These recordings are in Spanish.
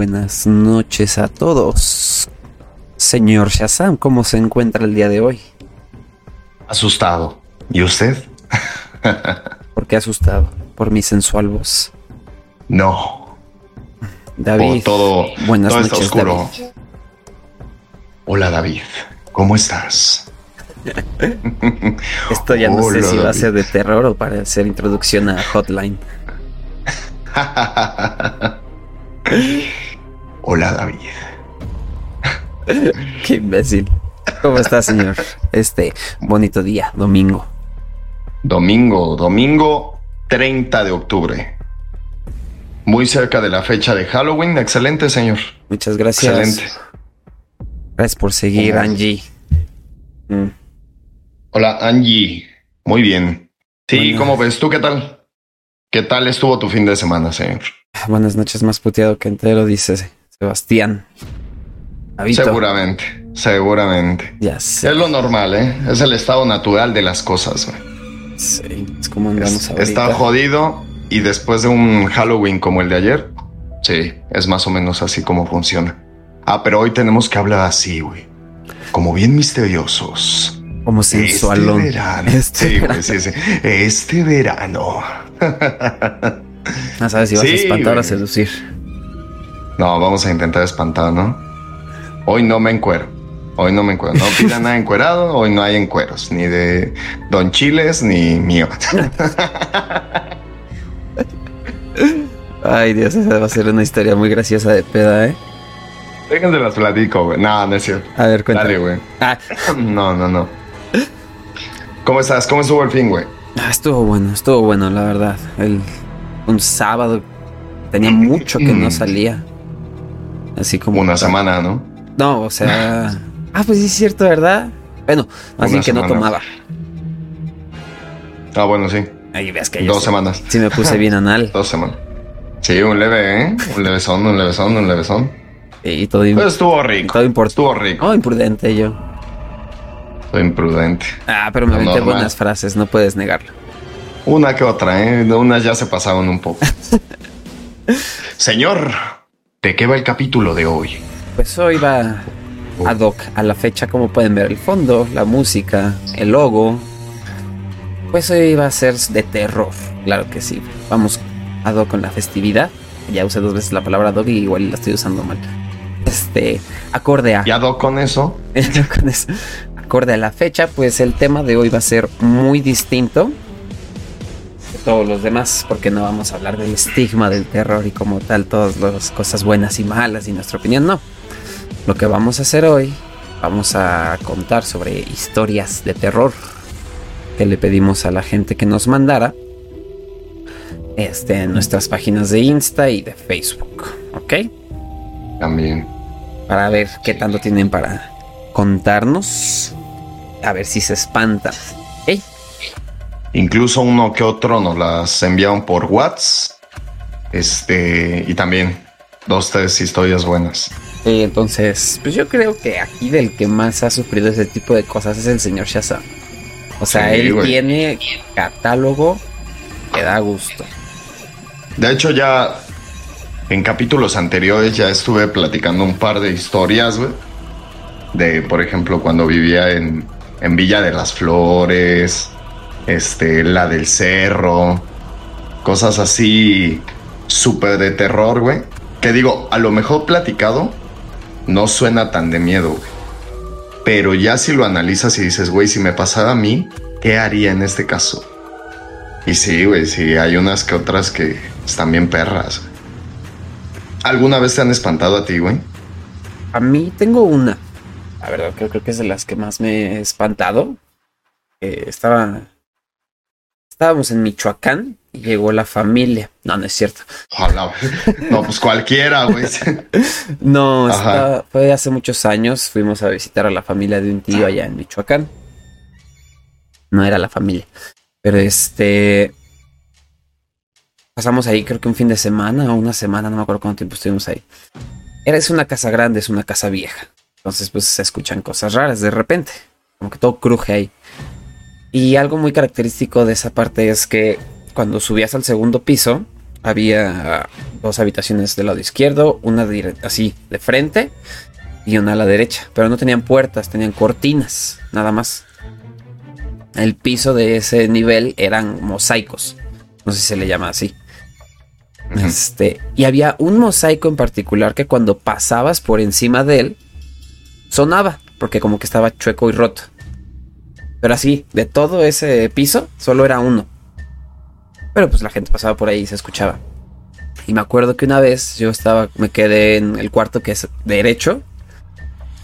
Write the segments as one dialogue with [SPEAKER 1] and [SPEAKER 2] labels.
[SPEAKER 1] buenas noches a todos. Señor Shazam, ¿cómo se encuentra el día de hoy?
[SPEAKER 2] Asustado. ¿Y usted?
[SPEAKER 1] ¿Por qué asustado? ¿Por mi sensual voz?
[SPEAKER 2] No.
[SPEAKER 1] David.
[SPEAKER 2] todo,
[SPEAKER 1] buenas
[SPEAKER 2] todo
[SPEAKER 1] noches,
[SPEAKER 2] está oscuro.
[SPEAKER 1] David.
[SPEAKER 2] Hola David, ¿cómo estás?
[SPEAKER 1] Esto ya no
[SPEAKER 2] Hola,
[SPEAKER 1] sé si va a ser de terror o para hacer introducción a Hotline.
[SPEAKER 2] Hola David.
[SPEAKER 1] Qué imbécil. ¿Cómo está, señor? Este bonito día, domingo.
[SPEAKER 2] Domingo, domingo 30 de octubre. Muy cerca de la fecha de Halloween. Excelente, señor.
[SPEAKER 1] Muchas gracias.
[SPEAKER 2] Excelente.
[SPEAKER 1] Gracias por seguir. Angie. Mm,
[SPEAKER 2] Hola Angie. Muy bien. Sí. ¿cómo ves? ¿Tú qué tal? ¿Qué tal estuvo tu fin de semana, señor?
[SPEAKER 1] Buenas noches, más puteado que entero, dice Sebastián. Habito.
[SPEAKER 2] Seguramente, seguramente.
[SPEAKER 1] Ya sé.
[SPEAKER 2] Es lo normal, ¿eh? Es el estado natural de las cosas, güey.
[SPEAKER 1] Sí, es como andamos
[SPEAKER 2] Es-. Está jodido y después de un Halloween como el de ayer, sí, es más o menos así como funciona. Ah, pero hoy tenemos que hablar así, güey. Como bien misteriosos.
[SPEAKER 1] Como sensualón.
[SPEAKER 2] Este verano.
[SPEAKER 1] Este
[SPEAKER 2] sí,
[SPEAKER 1] verano.
[SPEAKER 2] güey, sí, sí. Este verano.
[SPEAKER 1] No sabes si vas a espantar o a
[SPEAKER 2] güey.
[SPEAKER 1] seducir.
[SPEAKER 2] No, vamos a intentar espantar, ¿no? Hoy no me encuero. Hoy no me encuero. No pidan nada encuerado. Hoy no hay encueros. Ni de Don Chiles ni mío.
[SPEAKER 1] Ay, Dios, esa va a ser una historia muy graciosa de peda, ¿eh?
[SPEAKER 2] Déjense las platico, güey. No, no es cierto.
[SPEAKER 1] A ver, cuéntame.
[SPEAKER 2] Dale, güey.
[SPEAKER 1] Ah,
[SPEAKER 2] No, no, no. ¿Cómo estás? ¿Cómo estuvo el fin, güey?
[SPEAKER 1] ah, estuvo bueno, estuvo bueno, la verdad. El, un sábado tenía mucho que no salía. Así como...
[SPEAKER 2] Una semana, ¿no?
[SPEAKER 1] No, o sea... Ah, pues sí es cierto, ¿verdad? Bueno, más bien que no tomaba.
[SPEAKER 2] Ah, bueno, sí.
[SPEAKER 1] Ahí ves que yo
[SPEAKER 2] Dos
[SPEAKER 1] sí,
[SPEAKER 2] semanas.
[SPEAKER 1] sí me puse bien anal.
[SPEAKER 2] Dos semanas. Sí, un leve, ¿eh? Un levesón, un levesón, un levesón.
[SPEAKER 1] Y todo,
[SPEAKER 2] Pero estuvo rico.
[SPEAKER 1] todo importante.
[SPEAKER 2] Estuvo rico.
[SPEAKER 1] Oh, imprudente yo.
[SPEAKER 2] Soy imprudente.
[SPEAKER 1] Ah, pero me aventé
[SPEAKER 2] Normal.
[SPEAKER 1] buenas frases, no puedes negarlo.
[SPEAKER 2] Una que otra, ¿eh? Unas ya se pasaban un poco. Señor, ¿de qué va el capítulo de hoy?
[SPEAKER 1] Pues hoy va ad hoc a la fecha, como pueden ver, el fondo, la música, el logo. Pues hoy va a ser de terror, claro que sí. Vamos ad hoc con la festividad. Ya usé dos veces la palabra ad hoc y igual la estoy usando mal. Este, acorde a.
[SPEAKER 2] Con eso.
[SPEAKER 1] Ya con eso. Acorde a la fecha, pues el tema de hoy va a ser muy distinto todos los demás, porque no vamos a hablar del estigma del terror y como tal, todas las cosas buenas y malas y nuestra opinión, no. Lo que vamos a hacer hoy, vamos a contar sobre historias de terror que le pedimos a la gente que nos mandara este, en nuestras páginas de Insta y de Facebook, ¿ok?
[SPEAKER 2] También.
[SPEAKER 1] para ver qué tanto tienen para contarnos. A ver si se espantan.
[SPEAKER 2] Incluso uno que otro nos las enviaron por WhatsApp. Este, y también dos, tres historias buenas.
[SPEAKER 1] Eh, entonces, pues yo creo que aquí del que más ha sufrido ese tipo de cosas es el señor Shazam. O sea,
[SPEAKER 2] Sí,
[SPEAKER 1] él
[SPEAKER 2] güey.
[SPEAKER 1] tiene catálogo que da gusto.
[SPEAKER 2] De hecho, ya en capítulos anteriores ya estuve platicando un par de historias, güey. De, por ejemplo, cuando vivía en, en Villa de las Flores, este, la del Cerro, cosas así súper de terror, güey. Que digo, a lo mejor platicado no suena tan de miedo. Pero ya si lo analizas y dices, güey, si me pasara a mí, ¿qué haría en este caso? Y sí, güey, sí, hay unas que otras que están bien perras. ¿Alguna vez te han espantado a ti, güey?
[SPEAKER 1] A mí tengo una. La verdad, creo, creo que es de las que más me he espantado. Eh, estaba. Estábamos en Michoacán y llegó la familia. No, no es cierto.
[SPEAKER 2] Ojalá. No, pues cualquiera, güey.
[SPEAKER 1] No, fue hace muchos años. Fuimos a visitar a la familia de un tío allá en Michoacán. No era la familia. Pero este. Pasamos ahí, creo que un fin de semana o una semana, no me acuerdo cuánto tiempo estuvimos ahí. Era, es una casa grande, es una casa vieja. Entonces, pues se escuchan cosas raras de repente. Como que todo cruje ahí. Y algo muy característico de esa parte es que cuando subías al segundo piso, había dos habitaciones del lado izquierdo, una así de frente y una a la derecha, pero no tenían puertas, tenían cortinas, nada más. El piso de ese nivel eran mosaicos, no sé si se le llama así. Este, y había un mosaico en particular que cuando pasabas por encima de él sonaba, porque como que estaba chueco y roto. Pero así, de todo ese piso, solo era uno. Pero pues la gente pasaba por ahí y se escuchaba. Y me acuerdo que una vez yo estaba, me quedé en el cuarto que es derecho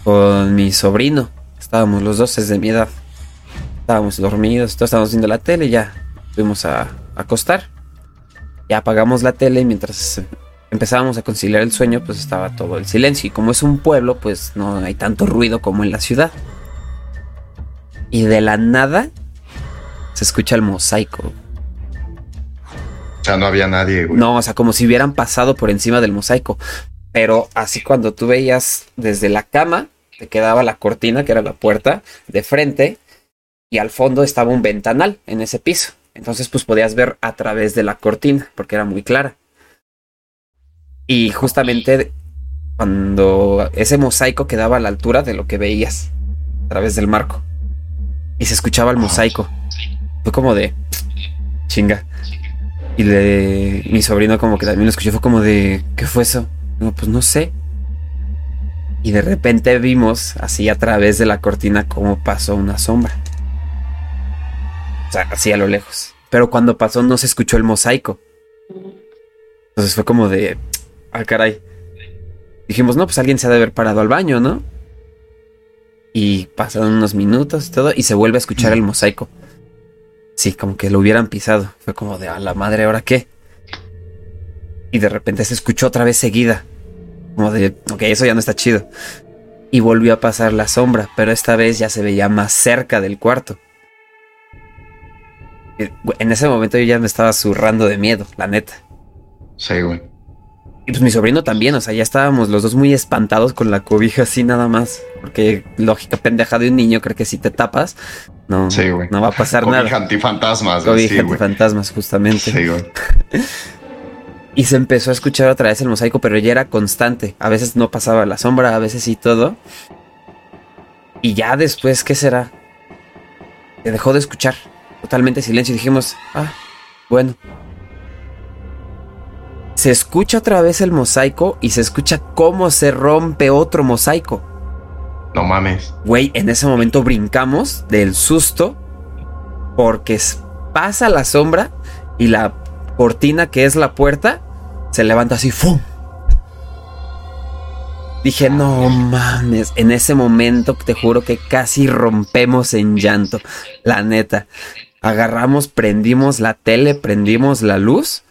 [SPEAKER 1] con mi sobrino. Estábamos los dos desde mi edad. Estábamos dormidos, todos estábamos viendo la tele y ya fuimos a, acostar. Ya apagamos la tele y mientras empezábamos a conciliar el sueño, pues estaba todo el silencio. Y como es un pueblo, pues no hay tanto ruido como en la ciudad. Y de la nada se escucha el mosaico
[SPEAKER 2] no había nadie, güey.
[SPEAKER 1] No, o sea, como si hubieran pasado por encima del mosaico. Pero así cuando tú veías desde la cama, te quedaba la cortina, que era la puerta, de frente, y al fondo estaba un ventanal en ese piso. Entonces, pues podías ver a través de la cortina, porque era muy clara. Y justamente cuando ese mosaico quedaba a la altura de lo que veías a través del marco. Y se escuchaba el mosaico. Fue como de chinga. Y de mi sobrino como que también lo escuchó, fue como de, ¿qué fue eso? No, pues no sé. Y de repente vimos así a través de la cortina cómo pasó una sombra. O sea, así a lo lejos. Pero cuando pasó no se escuchó el mosaico. Entonces fue como de, ah, caray. Dijimos, no, pues alguien se ha de haber parado al baño, ¿no? Y pasaron unos minutos y todo, y se vuelve a escuchar el mosaico. Sí, como que lo hubieran pisado. Fue como de a la madre, ¿ahora qué? Y de repente se escuchó otra vez seguida. Como de, ok, eso ya no está chido. Y volvió a pasar la sombra, pero esta vez ya se veía más cerca del cuarto. En ese momento yo ya me estaba zurrando de miedo, la neta.
[SPEAKER 2] Sí, güey.
[SPEAKER 1] Y pues mi sobrino también, o sea, ya estábamos los dos muy espantados con la cobija así nada más. Porque lógica pendeja de un niño, creo que si te tapas, no, no va a pasar
[SPEAKER 2] cobija
[SPEAKER 1] nada.
[SPEAKER 2] antifantasmas.
[SPEAKER 1] Cobija sí, antifantasmas, justamente. Sí, güey. y se empezó a escuchar otra vez el mosaico, pero ya era constante. A veces no pasaba la sombra, a veces sí todo. Y ya después, ¿qué será? Se dejó de escuchar. Totalmente silencio. Y dijimos, ah, bueno, se escucha otra vez el mosaico y se escucha cómo se rompe otro mosaico.
[SPEAKER 2] No mames.
[SPEAKER 1] Güey, en ese momento brincamos del susto porque pasa la sombra y la cortina que es la puerta se levanta así, ¡fum! Dije, no mames, en ese momento te juro que casi rompemos en llanto, la neta. Agarramos, prendimos la tele, prendimos la luz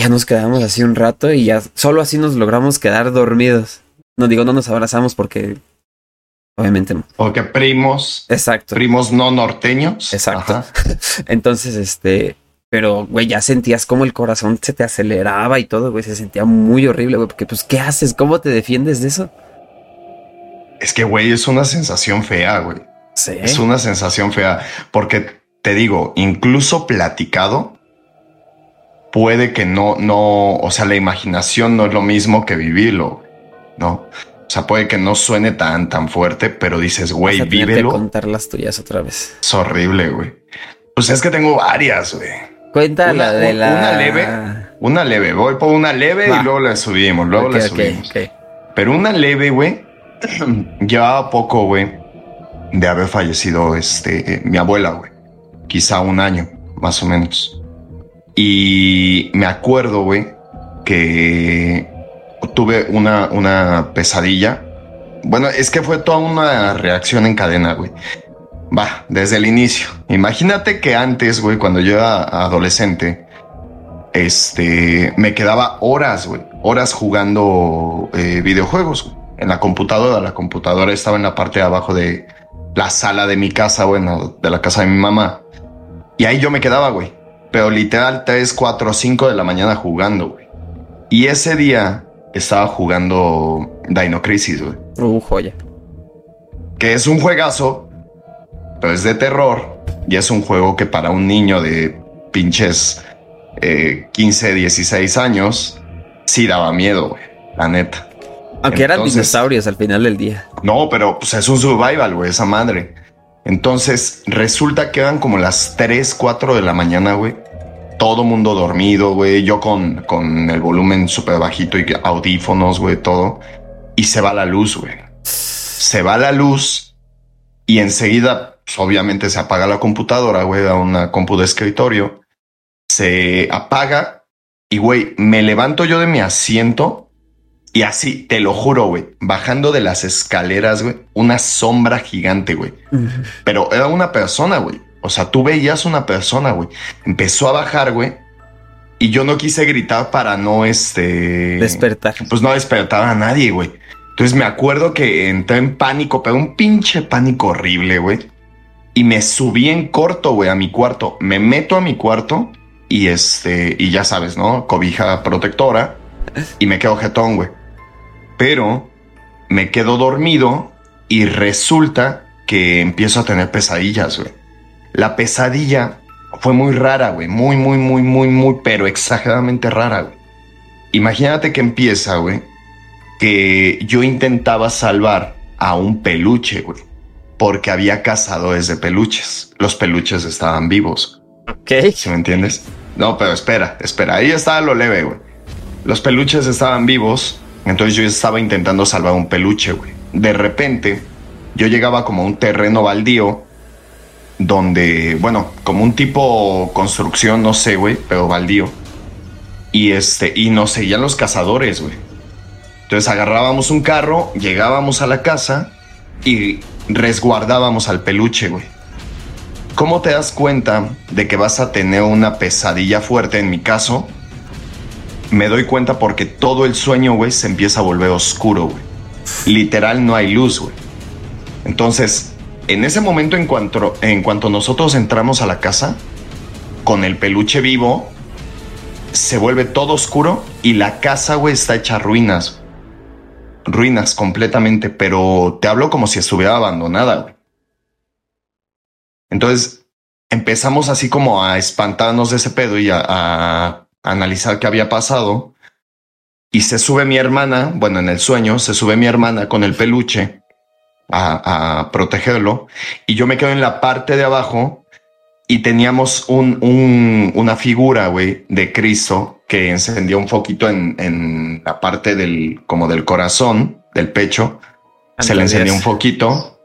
[SPEAKER 1] ya nos quedamos así un rato y ya solo así nos logramos quedar dormidos. No digo, no nos abrazamos porque obviamente no.
[SPEAKER 2] Porque primos.
[SPEAKER 1] Exacto.
[SPEAKER 2] Primos no norteños.
[SPEAKER 1] Exacto. Entonces, este, pero, güey, ya sentías como el corazón se te aceleraba y todo, güey, se sentía muy horrible, güey, porque pues, ¿qué haces? ¿Cómo te defiendes de eso?
[SPEAKER 2] Es que, güey, es una sensación fea, güey. Sí. Es una sensación fea, porque te digo, incluso platicado, puede que no, no, o sea, la imaginación no es lo mismo que vivirlo, ¿no? O sea, puede que no suene tan, tan fuerte, pero dices, güey, vívelo.
[SPEAKER 1] Contar las tuyas otra vez.
[SPEAKER 2] Es horrible, güey. Pues es que tengo varias, güey.
[SPEAKER 1] Cuenta la de la.
[SPEAKER 2] Una leve. Una leve. Voy por una leve y luego la subimos. Luego la subimos. Pero una leve, güey. Llevaba poco, güey, de haber fallecido este, mi abuela, güey. Quizá un año, más o menos. Y me acuerdo, güey, que tuve una, una pesadilla. Bueno, es que fue toda una reacción en cadena, güey. Va, desde el inicio. Imagínate que antes, güey, cuando yo era adolescente, este, me quedaba horas, güey, horas jugando eh, videojuegos en la computadora. La computadora estaba en la parte de abajo de la sala de mi casa, bueno, de la casa de mi mamá. Y ahí yo me quedaba, güey pero literal 3, 4, 5 de la mañana jugando, güey. Y ese día estaba jugando Dino Crisis, güey.
[SPEAKER 1] Uh, joya.
[SPEAKER 2] Que es un juegazo, pero es de terror. Y es un juego que para un niño de pinches 15, 16 años, sí daba miedo, güey, la neta.
[SPEAKER 1] Aunque eran dinosaurios al final del día.
[SPEAKER 2] No, pero pues es un survival, güey, esa madre. Entonces resulta que eran como las 3, 4 de la mañana, güey. Todo mundo dormido, güey. Yo con, con el volumen súper bajito y audífonos, güey, todo. Y se va la luz, güey. Se va la luz y enseguida, pues, obviamente, se apaga la computadora, güey, a una compu de escritorio. Se apaga y, güey, me levanto yo de mi asiento y así, te lo juro, güey, bajando de las escaleras, güey, una sombra gigante, güey. Pero era una persona, güey. O sea, tú veías una persona, güey. Empezó a bajar, güey. Y yo no quise gritar para no, este...
[SPEAKER 1] Despertar.
[SPEAKER 2] Pues no despertar a nadie, güey. Entonces me acuerdo que entré en pánico, pero un pinche pánico horrible, güey. Y me subí en corto, güey, a mi cuarto. Me meto a mi cuarto y este, y ya sabes, ¿no? Cobija protectora y me quedo jetón, güey pero me quedo dormido y resulta que empiezo a tener pesadillas, güey. La pesadilla fue muy rara, güey. Muy, muy, muy, muy, muy, pero exageradamente rara, güey. Imagínate que empieza, güey, que yo intentaba salvar a un peluche, güey. Porque había cazadores de peluches. Los peluches estaban vivos.
[SPEAKER 1] Ok.
[SPEAKER 2] ¿Sí me entiendes? No, pero espera, espera. Ahí estaba lo leve, güey. Los peluches estaban vivos entonces yo estaba intentando salvar un peluche, güey. De repente, yo llegaba como a un terreno baldío donde, bueno, como un tipo construcción, no sé, güey, pero baldío. Y este, y nos seguían los cazadores, güey. Entonces agarrábamos un carro, llegábamos a la casa y resguardábamos al peluche, güey. ¿Cómo te das cuenta de que vas a tener una pesadilla fuerte? En mi caso, me doy cuenta porque todo el sueño, güey, se empieza a volver oscuro, güey. Literal no hay luz, güey. Entonces, en ese momento, en cuanto, en cuanto nosotros entramos a la casa, con el peluche vivo, se vuelve todo oscuro y la casa, güey, está hecha ruinas. Ruinas completamente, pero te hablo como si estuviera abandonada, güey. Entonces, empezamos así como a espantarnos de ese pedo y a analizar qué había pasado. Y se sube mi hermana, bueno, en el sueño, se sube mi hermana con el peluche a, protegerlo. Y yo me quedo en la parte de abajo y teníamos un, una figura, güey, de Cristo que encendía un foquito en, en, la parte del, como del corazón, del pecho. Se le encendía un foquito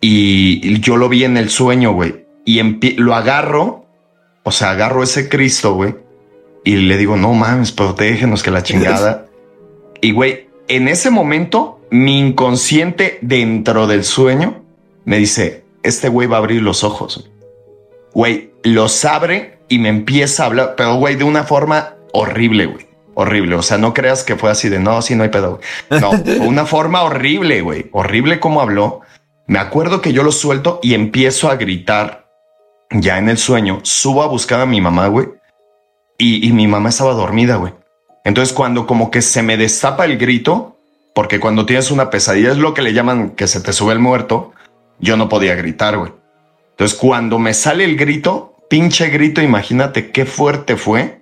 [SPEAKER 2] y yo lo vi en el sueño, güey. Y lo agarro, o sea, agarro ese Cristo, güey y le digo, no mames, protégenos que la chingada. y güey, en ese momento, mi inconsciente dentro del sueño me dice, este güey va a abrir los ojos. Güey, los abre y me empieza a hablar, pero güey, de una forma horrible, güey. Horrible. O sea, no creas que fue así de no, sí, no hay pedo. No, fue una forma horrible, güey. Horrible como habló. Me acuerdo que yo lo suelto y empiezo a gritar ya en el sueño. Subo a buscar a mi mamá, güey y, mi mamá estaba dormida, güey. Entonces cuando como que se me destapa el grito, porque cuando tienes una pesadilla es lo que le llaman que se te sube el muerto, yo no podía gritar, güey. Entonces cuando me sale el grito, pinche grito, imagínate qué fuerte fue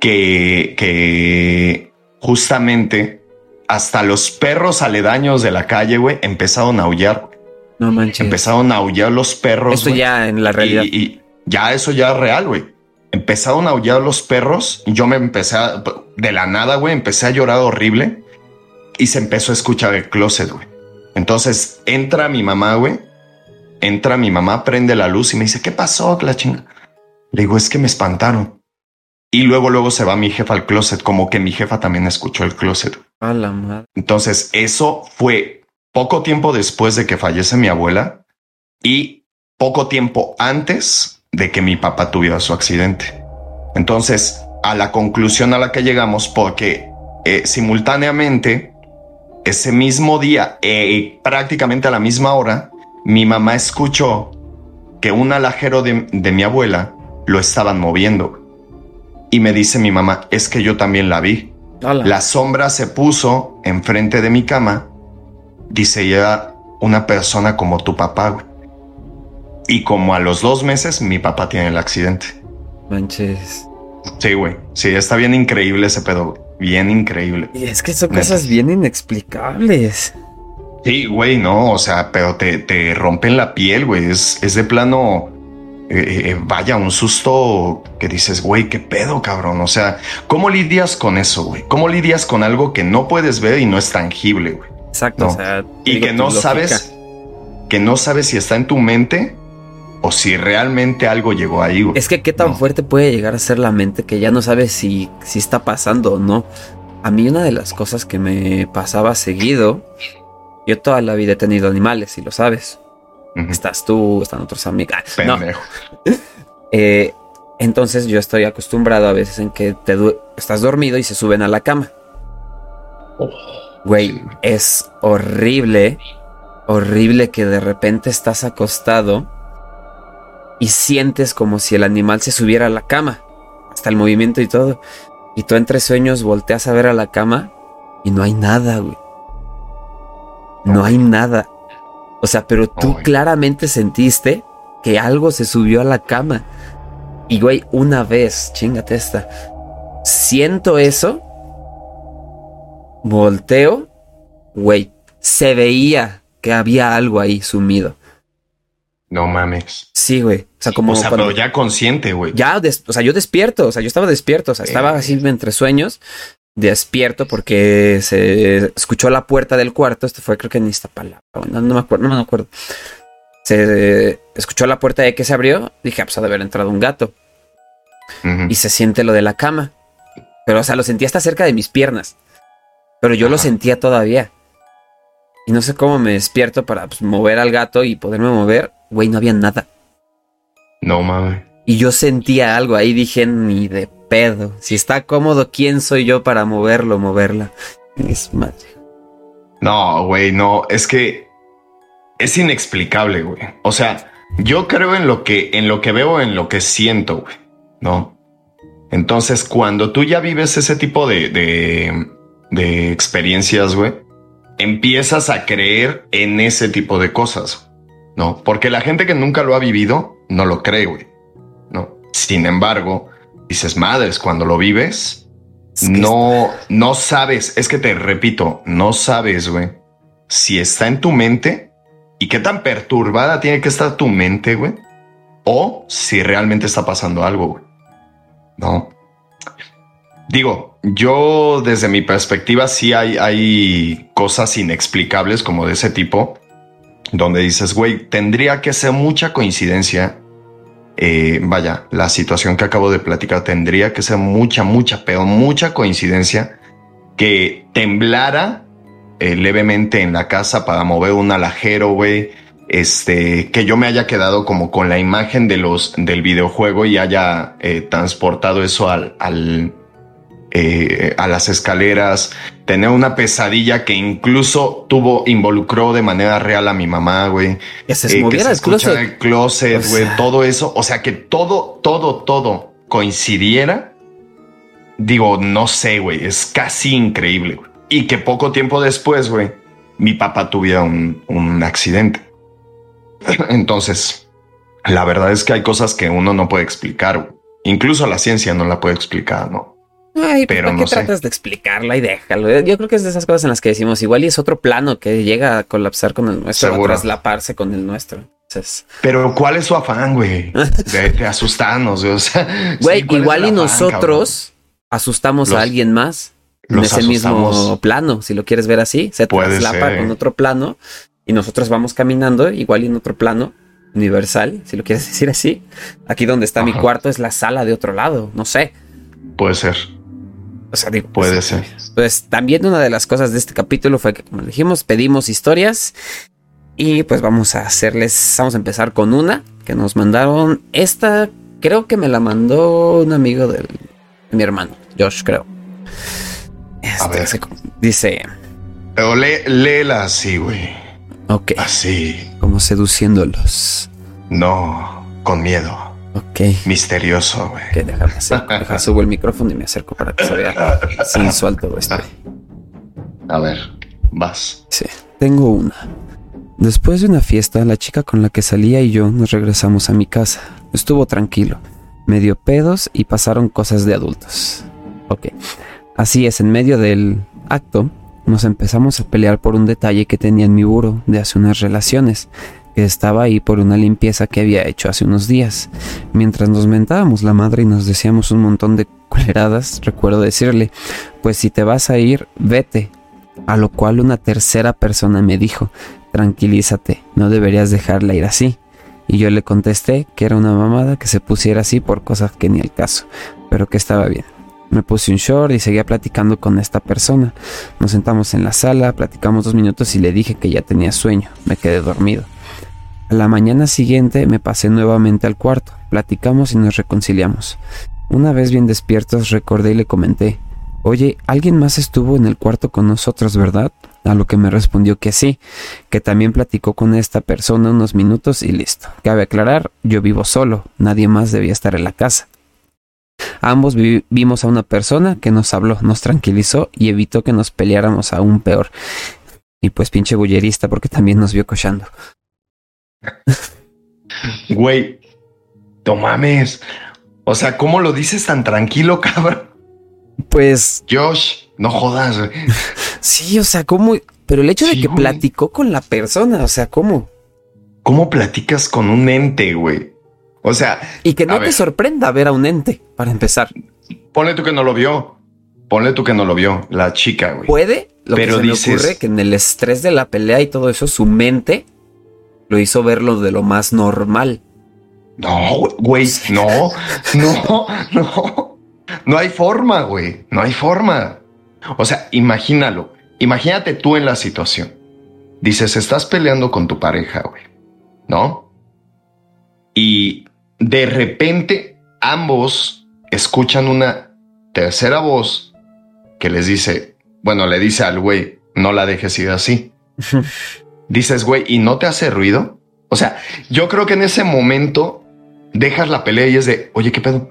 [SPEAKER 2] que, que justamente hasta los perros aledaños de la calle, güey, empezaron a aullar.
[SPEAKER 1] No manches.
[SPEAKER 2] Empezaron a aullar los perros.
[SPEAKER 1] Esto ya en la realidad.
[SPEAKER 2] y ya eso ya es real, güey empezaron a aullar los perros. Y yo me empecé a, de la nada, güey, empecé a llorar horrible y se empezó a escuchar el closet, güey. Entonces entra mi mamá, güey. Entra mi mamá, prende la luz y me dice, ¿qué pasó, la chinga? Le digo, es que me espantaron. Y luego, luego se va mi jefa al closet, como que mi jefa también escuchó el closet.
[SPEAKER 1] A la madre.
[SPEAKER 2] Entonces, eso fue poco tiempo después de que fallece mi abuela y poco tiempo antes de que mi papá tuviera su accidente. Entonces, a la conclusión a la que llegamos, porque eh, simultáneamente, ese mismo día, eh, prácticamente a la misma hora, mi mamá escuchó que un alajero de, mi abuela lo estaban moviendo. Y me dice mi mamá, es que yo también la vi. La sombra se puso enfrente de mi cama. Dice, ya una persona como tu papá, y como a los dos meses, mi papá tiene el accidente.
[SPEAKER 1] Manches.
[SPEAKER 2] Sí, güey. Sí, está bien increíble ese pedo. Bien increíble.
[SPEAKER 1] Y es que son cosas bien inexplicables.
[SPEAKER 2] Sí, güey, no, o sea, pero te, te rompen la piel, güey. Es, es de plano. Eh, eh, vaya, un susto que dices, güey, qué pedo, cabrón. O sea, ¿cómo lidias con eso, güey? ¿Cómo lidias con algo que no puedes ver y no es tangible, güey?
[SPEAKER 1] Exacto.
[SPEAKER 2] No.
[SPEAKER 1] O sea,
[SPEAKER 2] Y que no
[SPEAKER 1] lógica.
[SPEAKER 2] sabes, que no sabes si está en tu mente o si realmente algo llegó ahí, güey.
[SPEAKER 1] Es que qué tan
[SPEAKER 2] No.
[SPEAKER 1] fuerte puede llegar a ser la mente que ya no sabes si, si está pasando o no. A mí una de las cosas que me pasaba seguido, yo toda la vida he tenido animales, y lo sabes. Estás tú, están otros amigos. Ah, No,
[SPEAKER 2] Pendejo.
[SPEAKER 1] eh, entonces yo estoy acostumbrado a veces en que te du- estás dormido y se suben a la cama. Güey,
[SPEAKER 2] Sí.
[SPEAKER 1] es horrible, horrible que de repente estás acostado y sientes como si el animal se subiera a la cama, hasta el movimiento y todo. Y tú entre sueños volteas a ver a la cama y no hay nada, güey. No hay nada. O sea, pero tú claramente sentiste que algo se subió a la cama. Y güey, una vez, chingate esta. Siento eso. Volteo. Güey, se veía que había algo ahí sumido.
[SPEAKER 2] No mames.
[SPEAKER 1] Sí, güey. O sea, como
[SPEAKER 2] o sea,
[SPEAKER 1] cuando-
[SPEAKER 2] pero ya consciente, güey.
[SPEAKER 1] ya, des- o sea, yo despierto, o sea, yo estaba despierto, o sea, estaba
[SPEAKER 2] Eh.
[SPEAKER 1] así entre sueños, despierto porque se escuchó la puerta del cuarto, esto fue creo que en Iztapalapa, no, no me acuerdo, no me acuerdo. Se escuchó la puerta de que se abrió, dije, ah, pues ha de haber entrado un gato, y se siente lo de la cama, pero o sea, lo sentía hasta cerca de mis piernas, pero yo lo sentía todavía. Y no sé cómo me despierto para pues, mover al gato y poderme mover, güey, no había nada.
[SPEAKER 2] No mames.
[SPEAKER 1] Y yo sentía algo ahí, dije, ni de pedo. Si está cómodo, ¿quién soy yo para moverlo, moverla? Es madre.
[SPEAKER 2] No, güey, no. Es que es inexplicable, güey. O sea, yo creo en lo que, en lo que veo, en lo que siento, güey. No. Entonces, cuando tú ya vives ese tipo de, de, de experiencias, güey, empiezas a creer en ese tipo de cosas. No, porque la gente que nunca lo ha vivido no lo cree, güey. No. Sin embargo, dices, madres, cuando lo vives,
[SPEAKER 1] Es que
[SPEAKER 2] no, no sabes, es que te repito, no sabes, güey, si está en tu mente y qué tan perturbada tiene que estar tu mente, güey, o si realmente está pasando algo, güey. No. Digo, yo desde mi perspectiva sí hay, hay cosas inexplicables como de ese tipo, donde dices, güey, tendría que ser mucha coincidencia. eh, vaya, la situación que acabo de platicar tendría que ser mucha, mucha, pero mucha coincidencia que temblara eh, levemente en la casa para mover un alajero, güey. Este, que yo me haya quedado como con la imagen de los, del videojuego y haya eh, transportado eso al, al, eh, a las escaleras, tener una pesadilla que incluso tuvo, involucró de manera real a mi mamá, güey.
[SPEAKER 1] que se
[SPEAKER 2] Eh, que
[SPEAKER 1] moviera
[SPEAKER 2] se
[SPEAKER 1] el
[SPEAKER 2] escucha
[SPEAKER 1] closet.
[SPEAKER 2] el closet,
[SPEAKER 1] O
[SPEAKER 2] güey,
[SPEAKER 1] sea.
[SPEAKER 2] todo eso. O sea, que todo, todo, todo coincidiera. Digo, no sé, güey, es casi increíble. Y que poco tiempo después, güey, mi papá tuviera un, un accidente. Entonces, la verdad es que hay cosas que uno no puede explicar. Incluso la ciencia no la puede explicar, ¿no?
[SPEAKER 1] Ay,
[SPEAKER 2] pero
[SPEAKER 1] pero ¿para
[SPEAKER 2] no
[SPEAKER 1] qué
[SPEAKER 2] sé.
[SPEAKER 1] tratas de explicarla y déjalo? Yo creo que es de esas cosas en las que decimos, igual y es otro plano que llega a colapsar con el nuestro, a
[SPEAKER 2] Seguro.
[SPEAKER 1] traslaparse con el nuestro. Entonces,
[SPEAKER 2] Pero ¿cuál es su afán, güey? De, de asustarnos, güey. O sea,
[SPEAKER 1] güey,
[SPEAKER 2] sí, ¿cuál es
[SPEAKER 1] igual y
[SPEAKER 2] afán,
[SPEAKER 1] nosotros asustamos
[SPEAKER 2] Los-
[SPEAKER 1] a alguien más en ese mismo plano, si lo quieres ver así, se
[SPEAKER 2] Puede
[SPEAKER 1] traslapa
[SPEAKER 2] ser.
[SPEAKER 1] con otro plano y nosotros vamos caminando igual y en otro plano universal, si lo quieres decir así. Aquí donde está mi cuarto es la sala de otro lado, no sé.
[SPEAKER 2] Puede ser,
[SPEAKER 1] O sea, digo,
[SPEAKER 2] puede
[SPEAKER 1] pues,
[SPEAKER 2] ser.
[SPEAKER 1] Pues también una de las cosas de este capítulo fue que, como dijimos, pedimos historias y pues vamos a hacerles, vamos a empezar con una que nos mandaron. Esta creo que me la mandó un amigo del- de mi hermano, Josh, creo. Este,
[SPEAKER 2] ver.
[SPEAKER 1] se- dice,
[SPEAKER 2] Pero lé- léela así, güey.
[SPEAKER 1] ok,
[SPEAKER 2] Así.
[SPEAKER 1] como seduciéndolos.
[SPEAKER 2] No, con miedo.
[SPEAKER 1] Ok,
[SPEAKER 2] Misterioso, güey.
[SPEAKER 1] que déjame hacer, deja subo el micrófono y me acerco para que se vea sensual todo esto.
[SPEAKER 2] A ver, vas.
[SPEAKER 1] Sí, tengo una. Después de una fiesta, la chica con la que salía y yo nos regresamos a mi casa. Estuvo tranquilo. medio pedos y pasaron cosas de adultos. Ok. Así es, en medio del acto nos empezamos a pelear por un detalle que tenía en mi buro de hace unas relaciones, estaba ahí por una limpieza que había hecho hace unos días. Mientras nos mentábamos la madre y nos decíamos un montón de culeradas, recuerdo decirle, pues si te vas a ir, vete. A lo cual una tercera persona me dijo, tranquilízate, no deberías dejarla ir así. Y yo le contesté que era una mamada que se pusiera así por cosas que ni el caso, pero que estaba bien. Me puse un short y seguía platicando con esta persona. Nos sentamos en la sala, platicamos dos minutos y le dije que ya tenía sueño. Me quedé dormido. A la mañana siguiente me pasé nuevamente al cuarto, platicamos y nos reconciliamos. Una vez bien despiertos recordé y le comenté, Oye, alguien más estuvo en el cuarto con nosotros, ¿verdad? A lo que me respondió que sí, que también platicó con esta persona unos minutos y listo. Cabe aclarar, yo vivo solo, nadie más debía estar en la casa. Ambos vimos a una persona que nos habló, nos tranquilizó y evitó que nos peleáramos aún peor. Y pues pinche bullerista porque también nos vio cochando.
[SPEAKER 2] Güey, tomames. O sea, ¿cómo lo dices tan tranquilo, cabrón?
[SPEAKER 1] Pues.
[SPEAKER 2] Josh, no jodas.
[SPEAKER 1] Sí, o sea, ¿cómo? Pero el hecho de que platicó con la persona, o sea, ¿cómo?
[SPEAKER 2] ¿Cómo platicas con un ente, güey? O sea.
[SPEAKER 1] Y que no te sorprenda ver a un ente, para empezar.
[SPEAKER 2] Ponle tú que no lo vio. Ponle tú que no lo vio, la chica, güey.
[SPEAKER 1] Puede, lo Pero que se me ocurre que en el estrés de la pelea y todo eso, su mente lo hizo verlo de lo más normal.
[SPEAKER 2] No, güey, no, no, no. No hay forma, güey. No hay forma. O sea, imagínalo. Imagínate tú en la situación. Dices, estás peleando con tu pareja, güey. ¿No? Y de repente ambos escuchan una tercera voz que les dice, bueno, le dice al güey, no la dejes ir así. Dices, güey, ¿y no te hace ruido? O sea, yo creo que en ese momento dejas la pelea y es de, oye, ¿qué pedo?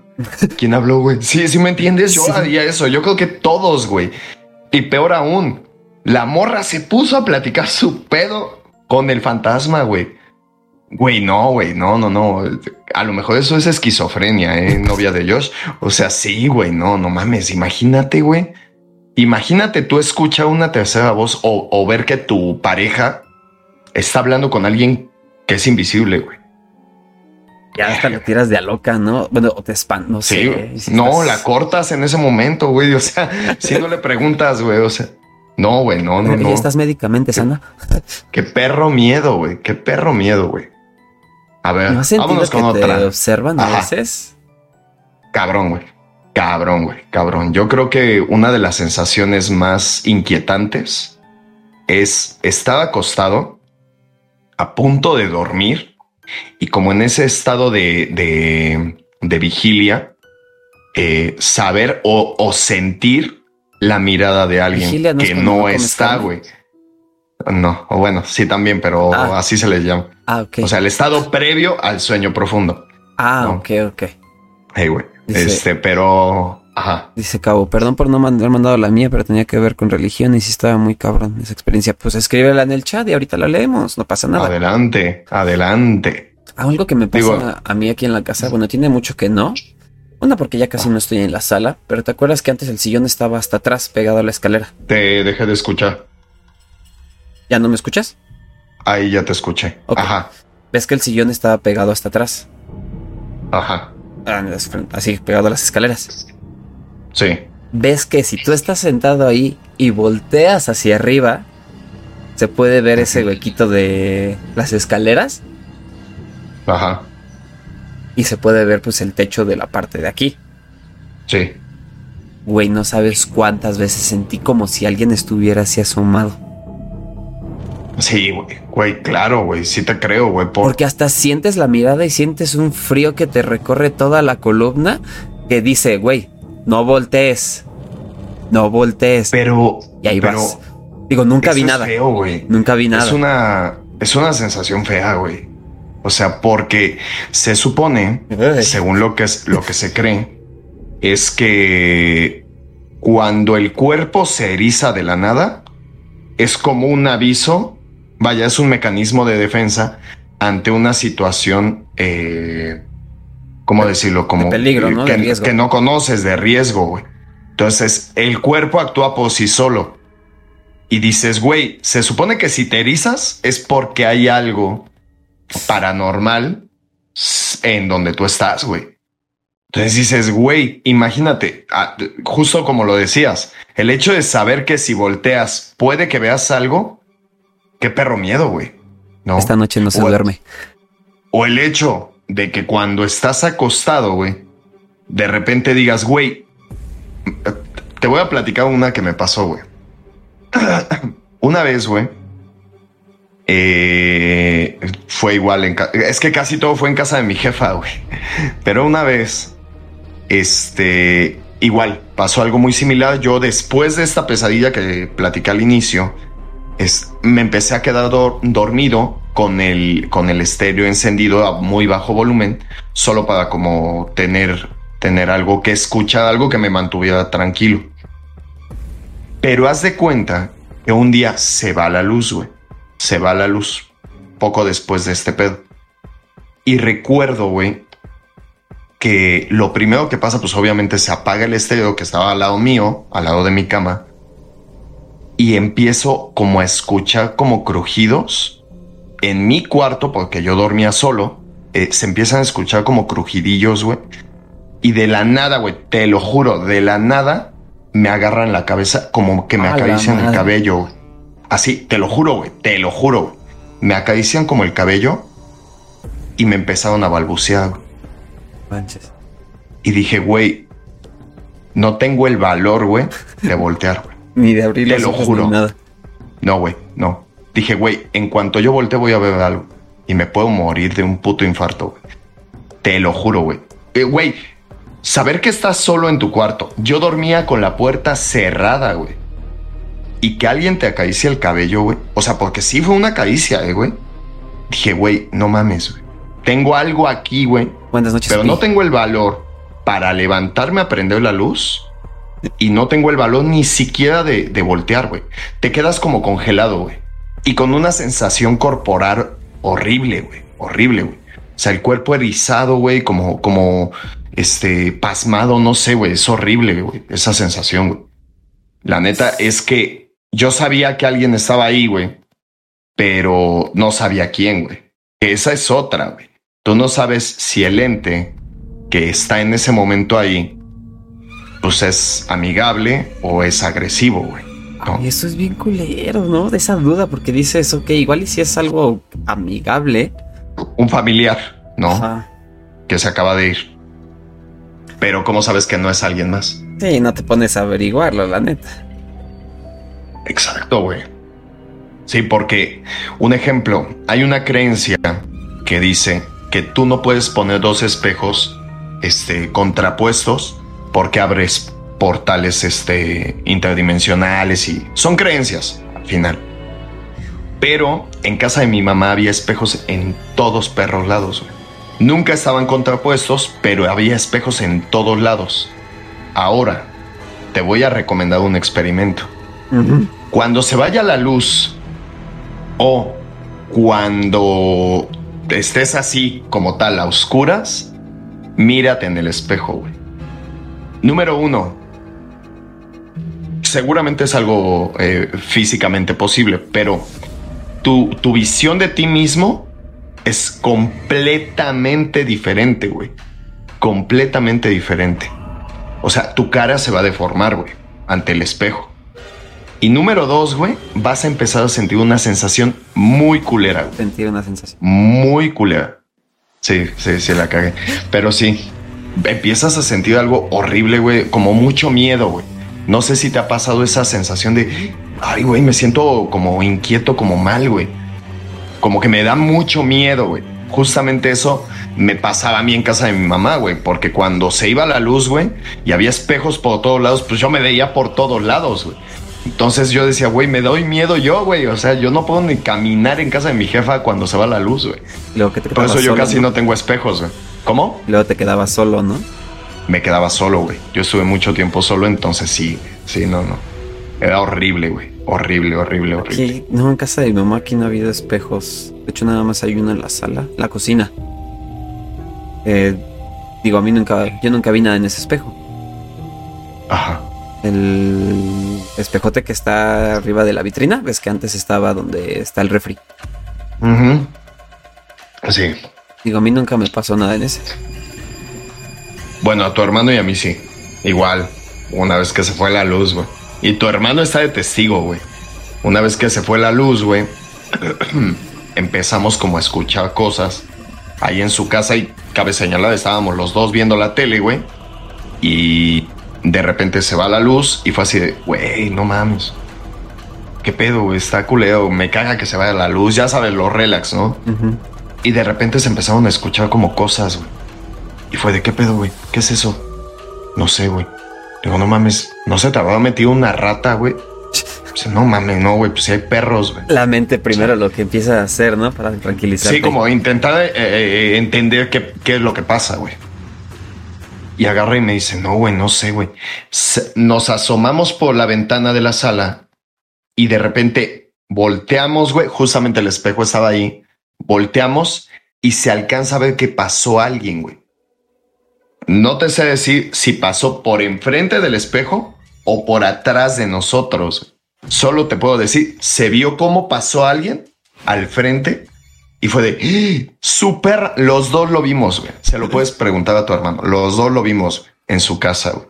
[SPEAKER 2] ¿Quién habló, güey? Sí, sí me entiendes. Yo haría eso. Yo creo que todos, güey. Y peor aún, la morra se puso a platicar su pedo con el fantasma, güey. Güey, no, güey, no, no, no. A lo mejor eso es esquizofrenia, ¿eh? Novia de Josh. O sea, sí, güey, no, no mames. Imagínate, güey. Imagínate tú escuchar una tercera voz o, o ver que tu pareja está hablando con alguien que es invisible, güey.
[SPEAKER 1] Ya hasta lo tiras de a loca, ¿no? Bueno, o te espantas, no sé.
[SPEAKER 2] no, la cortas en ese momento, güey. O sea, si no le preguntas, güey, o sea, no, güey, no, no, no. ¿Y
[SPEAKER 1] estás médicamente sana?
[SPEAKER 2] Qué perro miedo, güey. Qué perro miedo, güey. A ver, vámonos con otra.
[SPEAKER 1] Te observan a veces?
[SPEAKER 2] Cabrón, güey. Cabrón, güey. Cabrón. Yo creo que una de las sensaciones más inquietantes es estar acostado a punto de dormir y como en ese estado de, de, vigilia, eh, saber o, sentir la mirada de alguien que no está, güey. No, o bueno, sí también, pero ah. así se les llama. Ah, ok. O sea, el estado previo al sueño profundo.
[SPEAKER 1] Ah, ok, ok.
[SPEAKER 2] Hey, güey. Este, pero Ajá.
[SPEAKER 1] Dice Cabo, perdón por no haber mandado la mía, pero tenía que ver con religión y sí estaba muy cabrón esa experiencia. Pues escríbela en el chat y ahorita la leemos, no pasa nada.
[SPEAKER 2] Adelante, adelante.
[SPEAKER 1] Algo que me pasa a mí aquí en la casa, bueno, tiene mucho que no. Una porque ya casi no estoy en la sala, pero ¿te acuerdas que antes el sillón estaba hasta atrás, pegado a la escalera?
[SPEAKER 2] Te dejé de escuchar.
[SPEAKER 1] ¿Ya no me escuchas?
[SPEAKER 2] Ahí ya te escuché. Ajá.
[SPEAKER 1] ¿Ves que el sillón estaba pegado hasta atrás?
[SPEAKER 2] Ajá.
[SPEAKER 1] Ah, así, pegado a las escaleras.
[SPEAKER 2] Sí.
[SPEAKER 1] Ves que si tú estás sentado ahí y volteas hacia arriba, se puede ver ese huequito de las escaleras.
[SPEAKER 2] Ajá.
[SPEAKER 1] Y se puede ver pues el techo de la parte de aquí.
[SPEAKER 2] Sí.
[SPEAKER 1] Güey, no sabes cuántas veces sentí como si alguien estuviera así asomado.
[SPEAKER 2] Sí, güey, güey, claro, güey, sí te creo, güey.
[SPEAKER 1] Porque hasta sientes la mirada y sientes un frío que te recorre toda la columna que dice, güey, no voltees. No voltees.
[SPEAKER 2] Pero.
[SPEAKER 1] Y ahí vas. Digo, nunca vi nada.
[SPEAKER 2] feo, güey.
[SPEAKER 1] Nunca vi nada.
[SPEAKER 2] Es una. Es una sensación fea, güey. O sea, porque se supone, según lo que, es, lo que se cree, es que cuando el cuerpo se eriza de la nada, es como un aviso, vaya, es un mecanismo de defensa ante una situación eh, ¿cómo decirlo? Como
[SPEAKER 1] peligro, ¿no?
[SPEAKER 2] Que,
[SPEAKER 1] riesgo.
[SPEAKER 2] que no conoces de riesgo, güey. Entonces, el cuerpo actúa por sí solo. Y dices, güey, se supone que si te erizas es porque hay algo paranormal en donde tú estás, güey. Entonces dices, güey, imagínate, ah, justo como lo decías, el hecho de saber que si volteas puede que veas algo, qué perro miedo, güey. ¿no?
[SPEAKER 1] Esta noche no se
[SPEAKER 2] O-
[SPEAKER 1] duerme.
[SPEAKER 2] O el hecho de que cuando estás acostado, güey, de repente digas, güey, te voy a platicar una que me pasó, güey. una vez, güey, eh, fue igual en Es que casi todo fue en casa de mi jefa, güey. Pero una vez, este, igual, pasó algo muy similar. Yo después de esta pesadilla que platicé al inicio, es, me empecé a quedar dor- dormido con el, con el estéreo encendido a muy bajo volumen, solo para como tener, tener algo que escuchar, algo que me mantuviera tranquilo. Pero haz de cuenta que un día se va la luz, güey. Se va la luz poco después de este pedo. Y recuerdo, güey, que lo primero que pasa, pues obviamente se apaga el estéreo que estaba al lado mío, al lado de mi cama, y empiezo como a escuchar como crujidos en mi cuarto, porque yo dormía solo, eh, se empiezan a escuchar como crujidillos, güey. Y de la nada, güey, te lo juro, de la nada me agarran la cabeza como que me
[SPEAKER 1] A
[SPEAKER 2] acarician el cabello, güey. Así, te lo juro, güey, te lo juro. güey. Me acarician como el cabello y me empezaron a balbucear, güey.
[SPEAKER 1] Manches.
[SPEAKER 2] Y dije, güey, no tengo el valor, güey, de voltear, güey.
[SPEAKER 1] Ni de abrir
[SPEAKER 2] Te
[SPEAKER 1] los
[SPEAKER 2] lo
[SPEAKER 1] ojos
[SPEAKER 2] juro.
[SPEAKER 1] ni nada.
[SPEAKER 2] No, güey, no. Dije, güey, en cuanto yo voltee voy a ver algo. Y me puedo morir de un puto infarto, güey. Te lo juro, güey. Eh, Güey, saber que estás solo en tu cuarto. Yo dormía con la puerta cerrada, güey. Y que alguien te acaricie el cabello, güey. O sea, porque sí fue una caricia, eh, güey. Dije, güey, no mames, güey. Tengo algo aquí, güey.
[SPEAKER 1] Buenas noches.
[SPEAKER 2] Pero no tengo el valor para levantarme a prender la luz. Y no tengo el valor ni siquiera de, de voltear, güey. Te quedas como congelado, güey. Y con una sensación corporal horrible, güey. Horrible, güey. O sea, el cuerpo erizado, güey, como, como, este, pasmado, no sé, güey. Es horrible, güey. Esa sensación, güey. La neta es que yo sabía que alguien estaba ahí, güey. Pero no sabía quién, güey. Esa es otra, güey. Tú no sabes si el ente que está en ese momento ahí, pues es amigable o es agresivo, güey.
[SPEAKER 1] Ay, eso es bien culero, ¿no? De esa duda, porque dices, ok, igual y si es algo amigable.
[SPEAKER 2] Un familiar, ¿no?
[SPEAKER 1] Ajá.
[SPEAKER 2] Que se acaba de ir. Pero ¿cómo sabes que no es alguien más?
[SPEAKER 1] Sí, no te pones a averiguarlo, la neta.
[SPEAKER 2] Exacto, güey. Sí, porque un ejemplo, hay una creencia que dice que tú no puedes poner dos espejos este, contrapuestos porque abres portales este, interdimensionales y son creencias al final. Pero en casa de mi mamá había espejos en todos perros lados. güey. Nunca estaban contrapuestos, pero había espejos en todos lados. Ahora, te voy a recomendar un experimento. Cuando se vaya la luz o cuando estés así como tal a oscuras, mírate en el espejo, güey. Número uno, seguramente es algo eh, físicamente posible, pero tu, tu visión de ti mismo es completamente diferente, güey. Completamente diferente. O sea, tu cara se va a deformar, güey, ante el espejo. Y número dos, güey, vas a empezar a sentir una sensación muy culera, güey.
[SPEAKER 1] Sentir una sensación.
[SPEAKER 2] Muy culera. Sí, sí, sí, la cagué. Pero sí, empiezas a sentir algo horrible, güey, como mucho miedo, güey. No sé si te ha pasado esa sensación de, ay, güey, me siento como inquieto, como mal, güey. Como que me da mucho miedo, güey. Justamente eso me pasaba a mí en casa de mi mamá, güey, porque cuando se iba la luz, güey, y había espejos por todos lados, pues yo me veía por todos lados, güey. Entonces yo decía, güey, me doy miedo yo, güey. O sea, yo no puedo ni caminar en casa de mi jefa cuando se va la luz, güey. Por eso yo
[SPEAKER 1] solo,
[SPEAKER 2] casi no tengo espejos, güey. ¿Cómo?
[SPEAKER 1] Luego te quedabas solo, ¿no?
[SPEAKER 2] Me quedaba solo, güey. Yo estuve mucho tiempo solo, entonces sí, sí, no, no. Era horrible, güey. Horrible, horrible, horrible.
[SPEAKER 1] Aquí, no, en casa de mi mamá aquí no ha habido espejos. De hecho, nada más hay uno en la sala, la cocina. Eh, Digo, a mí nunca, yo nunca vi nada en ese espejo.
[SPEAKER 2] Ajá.
[SPEAKER 1] El espejote que está arriba de la vitrina, ves que antes estaba donde está el refri.
[SPEAKER 2] Sí.
[SPEAKER 1] Digo, a mí nunca me pasó nada en ese.
[SPEAKER 2] Bueno, a tu hermano y a mí sí. Igual. Una vez que se fue la luz, güey. Y tu hermano está de testigo, güey. Una vez que se fue la luz, güey. empezamos como a escuchar cosas ahí en su casa y cabe señalar, estábamos los dos viendo la tele, güey. Y de repente se va la luz y fue así de, güey, no mames. ¿Qué pedo, güey? Está culeo. Me caga que se vaya la luz. Ya sabes, los relax, ¿no? Y de repente se empezaron a escuchar como cosas, güey. Y fue de, ¿qué pedo, güey? ¿Qué es eso? No sé, güey. Digo, no mames, ¿no se te habrá metido una rata, güey? No mames, no, güey, pues si hay perros, güey.
[SPEAKER 1] La mente primero lo que empieza a hacer, ¿no? Para tranquilizarte.
[SPEAKER 2] Sí, como intentar eh, eh, entender qué, qué es lo que pasa, güey. Y agarra y me dice, no, güey, no sé, güey. Nos asomamos por la ventana de la sala y de repente volteamos, güey. Justamente el espejo estaba ahí. Volteamos y se alcanza a ver que pasó alguien, güey. No te sé decir si pasó por enfrente del espejo o por atrás de nosotros. Solo te puedo decir, se vio cómo pasó alguien al frente y fue de ¡Ah! súper. Los dos lo vimos, güey. Se lo puedes preguntar a tu hermano. Los dos lo vimos en su casa, güey.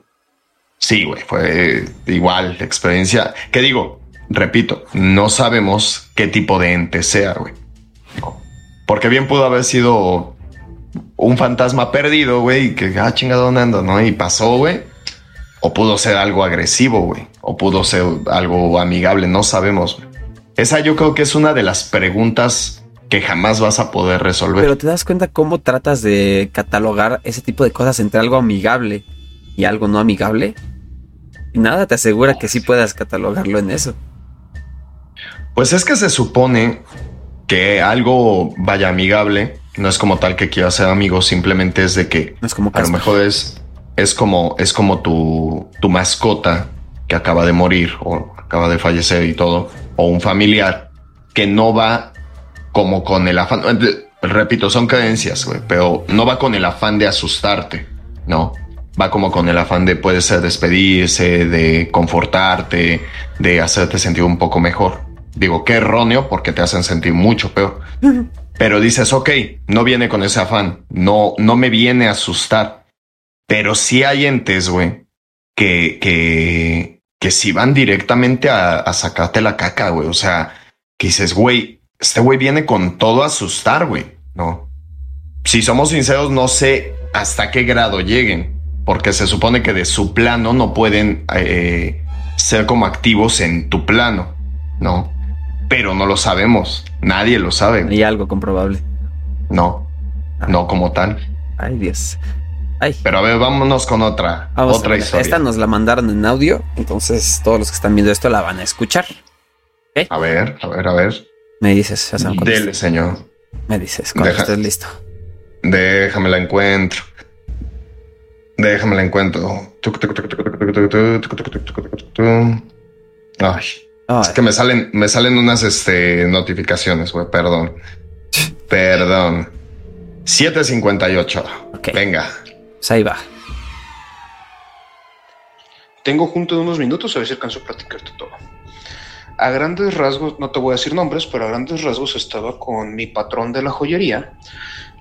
[SPEAKER 2] Sí, güey, fue igual experiencia. ¿Qué digo? Repito, no sabemos qué tipo de ente sea, güey. Porque bien pudo haber sido un fantasma perdido, güey, que, ah, chingado, ¿dónde ando? ¿No? Y pasó, güey. O pudo ser algo agresivo, güey. O pudo ser algo amigable, no sabemos. güey. Esa yo creo que es una de las preguntas que jamás vas a poder resolver.
[SPEAKER 1] Pero te das cuenta cómo tratas de catalogar ese tipo de cosas entre algo amigable y algo no amigable. Y nada te asegura que sí puedas catalogarlo en eso.
[SPEAKER 2] Pues es que se supone que algo vaya amigable, no es como tal que quieras ser amigo, simplemente es de que
[SPEAKER 1] es como
[SPEAKER 2] a lo mejor es, es como, es como tu, tu mascota que acaba de morir o acaba de fallecer y todo, o un familiar que no va como con el afán, eh, repito, son creencias, güey, pero no va con el afán de asustarte, no. Va como con el afán de puede ser despedirse, de confortarte, de hacerte sentir un poco mejor. Digo, qué erróneo porque te hacen sentir mucho peor. Pero dices, ok, no viene con ese afán, no, no me viene a asustar. Pero sí hay entes, güey, que, que, que sí van directamente a, a sacarte la caca, güey. O sea, que dices, güey, este güey viene con todo a asustar, güey. No. Si somos sinceros, no sé hasta qué grado lleguen, porque se supone que de su plano no pueden eh, ser como activos en tu plano, ¿no? Pero no lo sabemos, nadie lo sabe.
[SPEAKER 1] Y algo comprobable.
[SPEAKER 2] No, no como tal.
[SPEAKER 1] Ay, Dios. Ay.
[SPEAKER 2] Pero a ver, vámonos con otra,
[SPEAKER 1] Vamos
[SPEAKER 2] otra historia.
[SPEAKER 1] Esta nos la mandaron en audio, entonces todos los que están viendo esto la van a escuchar.
[SPEAKER 2] A ver, a ver, a ver.
[SPEAKER 1] Me dices, ya saben
[SPEAKER 2] Dele,
[SPEAKER 1] estés-
[SPEAKER 2] señor.
[SPEAKER 1] Me dices cuando
[SPEAKER 2] Deja-
[SPEAKER 1] estés listo.
[SPEAKER 2] Déjame la encuentro. Déjame la encuentro. Ay,
[SPEAKER 1] Ay,
[SPEAKER 2] es que me salen, me salen unas este, notificaciones, güey. Perdón. Perdón. 758.
[SPEAKER 1] Ok.
[SPEAKER 2] Venga.
[SPEAKER 1] pues ahí va.
[SPEAKER 3] Tengo junto de unos minutos a ver si alcanzo a platicarte todo. A grandes rasgos, no te voy a decir nombres, pero a grandes rasgos estaba con mi patrón de la joyería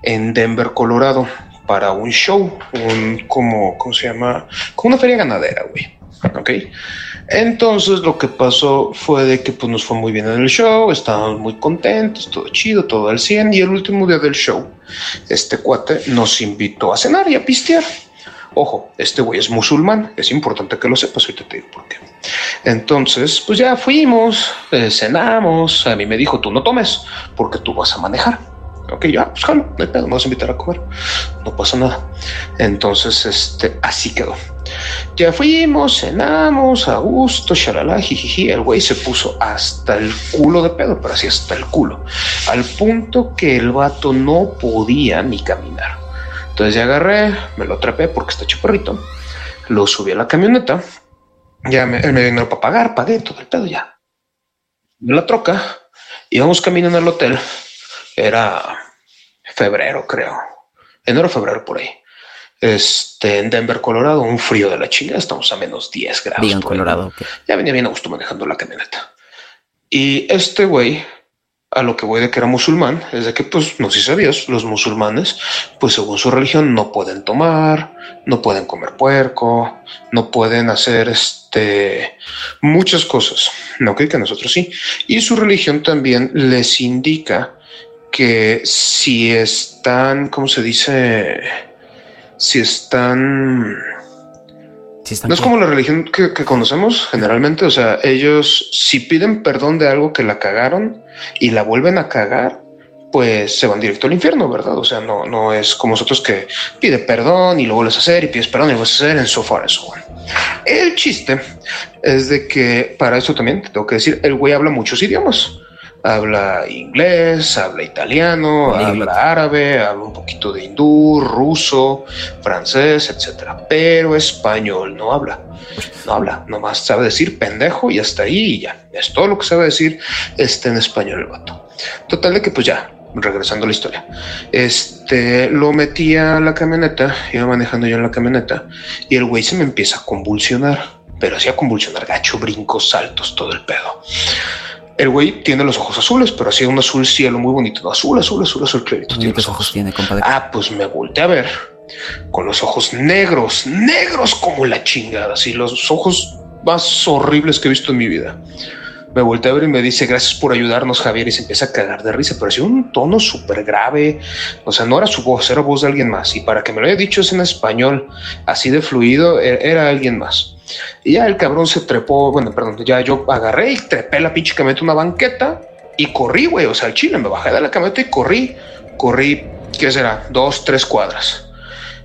[SPEAKER 3] en Denver, Colorado, para un show, un como, ¿cómo se llama? Como una feria ganadera, güey. ¿Ok? Entonces lo que pasó fue de que pues, nos fue muy bien en el show, estábamos muy contentos, todo chido, todo al 100, y el último día del show, este cuate nos invitó a cenar y a pistear. Ojo, este güey es musulmán, es importante que lo sepas, ahorita te digo por qué. Entonces, pues ya fuimos, eh, cenamos, a mí me dijo, tú no tomes, porque tú vas a manejar. Ok, ya, pues jalo, no hay pedo, me vas a invitar a comer, no pasa nada. Entonces, este, así quedó. Ya fuimos, cenamos, a gusto, shalala, jijiji, el güey se puso hasta el culo de pedo, pero así hasta el culo, al punto que el vato no podía ni caminar. Entonces ya agarré, me lo atrapé porque está chaparrito, lo subí a la camioneta, ya me, él me dinero para pagar, pagué todo el pedo ya. De la troca, íbamos caminando al hotel, era febrero creo, enero febrero por ahí. este, en Denver, Colorado, un frío de la chingada, estamos a menos 10 grados.
[SPEAKER 1] Bien, Colorado.
[SPEAKER 3] Ya venía bien a gusto manejando la camioneta. Y este güey, a lo que voy de que era musulmán, es de que, pues, no sé si sabías, los musulmanes, pues según su religión, no pueden tomar, no pueden comer puerco, no pueden hacer este muchas cosas. No que nosotros sí. Y su religión también les indica que si están, ¿cómo se dice? Si están... no es como la religión que, conocemos generalmente, o sea, ellos si piden perdón de algo que la cagaron y la vuelven a cagar, pues se van directo al infierno, ¿verdad? O sea, no, no es como nosotros que pide perdón y lo vuelves a hacer y pides perdón y lo vuelves a hacer en so far eso. El chiste es de que para eso también te tengo que decir, el güey habla muchos idiomas habla inglés, habla italiano, habla árabe, habla un poquito de hindú, ruso, francés, etcétera, pero español no habla. No habla, nomás sabe decir pendejo y hasta ahí y ya. Es todo lo que sabe decir este en español el vato. Total de que pues ya, regresando a la historia. Este lo metí a la camioneta, iba manejando yo en la camioneta y el güey se me empieza a convulsionar, pero hacía convulsionar gacho, brincos, saltos, todo el pedo. El güey tiene los ojos azules, pero así un azul cielo muy bonito. Azul, azul, azul, azul clarito.
[SPEAKER 1] Tiene los ojos tiene, compadre?
[SPEAKER 3] Ah, pues me volteé a ver con los ojos negros, negros como la chingada. Así los ojos más horribles que he visto en mi vida. Me volteé a ver y me dice gracias por ayudarnos, Javier. Y se empieza a cagar de risa, pero hacía un tono súper grave. O sea, no era su voz, era voz de alguien más. Y para que me lo haya dicho es en español, así de fluido, e-, era alguien más. Y ya el cabrón se trepó, bueno, perdón, ya yo agarré y trepé la pinche camioneta una banqueta y corrí, güey. O sea, el chile me bajé de la camioneta y corrí, corrí, ¿qué será? Dos, tres cuadras.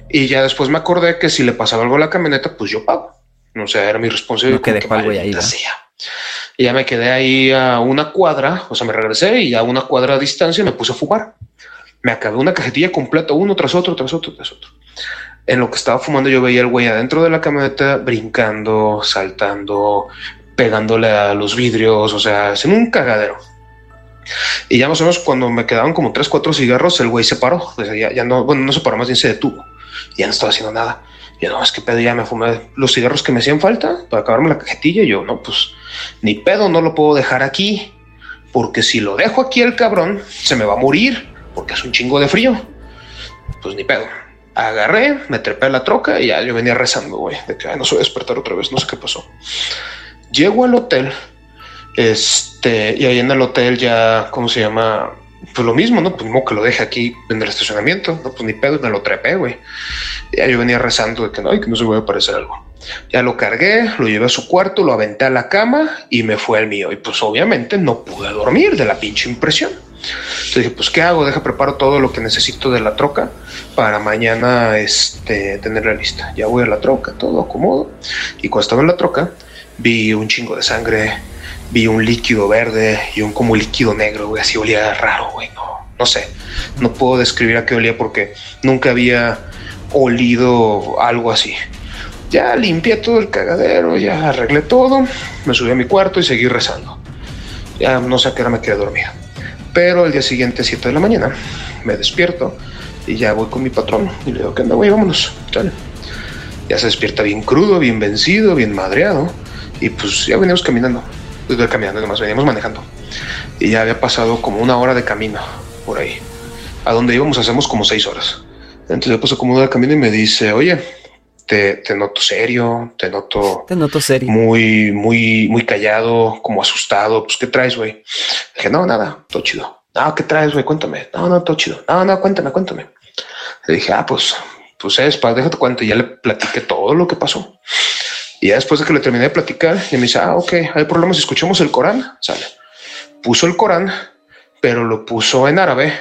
[SPEAKER 3] Y ya después me acordé que si le pasaba algo a la camioneta, pues yo pago. O sea, era mi responsabilidad.
[SPEAKER 1] No algo ahí.
[SPEAKER 3] Y ya me quedé ahí a una cuadra, o sea, me regresé y a una cuadra de distancia me puse a fumar. Me acabé una cajetilla completa, uno tras otro, tras otro, tras otro en lo que estaba fumando yo veía al güey adentro de la camioneta brincando, saltando, pegándole a los vidrios, o sea, en un cagadero. Y ya más o menos cuando me quedaban como tres, cuatro cigarros, el güey se paró. Ya, no, bueno, no se paró, más bien se detuvo. Ya no estaba haciendo nada. Yo no, es que pedo, ya me fumé los cigarros que me hacían falta para acabarme la cajetilla. Y yo, no, pues ni pedo, no lo puedo dejar aquí. Porque si lo dejo aquí el cabrón, se me va a morir. Porque es un chingo de frío. Pues ni pedo agarré, me trepé a la troca y ya yo venía rezando, güey, de que no se a despertar otra vez, no sé qué pasó. Llego al hotel, este, y ahí en el hotel ya, ¿cómo se llama? Pues lo mismo, ¿no? Pues mismo que lo deje aquí en el estacionamiento, no, pues ni pedo, me lo trepé, güey. Ya yo venía rezando de que no, y que no se voy a aparecer algo. Ya lo cargué, lo llevé a su cuarto, lo aventé a la cama y me fue al mío. Y pues obviamente no pude dormir de la pinche impresión. Entonces dije, pues, ¿qué hago? Deja preparo todo lo que necesito de la troca para mañana este, tenerla lista. Ya voy a la troca, todo acomodo. Y cuando estaba en la troca, vi un chingo de sangre, vi un líquido verde y un como líquido negro, güey. Así olía raro, güey. No, no sé. No puedo describir a qué olía porque nunca había olido algo así. Ya limpié todo el cagadero, ya arreglé todo, me subí a mi cuarto y seguí rezando. Ya no sé a qué hora me quedé dormido. Pero el día siguiente, 7 de la mañana, me despierto y ya voy con mi patrón y le digo, ¿qué onda, güey? Vámonos. Ya se despierta bien crudo, bien vencido, bien madreado. Y pues ya veníamos caminando. Caminando, nomás veníamos manejando. Y ya había pasado como una hora de camino por ahí. A donde íbamos hacemos como seis horas. Entonces yo paso como una hora de camino y me dice, oye, te, te, noto serio, te noto,
[SPEAKER 1] te noto serio,
[SPEAKER 3] muy, muy, muy callado, como asustado. Pues, ¿qué traes, güey? Dije, no, nada, todo chido. No, ¿qué traes, güey? Cuéntame. No, no, todo chido. No, no, cuéntame, cuéntame. Le dije, ah, pues, pues es, para déjate cuento. Y ya le platiqué todo lo que pasó. Y después de que le terminé de platicar, y me dice, ah, ok, hay problemas si escuchamos el Corán. Sale. Puso el Corán, pero lo puso en árabe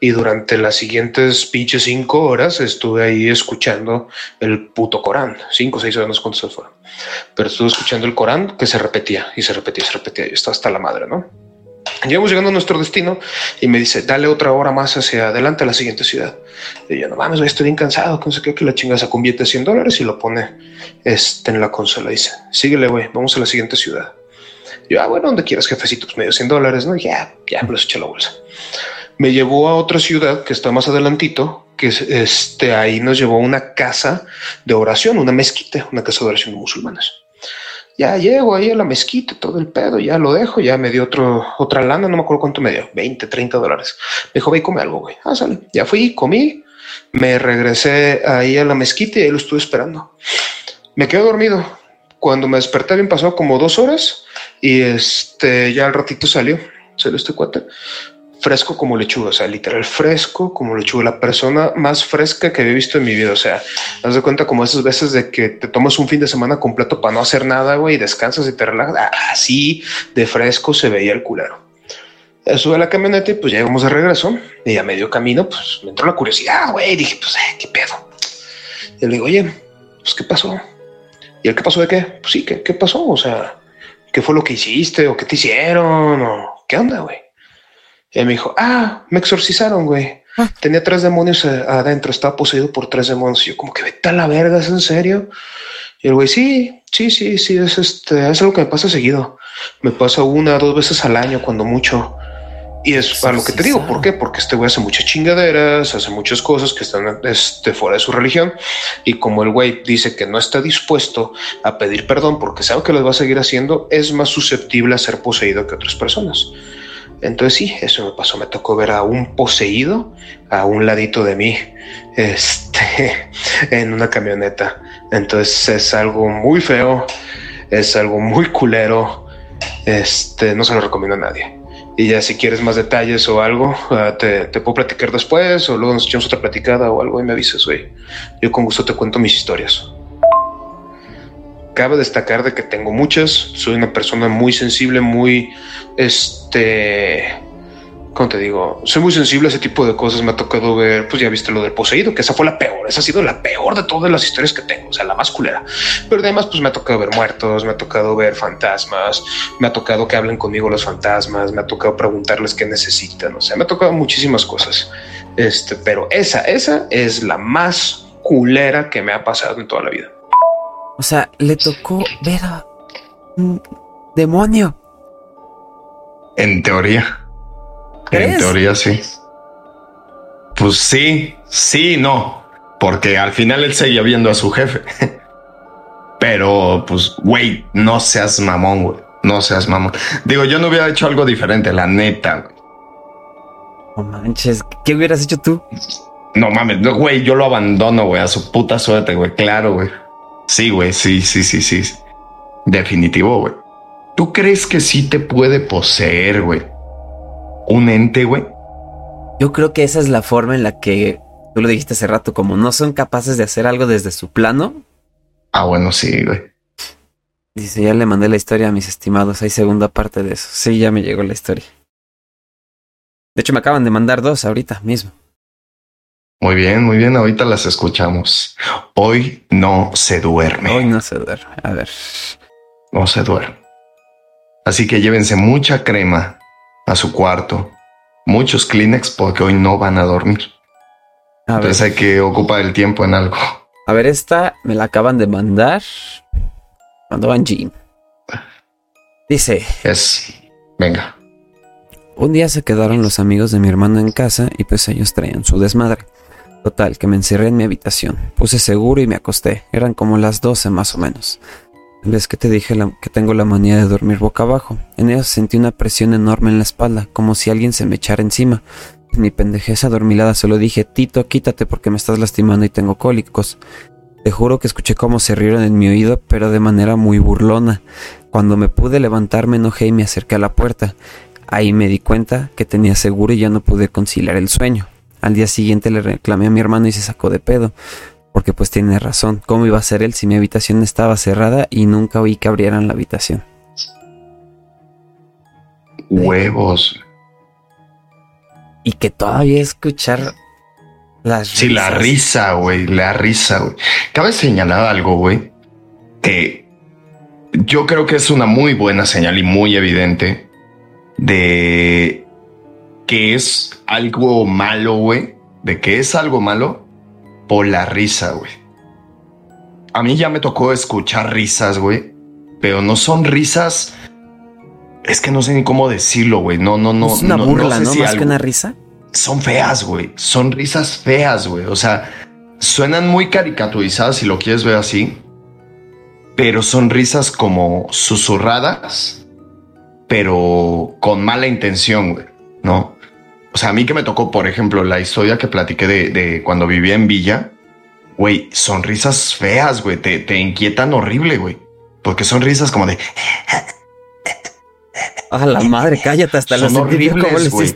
[SPEAKER 3] y durante las siguientes pinches cinco horas estuve ahí escuchando el puto Corán. Cinco seis horas, no sé cuántos fueron. Pero estuve escuchando el Corán que se repetía y se repetía y se repetía. Y estaba hasta la madre, ¿no? Llegamos llegando a nuestro destino y me dice, dale otra hora más hacia adelante a la siguiente ciudad. Y yo, no mames, estoy bien cansado, que no sé que la chinga se convierte a 100 dólares y lo pone este, en la consola. Dice, síguele, güey, vamos a la siguiente ciudad. yo, ah, bueno, donde quieras, jefecito, pues medio 100 dólares, ¿no? Y ya, ya me los eché la bolsa me llevó a otra ciudad que está más adelantito, que este, ahí nos llevó a una casa de oración, una mezquita, una casa de oración de musulmanes. Ya llego ahí a la mezquita, todo el pedo, ya lo dejo, ya me dio otro, otra lana, no me acuerdo cuánto me dio, 20, 30 dólares. Me dijo, ve y come algo, güey. Ah, sale. Ya fui, comí, me regresé ahí a la mezquita y ahí lo estuve esperando. Me quedo dormido. Cuando me desperté bien pasó como dos horas y este ya al ratito salió, salió este cuate fresco como lechuga, o sea, literal fresco como lechuga, la persona más fresca que había visto en mi vida, o sea, haz de cuenta como esas veces de que te tomas un fin de semana completo para no hacer nada, güey, y descansas y te relajas, así de fresco se veía el culero. Sube la camioneta y pues llegamos de regreso y a medio camino pues me entró la curiosidad, güey, dije, pues, eh, ¿qué pedo? Y le digo, oye, pues, ¿qué pasó? ¿Y el qué pasó de qué? Pues sí, ¿qué, qué pasó? O sea, ¿qué fue lo que hiciste o qué te hicieron o qué onda, güey? Y me dijo, ah, me exorcizaron, güey. Ah. Tenía tres demonios eh, adentro, estaba poseído por tres demonios. Y yo como que vete a la verga, ¿es en serio? Y el güey, sí, sí, sí, sí, es este, es algo que me pasa seguido. Me pasa una, dos veces al año, cuando mucho. Y es a lo que te digo, ¿por qué? Porque este güey hace muchas chingaderas, hace muchas cosas que están este, fuera de su religión. Y como el güey dice que no está dispuesto a pedir perdón porque sabe que lo va a seguir haciendo, es más susceptible a ser poseído que otras personas. Entonces sí, eso me pasó. Me tocó ver a un poseído a un ladito de mí, este, en una camioneta. Entonces es algo muy feo, es algo muy culero. Este, no se lo recomiendo a nadie. Y ya si quieres más detalles o algo, ah, te, puedo platicar después o luego nos echamos otra platicada o algo y me avisas, güey. Yo con gusto te cuento mis historias. Cabe destacar de que tengo muchas, soy una persona muy sensible, muy, este, ¿cómo te digo? Soy muy sensible a ese tipo de cosas. Me ha tocado ver, pues ya viste lo del poseído, que esa fue la peor. Esa ha sido la peor de todas las historias que tengo, o sea, la más culera. Pero además, pues me ha tocado ver muertos, me ha tocado ver fantasmas, me ha tocado que hablen conmigo los fantasmas, me ha tocado preguntarles qué necesitan. O sea, me ha tocado muchísimas cosas. Este, pero esa, esa es la más culera que me ha pasado en toda la vida.
[SPEAKER 1] O sea, le tocó ver a un demonio.
[SPEAKER 2] En teoría. En teoría sí. Pues sí, sí, no. Porque al final él seguía viendo a su jefe. Pero, pues, güey, no seas mamón, güey. No seas mamón. Digo, yo no hubiera hecho algo diferente, la neta, güey.
[SPEAKER 1] No manches, ¿qué hubieras hecho tú?
[SPEAKER 2] No mames, güey, yo lo abandono, güey, a su puta suerte, güey. Claro, güey. Sí, güey, sí, sí, sí, sí. Definitivo, güey. ¿Tú crees que sí te puede poseer, güey? Un ente, güey.
[SPEAKER 1] Yo creo que esa es la forma en la que tú lo dijiste hace rato, como no son capaces de hacer algo desde su plano.
[SPEAKER 2] Ah, bueno, sí, güey.
[SPEAKER 1] Dice, ya le mandé la historia a mis estimados. Hay segunda parte de eso. Sí, ya me llegó la historia. De hecho, me acaban de mandar dos ahorita mismo.
[SPEAKER 2] Muy bien, muy bien. Ahorita las escuchamos. Hoy no se duerme.
[SPEAKER 1] Hoy no se duerme. A ver.
[SPEAKER 2] No se duerme. Así que llévense mucha crema a su cuarto, muchos Kleenex porque hoy no van a dormir. Entonces hay que ocupar el tiempo en algo.
[SPEAKER 1] A ver, esta me la acaban de mandar. Mandó van Jean. Dice.
[SPEAKER 2] Es. Venga.
[SPEAKER 1] Un día se quedaron los amigos de mi hermano en casa y pues ellos traían su desmadre. Total, que me encerré en mi habitación. Puse seguro y me acosté. Eran como las 12 más o menos. Ves que te dije que tengo la manía de dormir boca abajo. En eso sentí una presión enorme en la espalda, como si alguien se me echara encima. En mi pendejeza dormilada solo dije, Tito, quítate porque me estás lastimando y tengo cólicos. Te juro que escuché cómo se rieron en mi oído, pero de manera muy burlona. Cuando me pude levantar me enojé y me acerqué a la puerta. Ahí me di cuenta que tenía seguro y ya no pude conciliar el sueño. Al día siguiente le reclamé a mi hermano y se sacó de pedo. Porque pues tiene razón. ¿Cómo iba a ser él si mi habitación estaba cerrada y nunca oí que abrieran la habitación?
[SPEAKER 2] Huevos.
[SPEAKER 1] Y que todavía escuchar las
[SPEAKER 2] Sí, la risa, güey. La risa, güey. Cabe señalar algo, güey. Que yo creo que es una muy buena señal y muy evidente de que es algo malo, güey, de que es algo malo por la risa, güey. A mí ya me tocó escuchar risas, güey, pero no son risas. Es que no sé ni cómo decirlo, güey. No, no, no.
[SPEAKER 1] Es una burla, ¿no? Más que una risa.
[SPEAKER 2] son feas, güey. Son risas feas, güey. O sea, suenan muy caricaturizadas si lo quieres ver así, pero son risas como susurradas, pero con mala intención, güey, ¿no? O sea, a mí que me tocó, por ejemplo, la historia que platiqué de, cuando vivía en Villa, güey, son risas feas, güey, te, te inquietan horrible, güey, porque son risas como de...
[SPEAKER 1] A la madre, cállate hasta
[SPEAKER 2] son horribles, güey.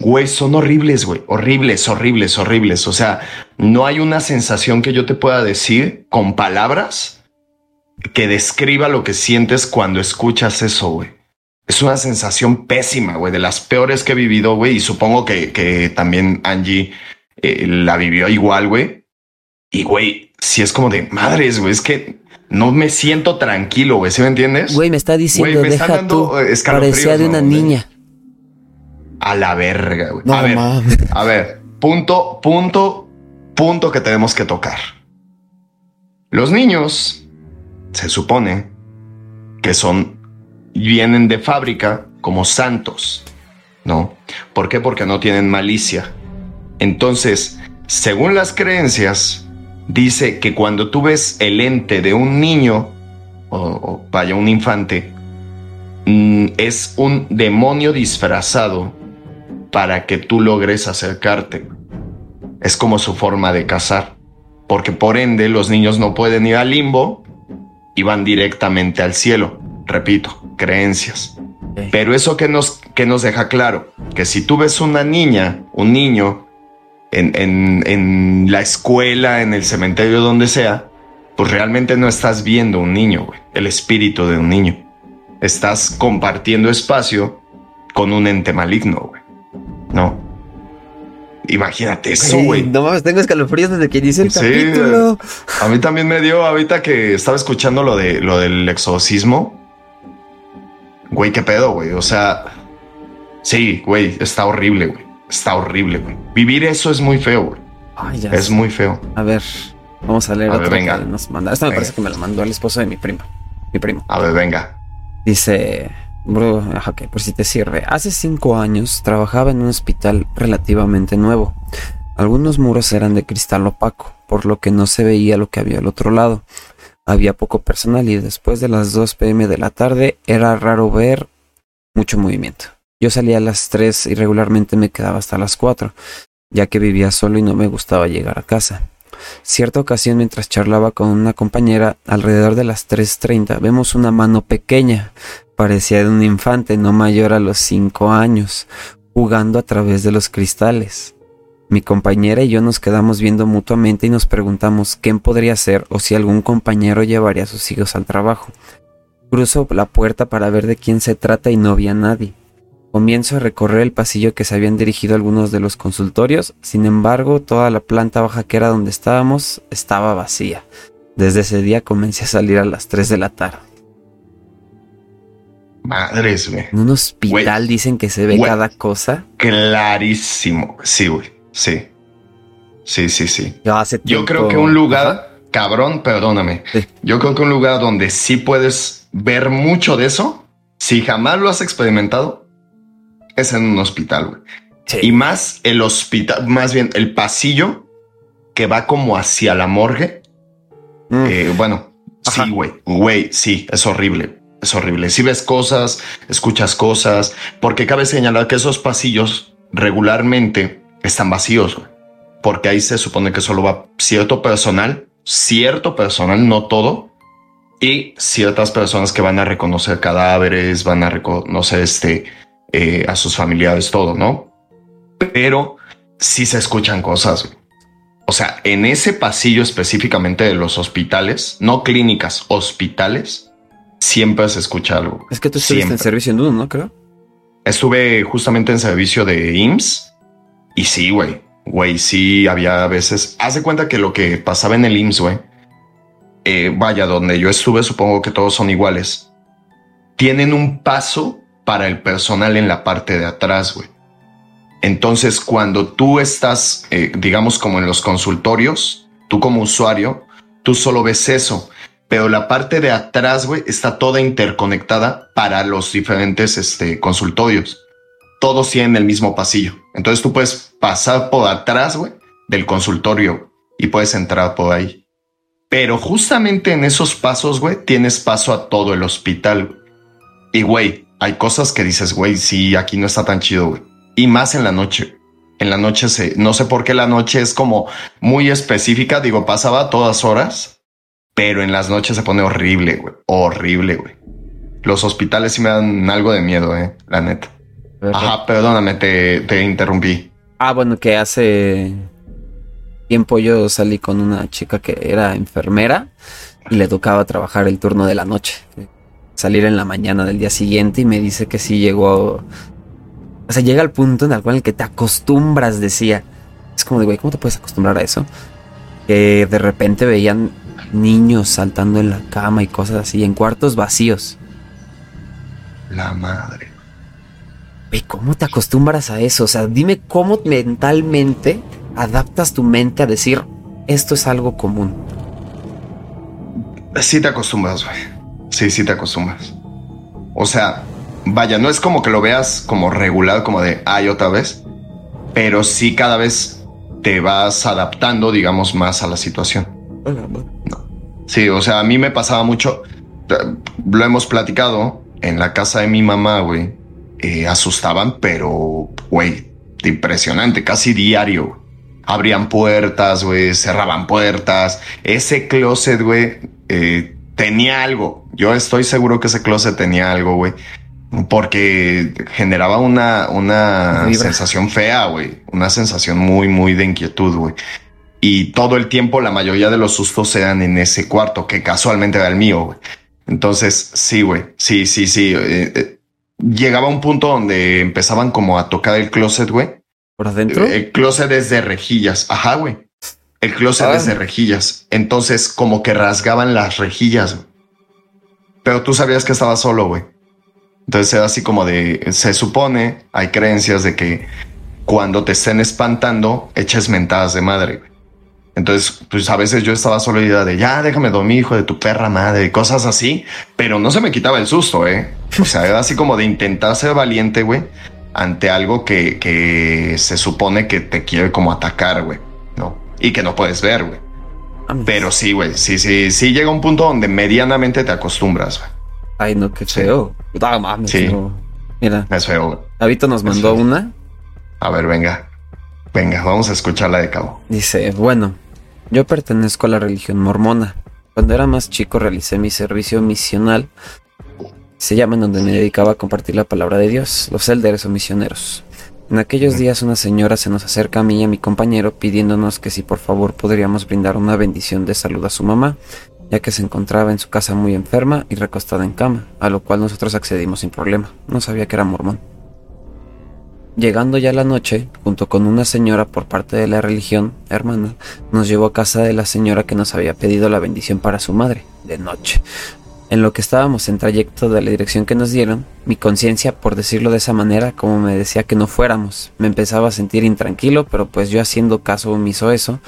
[SPEAKER 2] Güey, son horribles, güey. Horribles, horribles, horribles. O sea, no hay una sensación que yo te pueda decir con palabras que describa lo que sientes cuando escuchas eso, güey. Es una sensación pésima, güey, de las peores que he vivido, güey. Y supongo que, que también Angie eh, la vivió igual, güey. Y, güey, si es como de madres, güey, es que no me siento tranquilo, güey, ¿sí me entiendes?
[SPEAKER 1] Güey, me está diciendo, deja tú, parecía de una niña.
[SPEAKER 2] A la verga, güey. a ver, a ver, punto, punto, punto que tenemos que tocar. Los niños se supone que son, vienen de fábrica como santos, ¿no? ¿Por qué? Porque no tienen malicia. Entonces, según las creencias, dice que cuando tú ves el ente de un niño, o, vaya, un infante, mm, es un demonio disfrazado para que tú logres acercarte. Es como su forma de cazar, porque por ende los niños no pueden ir al limbo y van directamente al cielo. Repito, creencias. Pero eso que nos, que nos deja claro, que si tú ves una niña, un niño, en, en, en la escuela, en el cementerio, donde sea, pues realmente no estás viendo un niño, el espíritu de un niño. Estás compartiendo espacio con un ente maligno, güey. No. Imagínate eso, güey.
[SPEAKER 1] No mames, tengo escalofríos desde que dice el capítulo.
[SPEAKER 2] A mí también me dio ahorita que estaba escuchando lo de lo del exorcismo. Güey, qué pedo, güey. O sea, sí, güey, está horrible, güey. Está horrible, güey. Vivir eso es muy feo, güey. Ay, ya es muy feo.
[SPEAKER 1] A ver, vamos a leer a ver, venga. que nos manda. Esta me parece que me la mandó el esposo de mi primo. Mi primo.
[SPEAKER 2] A ver, venga.
[SPEAKER 1] Dice, Bro, ok, por si te sirve. Hace cinco años trabajaba en un hospital relativamente nuevo. Algunos muros eran de cristal opaco, por lo que no se veía lo que había al otro lado. Había poco personal y después de las 2 pm de la tarde era raro ver mucho movimiento. Yo salía a las 3 y regularmente me quedaba hasta las 4, ya que vivía solo y no me gustaba llegar a casa. Cierta ocasión mientras charlaba con una compañera, alrededor de las 3.30, vemos una mano pequeña, parecía de un infante no mayor a los 5 años, jugando a través de los cristales. Mi compañera y yo nos quedamos viendo mutuamente y nos preguntamos quién podría ser o si algún compañero llevaría a sus hijos al trabajo. Cruzo la puerta para ver de quién se trata y no había nadie. Comienzo a recorrer el pasillo que se habían dirigido algunos de los consultorios, sin embargo toda la planta baja que era donde estábamos estaba vacía. Desde ese día comencé a salir a las 3 de la tarde.
[SPEAKER 2] Madres, güey.
[SPEAKER 1] En un hospital dicen que se ve cada cosa.
[SPEAKER 2] Clarísimo. Sí, güey. Sí. Sí, sí, sí.
[SPEAKER 1] Yo, hace
[SPEAKER 2] Yo creo que un lugar, cabrón, perdóname. Yo creo que un lugar donde sí puedes ver mucho de eso, si jamás lo has experimentado, es en un hospital, güey. Y más el hospital, más bien el pasillo que va como hacia la morgue. Mm. Eh, bueno, sí, güey, güey, sí, es horrible. Es horrible. Si ves cosas, escuchas cosas, porque cabe señalar que esos pasillos regularmente están vacíos, porque ahí se supone que solo va cierto personal, cierto personal, no todo, y ciertas personas que van a reconocer cadáveres, van a reconocer este eh, a sus familiares, todo, ¿no? Pero sí se escuchan cosas. O sea, en ese pasillo específicamente de los hospitales, no clínicas, hospitales, siempre se escucha algo.
[SPEAKER 1] Es que tú estuviste en servicio en uno, ¿no? Creo.
[SPEAKER 2] Estuve justamente en servicio de IMSS y sí, güey. Güey, sí había veces. Haz de cuenta que lo que pasaba en el IMSS, güey. Eh, vaya, donde yo estuve, supongo que todos son iguales. Tienen un paso para el personal en la parte de atrás, güey. Entonces, cuando tú estás, eh, digamos, como en los consultorios, tú como usuario, tú solo ves eso, pero la parte de atrás, güey, está toda interconectada para los diferentes este, consultorios. Todos tienen el mismo pasillo. Entonces tú puedes pasar por atrás, güey, del consultorio y puedes entrar por ahí. Pero justamente en esos pasos, güey, tienes paso a todo el hospital. Y, güey, hay cosas que dices, güey, sí, aquí no está tan chido, güey. Y más en la noche. En la noche se, no sé por qué la noche es como muy específica. Digo, pasaba todas horas, pero en las noches se pone horrible, güey. Horrible, güey. Los hospitales sí me dan algo de miedo, eh, la neta. Ajá, perdóname, te, te interrumpí.
[SPEAKER 1] Ah, bueno, que hace tiempo yo salí con una chica que era enfermera y le tocaba trabajar el turno de la noche. Salir en la mañana del día siguiente y me dice que sí llegó. O sea, llega al punto en el cual que te acostumbras, decía. Es como de, güey, ¿cómo te puedes acostumbrar a eso? Que de repente veían niños saltando en la cama y cosas así, en cuartos vacíos.
[SPEAKER 2] La madre.
[SPEAKER 1] Güey, ¿cómo te acostumbras a eso? O sea, dime cómo mentalmente adaptas tu mente a decir, esto es algo común.
[SPEAKER 2] Sí te acostumbras, güey. Sí, sí te acostumbras. O sea, vaya, no es como que lo veas como regular, como de, ay, otra vez, pero sí cada vez te vas adaptando, digamos, más a la situación. Sí, o sea, a mí me pasaba mucho, lo hemos platicado en la casa de mi mamá, güey, eh, asustaban, pero, güey, impresionante, casi diario abrían puertas, güey, cerraban puertas. Ese closet, güey, eh, tenía algo. Yo estoy seguro que ese closet tenía algo, güey. Porque generaba una, una sensación fea, güey. Una sensación muy, muy de inquietud, güey. Y todo el tiempo, la mayoría de los sustos eran en ese cuarto, que casualmente era el mío, güey. Entonces, sí, güey. Sí, sí, sí. Eh, eh, llegaba un punto donde empezaban como a tocar el closet, güey
[SPEAKER 1] ¿Por adentro?
[SPEAKER 2] El closet es de rejillas. Ajá, güey. El closet es de ah. rejillas. Entonces, como que rasgaban las rejillas. Pero tú sabías que estaba solo, güey. Entonces era así como de, se supone, hay creencias de que cuando te estén espantando, eches mentadas de madre. Entonces, pues a veces yo estaba solo idea de, ya, déjame dormir, hijo de tu perra madre, cosas así, pero no se me quitaba el susto, ¿eh? O sea, era así como de intentar ser valiente, güey, ante algo que, se supone que te quiere como atacar, güey, ¿no? Y que no puedes ver, güey. Pero sí, güey, sí, sí, sí llega un punto donde medianamente te acostumbras, güey.
[SPEAKER 1] Ay, no, qué feo. Ah, mames, sí. Mira.
[SPEAKER 2] Es feo, güey.
[SPEAKER 1] Habito nos mandó una.
[SPEAKER 2] A ver, venga. Venga, vamos a escucharla de cabo.
[SPEAKER 1] Dice, bueno, yo pertenezco a la religión mormona. Cuando era más chico realicé mi servicio misional se llama en donde me dedicaba a compartir la palabra de Dios, los elders o misioneros. En aquellos días una señora se nos acerca a mí y a mi compañero pidiéndonos que si por favor podríamos brindar una bendición de salud a su mamá, ya que se encontraba en su casa muy enferma y recostada en cama, a lo cual nosotros accedimos sin problema. No sabía que era mormón. Llegando ya la noche, junto con una señora por parte de la religión, hermana, nos llevó a casa de la señora que nos había pedido la bendición para su madre, de noche, en lo que estábamos en trayecto de la dirección que nos dieron, mi conciencia, por decirlo de esa manera, como me decía que no fuéramos, me empezaba a sentir intranquilo, pero pues yo haciendo caso omiso eso,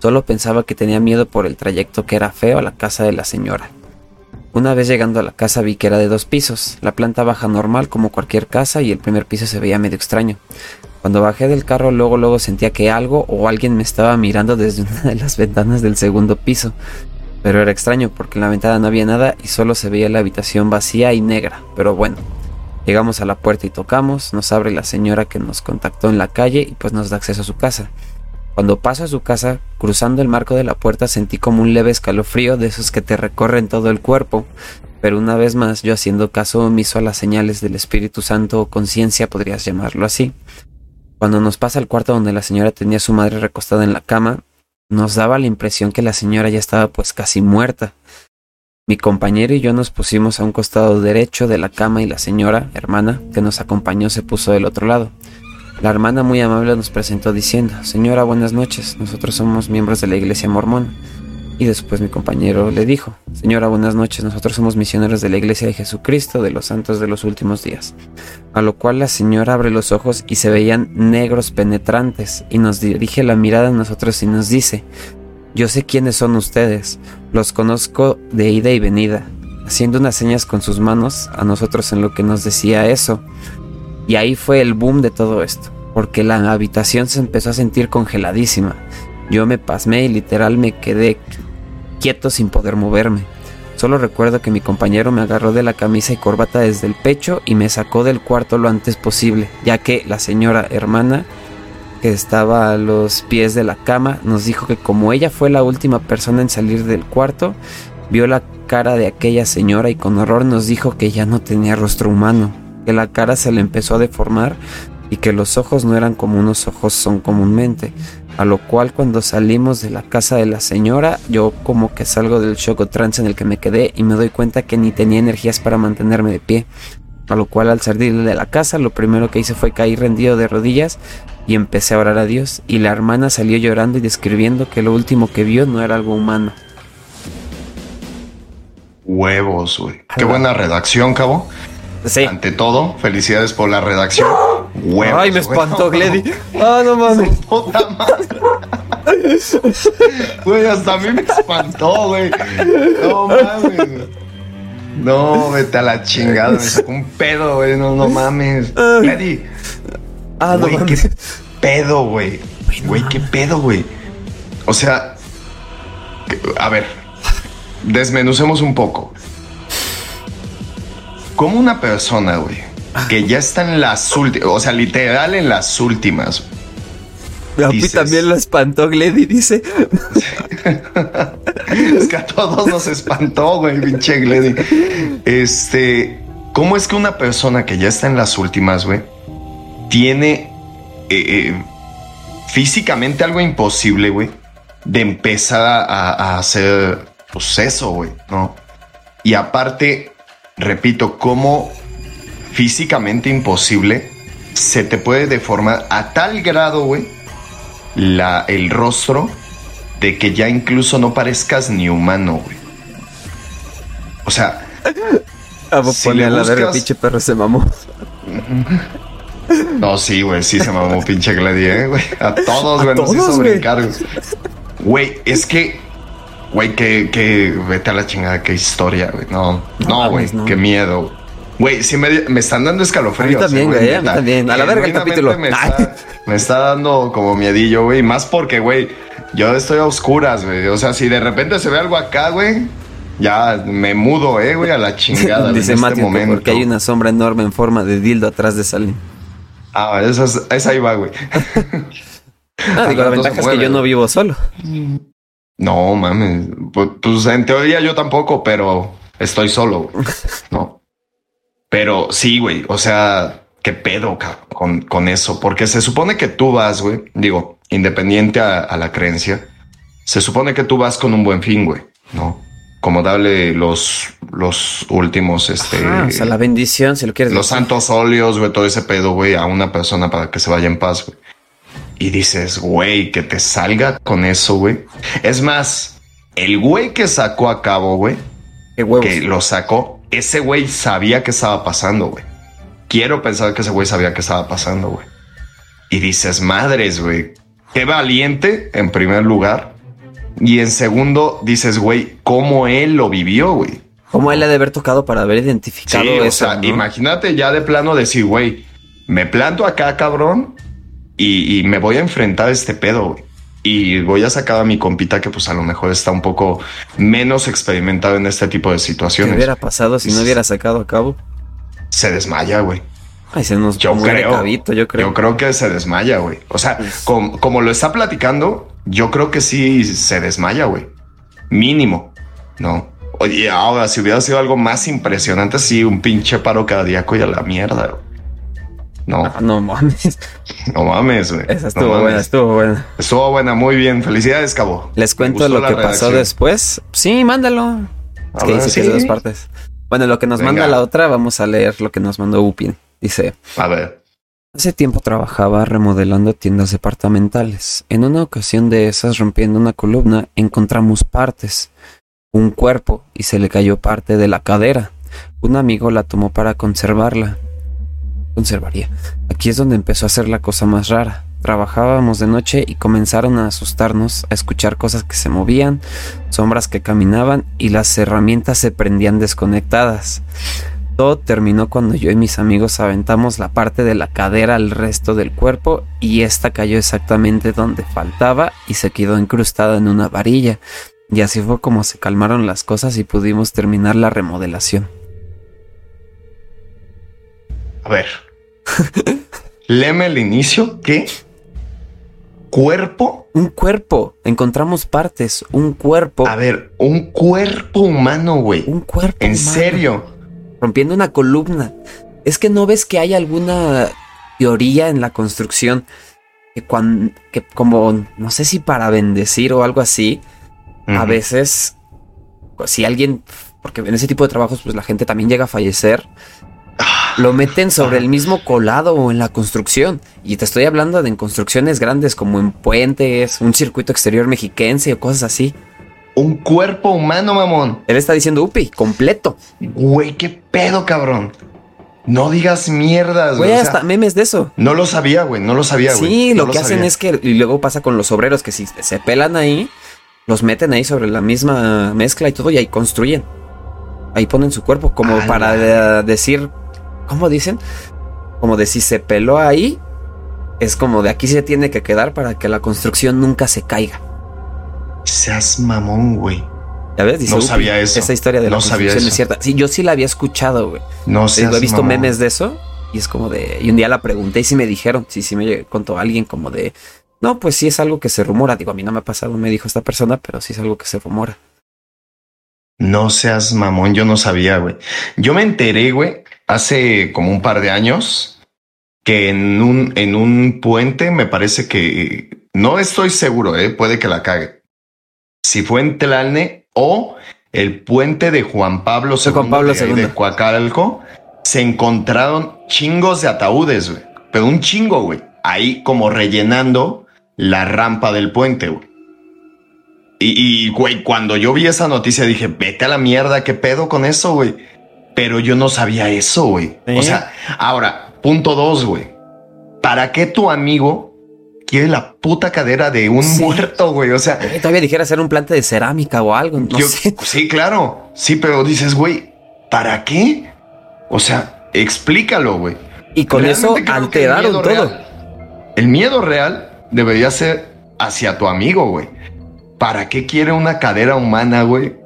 [SPEAKER 1] solo pensaba que tenía miedo por el trayecto que era feo a la casa de la señora. Una vez llegando a la casa vi que era de dos pisos, la planta baja normal como cualquier casa y el primer piso se veía medio extraño. Cuando bajé del carro luego luego sentía que algo o alguien me estaba mirando desde una de las ventanas del segundo piso. Pero era extraño porque en la ventana no había nada y solo se veía la habitación vacía y negra. Pero bueno, llegamos a la puerta y tocamos, nos abre la señora que nos contactó en la calle y pues nos da acceso a su casa. Cuando paso a su casa, cruzando el marco de la puerta sentí como un leve escalofrío de esos que te recorren todo el cuerpo. Pero una vez más, yo haciendo caso omiso a las señales del Espíritu Santo o conciencia, podrías llamarlo así. Cuando nos pasa al cuarto donde la señora tenía a su madre recostada en la cama, nos daba la impresión que la señora ya estaba pues casi muerta. Mi compañero y yo nos pusimos a un costado derecho de la cama y la señora, hermana, que nos acompañó se puso del otro lado. La hermana muy amable nos presentó diciendo, Señora, buenas noches, nosotros somos miembros de la iglesia mormona. Y después mi compañero le dijo, Señora, buenas noches, nosotros somos misioneros de la Iglesia de Jesucristo de los Santos de los Últimos Días. A lo cual la señora abre los ojos y se veían negros penetrantes y nos dirige la mirada a nosotros y nos dice, Yo sé quiénes son ustedes, los conozco de ida y venida, haciendo unas señas con sus manos a nosotros en lo que nos decía eso. Y ahí fue el boom de todo esto, porque la habitación se empezó a sentir congeladísima. Yo me pasmé y literal me quedé quieto sin poder moverme. Solo recuerdo que mi compañero me agarró de la camisa y corbata desde el pecho y me sacó del cuarto lo antes posible, ya que la señora hermana que estaba a los pies de la cama nos dijo que como ella fue la última persona en salir del cuarto, vio la cara de aquella señora y con horror nos dijo que ya no tenía rostro humano, que la cara se le empezó a deformar y que los ojos no eran como unos ojos son comúnmente. A lo cual cuando salimos de la casa de la señora, yo como que salgo del shock o trance en el que me quedé y me doy cuenta que ni tenía energías para mantenerme de pie. A lo cual al salir de la casa, lo primero que hice fue caer rendido de rodillas y empecé a orar a Dios. Y la hermana salió llorando y describiendo que lo último que vio no era algo humano.
[SPEAKER 2] Huevos, güey. Qué buena redacción, cabo.
[SPEAKER 1] Sí.
[SPEAKER 2] Ante todo, felicidades por la redacción. Huevos.
[SPEAKER 1] Ay, me espantó, Gledy. Ah, no mames.
[SPEAKER 2] Puta madre. Güey, hasta a mí me espantó, güey. No mames. No, vete a la chingada. Me sacó un pedo, güey. No, no mames. Gledy.
[SPEAKER 1] Ah, no
[SPEAKER 2] Güey,
[SPEAKER 1] mames.
[SPEAKER 2] qué pedo, güey. Güey, qué pedo, güey. O sea, a ver, desmenucemos un poco. Como una persona, güey, que ya está en las últimas, o sea, literal en las últimas.
[SPEAKER 1] A mí también lo espantó, Gledy, dice.
[SPEAKER 2] Es que a todos nos espantó, güey, pinche Gledy. Este, ¿cómo es que una persona que ya está en las últimas, güey, tiene eh, eh, físicamente algo imposible, güey, de empezar a, a hacer, pues eso, güey, ¿no? Y aparte, repito, cómo físicamente imposible se te puede deformar a tal grado, güey, la, el rostro de que ya incluso no parezcas ni humano, güey. O sea, Si le
[SPEAKER 1] la verga, pinche perro se mamó.
[SPEAKER 2] no, sí, güey, sí se mamó pinche Glady, eh, güey. A todos,
[SPEAKER 1] A
[SPEAKER 2] güey, nos hizo brincar, güey. Es que, güey, que, que, vete a la chingada, qué historia, güey. No, no, güey,
[SPEAKER 1] no.
[SPEAKER 2] qué miedo. Güey. Sí me, me están dando escalofríos.
[SPEAKER 1] A mí también,
[SPEAKER 2] eh,
[SPEAKER 1] güey, a mí también. A la verga el capítulo.
[SPEAKER 2] Me está, me está dando como miedillo, güey. Más porque, güey, yo estoy a oscuras, güey. O sea, si de repente se ve algo acá, güey, ya me mudo, eh, güey, a la chingada.
[SPEAKER 1] Dice
[SPEAKER 2] en este
[SPEAKER 1] Matthew que
[SPEAKER 2] momento.
[SPEAKER 1] porque hay una sombra enorme en forma de dildo atrás de Salim.
[SPEAKER 2] Ah, esa, es- esa ahí va, güey.
[SPEAKER 1] Ah, digo, la ventaja es que yo no vivo solo.
[SPEAKER 2] No, mames. Pues, pues, en teoría yo tampoco, pero estoy solo, güey. No. Pero sí, güey. O sea, qué pedo cabrón, con, con eso. Porque se supone que tú vas, güey. Digo, independiente a, a la creencia, se supone que tú vas con un buen fin, güey. No. Como darle los, los últimos, este.
[SPEAKER 1] O sea, la bendición, si lo quieres
[SPEAKER 2] los
[SPEAKER 1] decir.
[SPEAKER 2] santos óleos, güey, todo ese pedo, güey, a una persona para que se vaya en paz, güey. Y dices, güey, que te salga con eso, güey. Es más, el güey que sacó a cabo, güey, que lo sacó, ese güey sabía que estaba pasando, güey. Quiero pensar que ese güey sabía que estaba pasando, güey. Y dices, madres, güey, qué valiente, en primer lugar. Y en segundo, dices, güey, cómo él lo vivió, güey.
[SPEAKER 1] ¿Cómo él ha de haber tocado para haber identificado
[SPEAKER 2] Sí, o
[SPEAKER 1] eso?
[SPEAKER 2] sea,
[SPEAKER 1] no?
[SPEAKER 2] imagínate ya de plano decir, güey, me planto acá, cabrón, y, y me voy a enfrentar a este pedo, güey. Y voy a sacar a mi compita que pues a lo mejor está un poco menos experimentado en este tipo de
[SPEAKER 1] ¿Qué
[SPEAKER 2] situaciones.
[SPEAKER 1] hubiera pasado si no hubiera sacado a cabo?
[SPEAKER 2] Se desmaya, güey.
[SPEAKER 1] Ay, se nos
[SPEAKER 2] Yo creo.
[SPEAKER 1] cabito, yo creo.
[SPEAKER 2] Yo creo que se desmaya, güey. O sea, com- como lo está platicando, yo creo que sí se desmaya, güey. Mínimo, ¿no? Oye, ahora, si hubiera sido algo más impresionante, sí, un pinche paro cardíaco y a la mierda, güey. No,
[SPEAKER 1] Ah, no mames.
[SPEAKER 2] no mames, güey.
[SPEAKER 1] Esa
[SPEAKER 2] No
[SPEAKER 1] estuvo
[SPEAKER 2] mames.
[SPEAKER 1] buena, estuvo buena.
[SPEAKER 2] Estuvo buena, muy bien. Felicidades, Cabo.
[SPEAKER 1] Les cuento lo que pasó después. Sí, mándalo. Es que dice que de dos partes. Bueno, lo que nos
[SPEAKER 2] Venga.
[SPEAKER 1] manda la otra, vamos a leer lo que nos mandó Upin. Dice,
[SPEAKER 2] A ver.
[SPEAKER 1] hace tiempo trabajaba remodelando tiendas departamentales. En una ocasión de esas, rompiendo una columna, encontramos partes. Un cuerpo y se le cayó parte de la cadera. Un amigo la tomó para conservarla. Conservaría. Aquí es donde empezó a ser la cosa más rara. Trabajábamos de noche y comenzaron a asustarnos, a escuchar cosas que se movían, sombras que caminaban y las herramientas se prendían desconectadas. Todo terminó cuando yo y mis amigos aventamos la parte de la cadera al resto del cuerpo y esta cayó exactamente donde faltaba y se quedó incrustada en una varilla. Y así fue como se calmaron las cosas y pudimos terminar la remodelación.
[SPEAKER 2] A ver. Leme el inicio. ¿Qué? ¿Cuerpo?
[SPEAKER 1] Un cuerpo. Encontramos partes. Un cuerpo.
[SPEAKER 2] A ver, un cuerpo humano, güey.
[SPEAKER 1] Un cuerpo.
[SPEAKER 2] ¿En serio?
[SPEAKER 1] Rompiendo una columna. Es que no ves que hay alguna teoría en la construcción que, cuando, que como, no sé si para bendecir o algo así, a veces, pues, si alguien, porque en ese tipo de trabajos, pues la gente también llega a fallecer lo meten sobre el mismo colado o en la construcción. Y te estoy hablando de en construcciones grandes como en puentes, un circuito exterior mexiquense o cosas así.
[SPEAKER 2] Un cuerpo humano, mamón.
[SPEAKER 1] Él está diciendo UPI, completo.
[SPEAKER 2] Güey, qué pedo, cabrón. No digas mierdas,
[SPEAKER 1] güey. hasta memes de eso.
[SPEAKER 2] No lo sabía, güey. No lo sabía, güey.
[SPEAKER 1] Sí, lo, que hacen es que. Y luego pasa con los obreros que si se pelan ahí, los meten ahí sobre la misma mezcla y todo y ahí construyen. Ahí ponen su cuerpo como para decir ¿Cómo dicen? Como de si se peló ahí, es como de aquí se tiene que quedar para que la construcción nunca se caiga.
[SPEAKER 2] Seas mamón, güey.
[SPEAKER 1] ¿Ya ves?
[SPEAKER 2] no sabía eso.
[SPEAKER 1] Esa historia de la construcción es cierta. Sí, yo sí la había escuchado, güey.
[SPEAKER 2] No sé.
[SPEAKER 1] He visto memes de eso y es como de. Y un día la pregunté y sí me dijeron, sí, sí me contó alguien como de. No, pues sí es algo que se rumora. Digo, a mí no me ha pasado, me dijo esta persona, pero sí es algo que se rumora.
[SPEAKER 2] No seas mamón, yo no sabía, güey. Yo me enteré, güey, hace como un par de años que en un, en un puente me parece que no estoy seguro, eh, puede que la cague. Si fue en Tlalne o el puente de Juan Pablo II,
[SPEAKER 1] Juan Pablo
[SPEAKER 2] de, de Coacalco, se encontraron chingos de ataúdes, güey. Pero un chingo, güey. Ahí como rellenando la rampa del puente, güey. Y, güey, cuando yo vi esa noticia dije, vete a la mierda, ¿qué pedo con eso, güey? Pero yo no sabía eso, güey. O sea, ahora, punto dos, güey. ¿Para qué tu amigo quiere la puta cadera de un muerto, güey? O sea,
[SPEAKER 1] todavía dijera hacer un plante de cerámica o algo. No sé.
[SPEAKER 2] Sí, claro. Sí, pero dices, güey, ¿para qué? O sea, explícalo, güey.
[SPEAKER 1] Y con eso alteraron todo.
[SPEAKER 2] el miedo real debería ser hacia tu amigo, güey. ¿Para qué quiere una cadera humana, güey?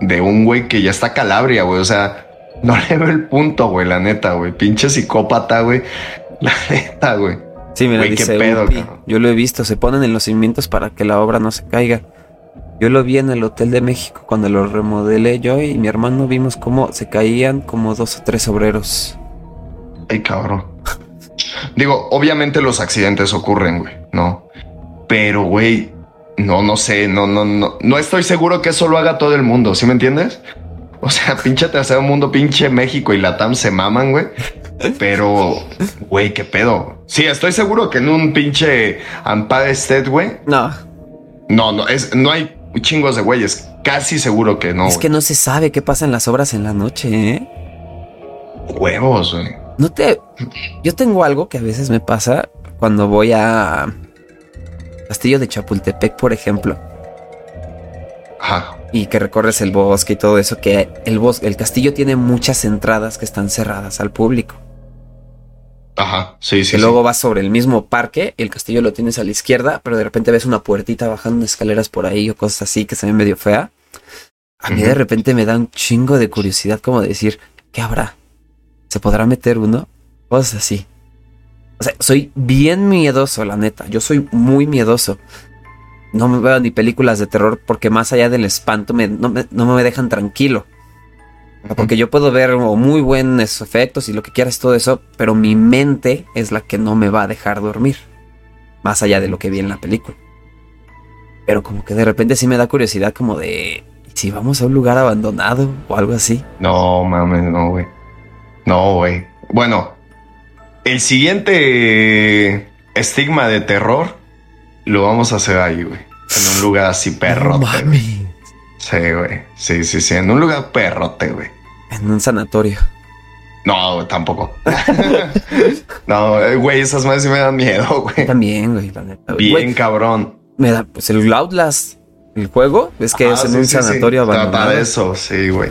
[SPEAKER 2] De un güey que ya está calabria, güey. O sea, no le veo el punto, güey, la neta, güey. Pinche psicópata, güey. La neta, güey.
[SPEAKER 1] Sí, mira, dice, qué pedo, yo lo he visto, se ponen en los cimientos para que la obra no se caiga. Yo lo vi en el Hotel de México cuando lo remodelé yo y mi hermano vimos cómo se caían como dos o tres obreros.
[SPEAKER 2] Ay, cabrón. Digo, obviamente los accidentes ocurren, güey, ¿no? Pero, güey, no, no sé, no, no, no, no estoy seguro que eso lo haga todo el mundo, ¿sí me entiendes? O sea, pinche tercer mundo, pinche México y Latam se maman, güey. Pero, güey, qué pedo. Sí, estoy seguro que en un pinche Ampare State, güey.
[SPEAKER 1] No.
[SPEAKER 2] No, no, es, no hay chingos de güeyes. Casi seguro que no.
[SPEAKER 1] Es que no se sabe qué pasa en las obras en la noche, ¿eh?
[SPEAKER 2] Huevos, güey.
[SPEAKER 1] No te. Yo tengo algo que a veces me pasa cuando voy a. Castillo de Chapultepec, por ejemplo.
[SPEAKER 2] Ajá
[SPEAKER 1] y que recorres el bosque y todo eso, que el bosque, el castillo tiene muchas entradas que están cerradas al público.
[SPEAKER 2] Ajá, sí, sí.
[SPEAKER 1] Que luego vas sobre el mismo parque, y el castillo lo tienes a la izquierda, pero de repente ves una puertita bajando escaleras por ahí o cosas así que se ven medio fea. A mí de repente me da un chingo de curiosidad como decir, ¿qué habrá? ¿Se podrá meter uno? Cosas así. O sea, soy bien miedoso, la neta. Yo soy muy miedoso no me veo ni películas de terror porque más allá del espanto no, me, dejan tranquilo. Porque yo puedo ver muy buenos efectos y lo que quieras todo eso, pero mi mente es la que no me va a dejar dormir. Más allá de lo que vi en la película. Pero como que de repente sí me da curiosidad como de... Si vamos a un lugar abandonado o algo así.
[SPEAKER 2] No, mames, no, güey. No, güey. Bueno, el siguiente estigma de terror lo vamos a hacer ahí, güey. En un lugar así perrote. sí, güey. Sí, sí, sí. En un lugar perrote, güey.
[SPEAKER 1] En un sanatorio.
[SPEAKER 2] No, tampoco. no, eh, güey, esas madres sí me dan miedo, güey.
[SPEAKER 1] También, güey, la neta.
[SPEAKER 2] Bien cabrón.
[SPEAKER 1] Me da, pues el Outlast, el juego, es que es en un sanatorio
[SPEAKER 2] abandonado. Trata de eso, sí, güey.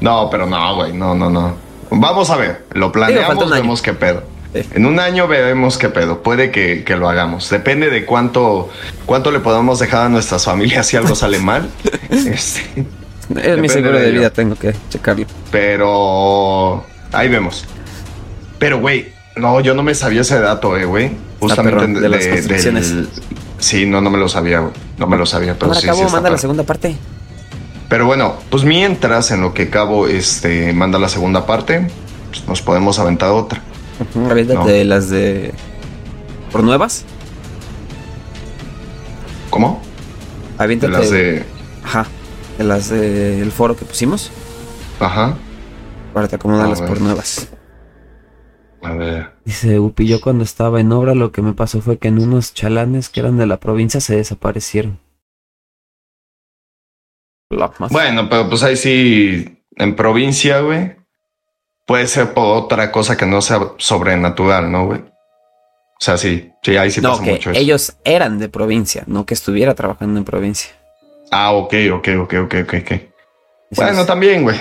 [SPEAKER 2] No, pero no, güey, no, no, no. Vamos a ver, lo planeamos, vemos qué pedo. En un año veremos qué pedo. Puede que, lo hagamos. Depende de cuánto, cuánto le podamos dejar a nuestras familias si algo sale mal.
[SPEAKER 1] Este, es mi seguro de, vida, tengo que checarlo.
[SPEAKER 2] Pero ahí vemos. Pero, güey, no, yo no me sabía ese dato, eh, güey. Justamente de, las del... Sí, no, no me lo sabía, güey. No me lo sabía, pero sí,
[SPEAKER 1] acabo, manda la segunda parte.
[SPEAKER 2] Pero bueno, pues mientras en lo que Cabo este, manda la segunda parte, pues nos podemos aventar otra.
[SPEAKER 1] Aviéntate las de. ¿Por nuevas?
[SPEAKER 2] ¿Cómo?
[SPEAKER 1] Aviéntate. las de. Ajá. De las del foro que pusimos.
[SPEAKER 2] Ajá.
[SPEAKER 1] Para te acomodarlas por nuevas.
[SPEAKER 2] A ver.
[SPEAKER 1] Dice Upi, yo cuando estaba en obra lo que me pasó fue que en unos chalanes que eran de la provincia se desaparecieron.
[SPEAKER 2] Bueno, pero pues ahí sí, en provincia, güey, puede ser por otra cosa que no sea sobrenatural, ¿no, güey? O sea, sí, sí, ahí sí pasa mucho eso.
[SPEAKER 1] Ellos eran de provincia, no que estuviera trabajando en provincia.
[SPEAKER 2] Ah, ok, ok, ok, ok, ok, ok. Bueno, también, güey.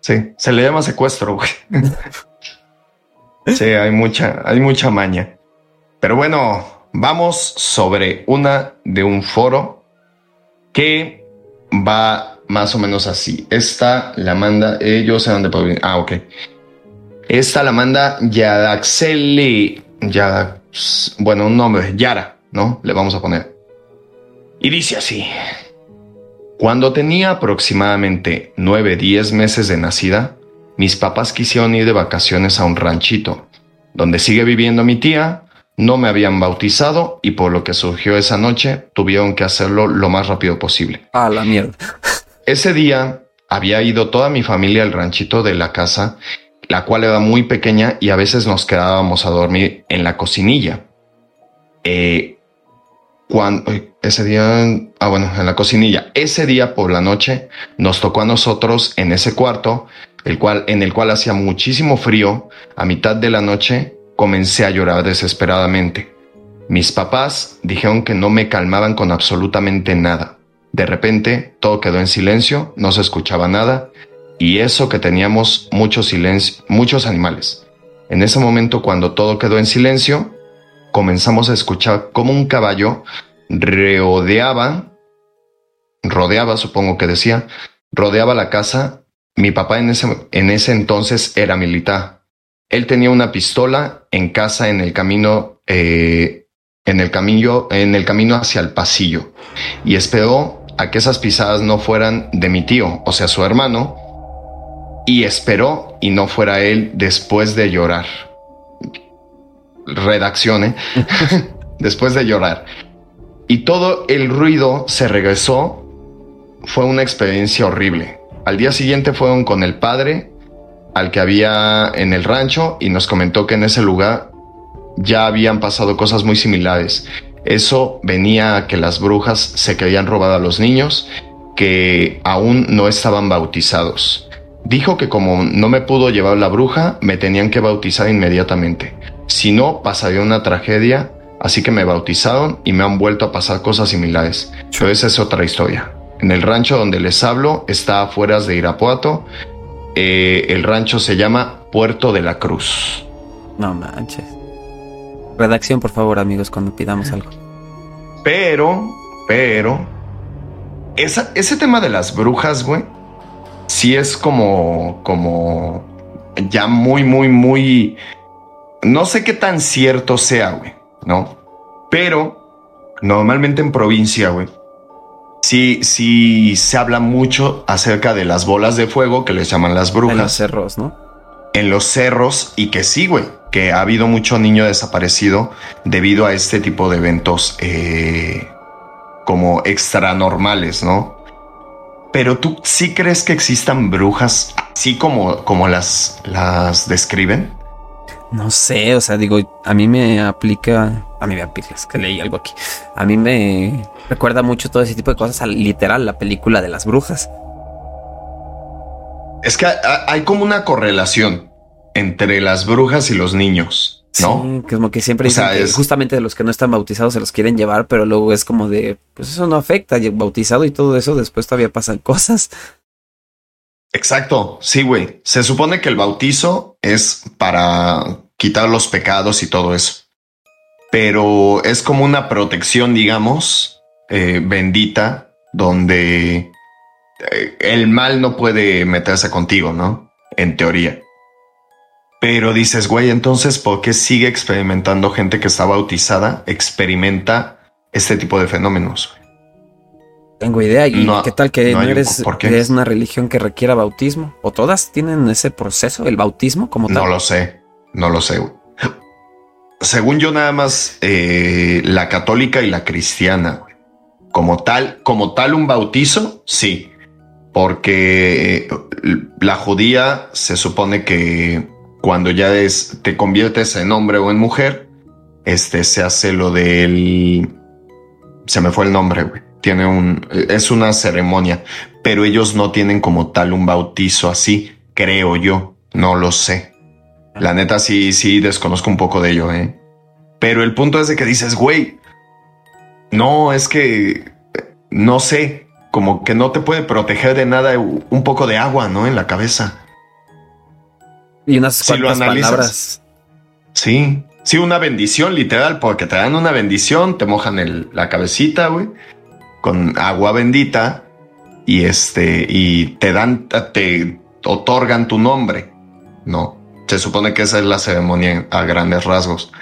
[SPEAKER 2] Sí, se le llama secuestro, güey. sí, hay mucha, hay mucha maña. Pero bueno, vamos sobre una de un foro que va más o menos así. Esta la manda, eh, yo sé dónde puedo venir. Ah, ok. Esta la manda Yadaxeli, ya bueno, un nombre, Yara, ¿no? Le vamos a poner. Y dice así. Cuando tenía aproximadamente 9, 10 meses de nacida, mis papás quisieron ir de vacaciones a un ranchito, donde sigue viviendo mi tía, no me habían bautizado y por lo que surgió esa noche tuvieron que hacerlo lo más rápido posible.
[SPEAKER 1] A la mierda.
[SPEAKER 2] Ese día había ido toda mi familia al ranchito de la casa la cual era muy pequeña y a veces nos quedábamos a dormir en la cocinilla. Eh, cuando, ese día, ah bueno, en la cocinilla, ese día por la noche nos tocó a nosotros en ese cuarto, el cual, en el cual hacía muchísimo frío, a mitad de la noche comencé a llorar desesperadamente. Mis papás dijeron que no me calmaban con absolutamente nada. De repente todo quedó en silencio, no se escuchaba nada y eso que teníamos mucho silencio, muchos animales. En ese momento, cuando todo quedó en silencio, comenzamos a escuchar como un caballo rodeaba, rodeaba, supongo que decía, rodeaba la casa. Mi papá en ese, en ese entonces era militar. Él tenía una pistola en casa en el camino, eh, en el camino, en el camino hacia el pasillo y esperó a que esas pisadas no fueran de mi tío, o sea, su hermano, y esperó y no fuera él después de llorar. Redacción, ¿eh? después de llorar. Y todo el ruido se regresó. Fue una experiencia horrible. Al día siguiente fueron con el padre al que había en el rancho y nos comentó que en ese lugar ya habían pasado cosas muy similares. Eso venía a que las brujas se querían robar a los niños que aún no estaban bautizados. Dijo que como no me pudo llevar la bruja, me tenían que bautizar inmediatamente. Si no, pasaría una tragedia, así que me bautizaron y me han vuelto a pasar cosas similares. Pero esa es otra historia. En el rancho donde les hablo está afuera de Irapuato. Eh, el rancho se llama Puerto de la Cruz.
[SPEAKER 1] No manches. Redacción, por favor, amigos, cuando pidamos algo.
[SPEAKER 2] Pero, pero, ese tema de las brujas, güey, sí es como, como ya muy, muy, muy, no sé qué tan cierto sea, güey, ¿no? Pero normalmente en provincia, güey, sí, sí se habla mucho acerca de las bolas de fuego que les llaman las brujas. En
[SPEAKER 1] los cerros, ¿no?
[SPEAKER 2] En los cerros y que sí, güey, que ha habido mucho niño desaparecido debido a este tipo de eventos eh, como extranormales, ¿no? Pero tú sí crees que existan brujas así como, como las, las describen?
[SPEAKER 1] No sé, o sea, digo, a mí me aplica, a mí me aplica, es que leí algo aquí. A mí me recuerda mucho todo ese tipo de cosas, literal, la película de las brujas.
[SPEAKER 2] Es que hay como una correlación entre las brujas y los niños. ¿no?
[SPEAKER 1] Sí, como que siempre dicen que justamente de los que no están bautizados se los quieren llevar, pero luego es como de, pues eso no afecta, bautizado y todo eso, después todavía pasan cosas.
[SPEAKER 2] Exacto, sí, güey. Se supone que el bautizo es para quitar los pecados y todo eso. Pero es como una protección, digamos, eh, bendita, donde eh, el mal no puede meterse contigo, ¿no? En teoría. Pero dices, güey, entonces, ¿por qué sigue experimentando gente que está bautizada? Experimenta este tipo de fenómenos.
[SPEAKER 1] Tengo idea. ¿Y qué tal que no, eres que es una religión que requiera bautismo? ¿O todas tienen ese proceso, el bautismo como tal?
[SPEAKER 2] No lo sé, no lo sé. Según yo, nada más eh, la católica y la cristiana, como tal, como tal un bautizo, sí, porque la judía se supone que cuando ya es, te conviertes en hombre o en mujer, este se hace lo del, se me fue el nombre, güey tiene un, es una ceremonia, pero ellos no tienen como tal un bautizo así, creo yo, no lo sé. La neta sí, sí, desconozco un poco de ello, ¿eh? Pero el punto es de que dices, güey, no, es que, no sé, como que no te puede proteger de nada un poco de agua, ¿no? En la cabeza.
[SPEAKER 1] Y unas cuantas palabras.
[SPEAKER 2] Sí, sí, una bendición literal, porque te dan una bendición, te mojan el, la cabecita, güey con agua bendita y este y te dan te otorgan tu nombre. No, se supone que esa es la ceremonia a grandes rasgos.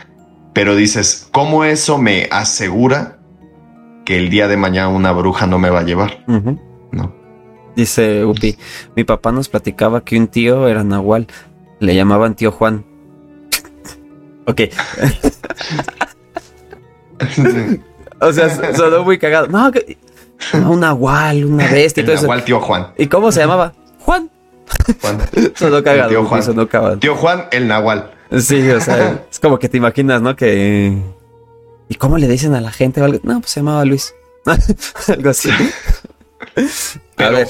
[SPEAKER 2] Pero dices, ¿cómo eso me asegura que el día de mañana una bruja no me va a llevar? No.
[SPEAKER 1] Dice Upi, mi papá nos platicaba que un tío era Nahual, le llamaban tío Juan. ok. O sea, sonó muy cagado. No, un nahual, una bestia y todo
[SPEAKER 2] nahual, tío Juan.
[SPEAKER 1] ¿Y cómo se llamaba? Juan. Juan. sonó cagado.
[SPEAKER 2] Tío Juan. Sonó Tío Juan, el nahual.
[SPEAKER 1] Sí, o sea, es como que te imaginas, ¿no? Que. ¿Y cómo le dicen a la gente? No, pues se llamaba Luis. algo así.
[SPEAKER 2] a ver.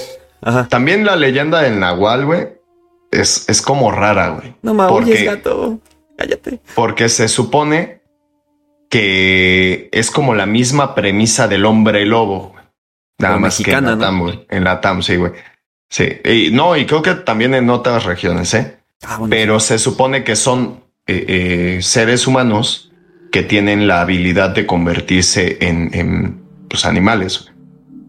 [SPEAKER 2] También la leyenda del nahual, güey, es, es como rara, güey.
[SPEAKER 1] No mames, gato. Cállate.
[SPEAKER 2] Porque se supone que es como la misma premisa del hombre lobo. Nada más que en la TAM, güey. En la TAM, sí, güey. Sí. Y, no, y creo que también en otras regiones, ¿eh? Ah, Pero se supone que son eh, eh, seres humanos que tienen la habilidad de convertirse en, en pues, animales,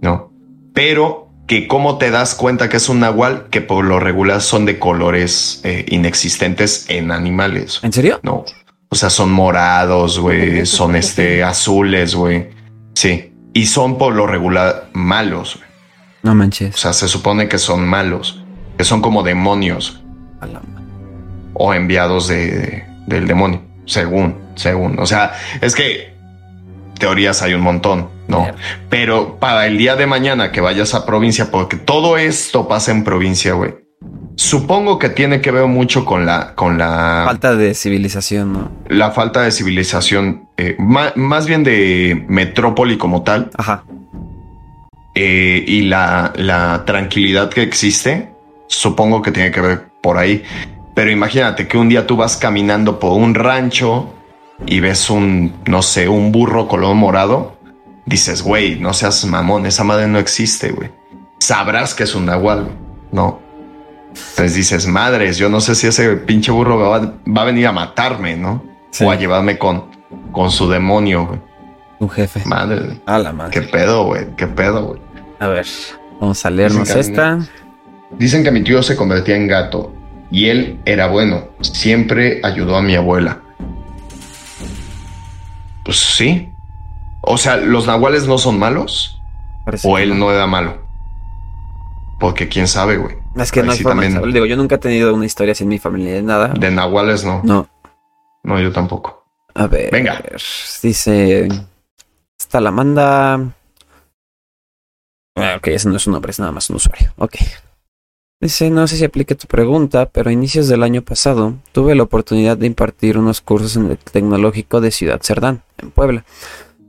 [SPEAKER 2] ¿no? Pero que cómo te das cuenta que es un nahual, que por lo regular son de colores eh, inexistentes en animales.
[SPEAKER 1] ¿En serio?
[SPEAKER 2] No. O sea, son morados, güey, son este azules, güey. Sí. Y son por lo regular malos. Güey.
[SPEAKER 1] No manches.
[SPEAKER 2] O sea, se supone que son malos, que son como demonios. o enviados de, del demonio, según, según. O sea, es que teorías hay un montón, ¿no? Pero para el día de mañana que vayas a provincia, porque todo esto pasa en provincia, güey. Supongo que tiene que ver mucho con la, con la
[SPEAKER 1] falta de civilización, ¿no?
[SPEAKER 2] La falta de civilización, eh, más, bien de metrópoli como tal.
[SPEAKER 1] Ajá.
[SPEAKER 2] Eh, y la, la tranquilidad que existe, supongo que tiene que ver por ahí. Pero imagínate que un día tú vas caminando por un rancho y ves un, no sé, un burro color morado. Dices, güey, no seas mamón, esa madre no existe, güey. Sabrás que es un nahual, ¿no? Entonces dices, madres, yo no sé si ese pinche burro va, a venir a matarme, ¿no? O a llevarme con, con su demonio, güey.
[SPEAKER 1] Un jefe.
[SPEAKER 2] Madre.
[SPEAKER 1] A la madre.
[SPEAKER 2] Qué pedo, güey. Qué pedo, güey.
[SPEAKER 1] A ver, vamos a leernos esta.
[SPEAKER 2] dicen que mi tío se convertía en gato y él era bueno. Siempre ayudó a mi abuela. Pues sí. O sea, los nahuales no son malos. o él no era malo. Porque quién sabe, güey.
[SPEAKER 1] Es que no hay forma Digo, yo nunca he tenido una historia sin mi familia de nada.
[SPEAKER 2] De nahuales no.
[SPEAKER 1] No.
[SPEAKER 2] No, yo tampoco.
[SPEAKER 1] A ver.
[SPEAKER 2] Venga.
[SPEAKER 1] Dice. Esta la manda. Ah, ok, ese no es un nombre, es nada más un usuario. Ok. Dice, no sé si aplique tu pregunta, pero a inicios del año pasado tuve la oportunidad de impartir unos cursos en el tecnológico de Ciudad Cerdán, en Puebla.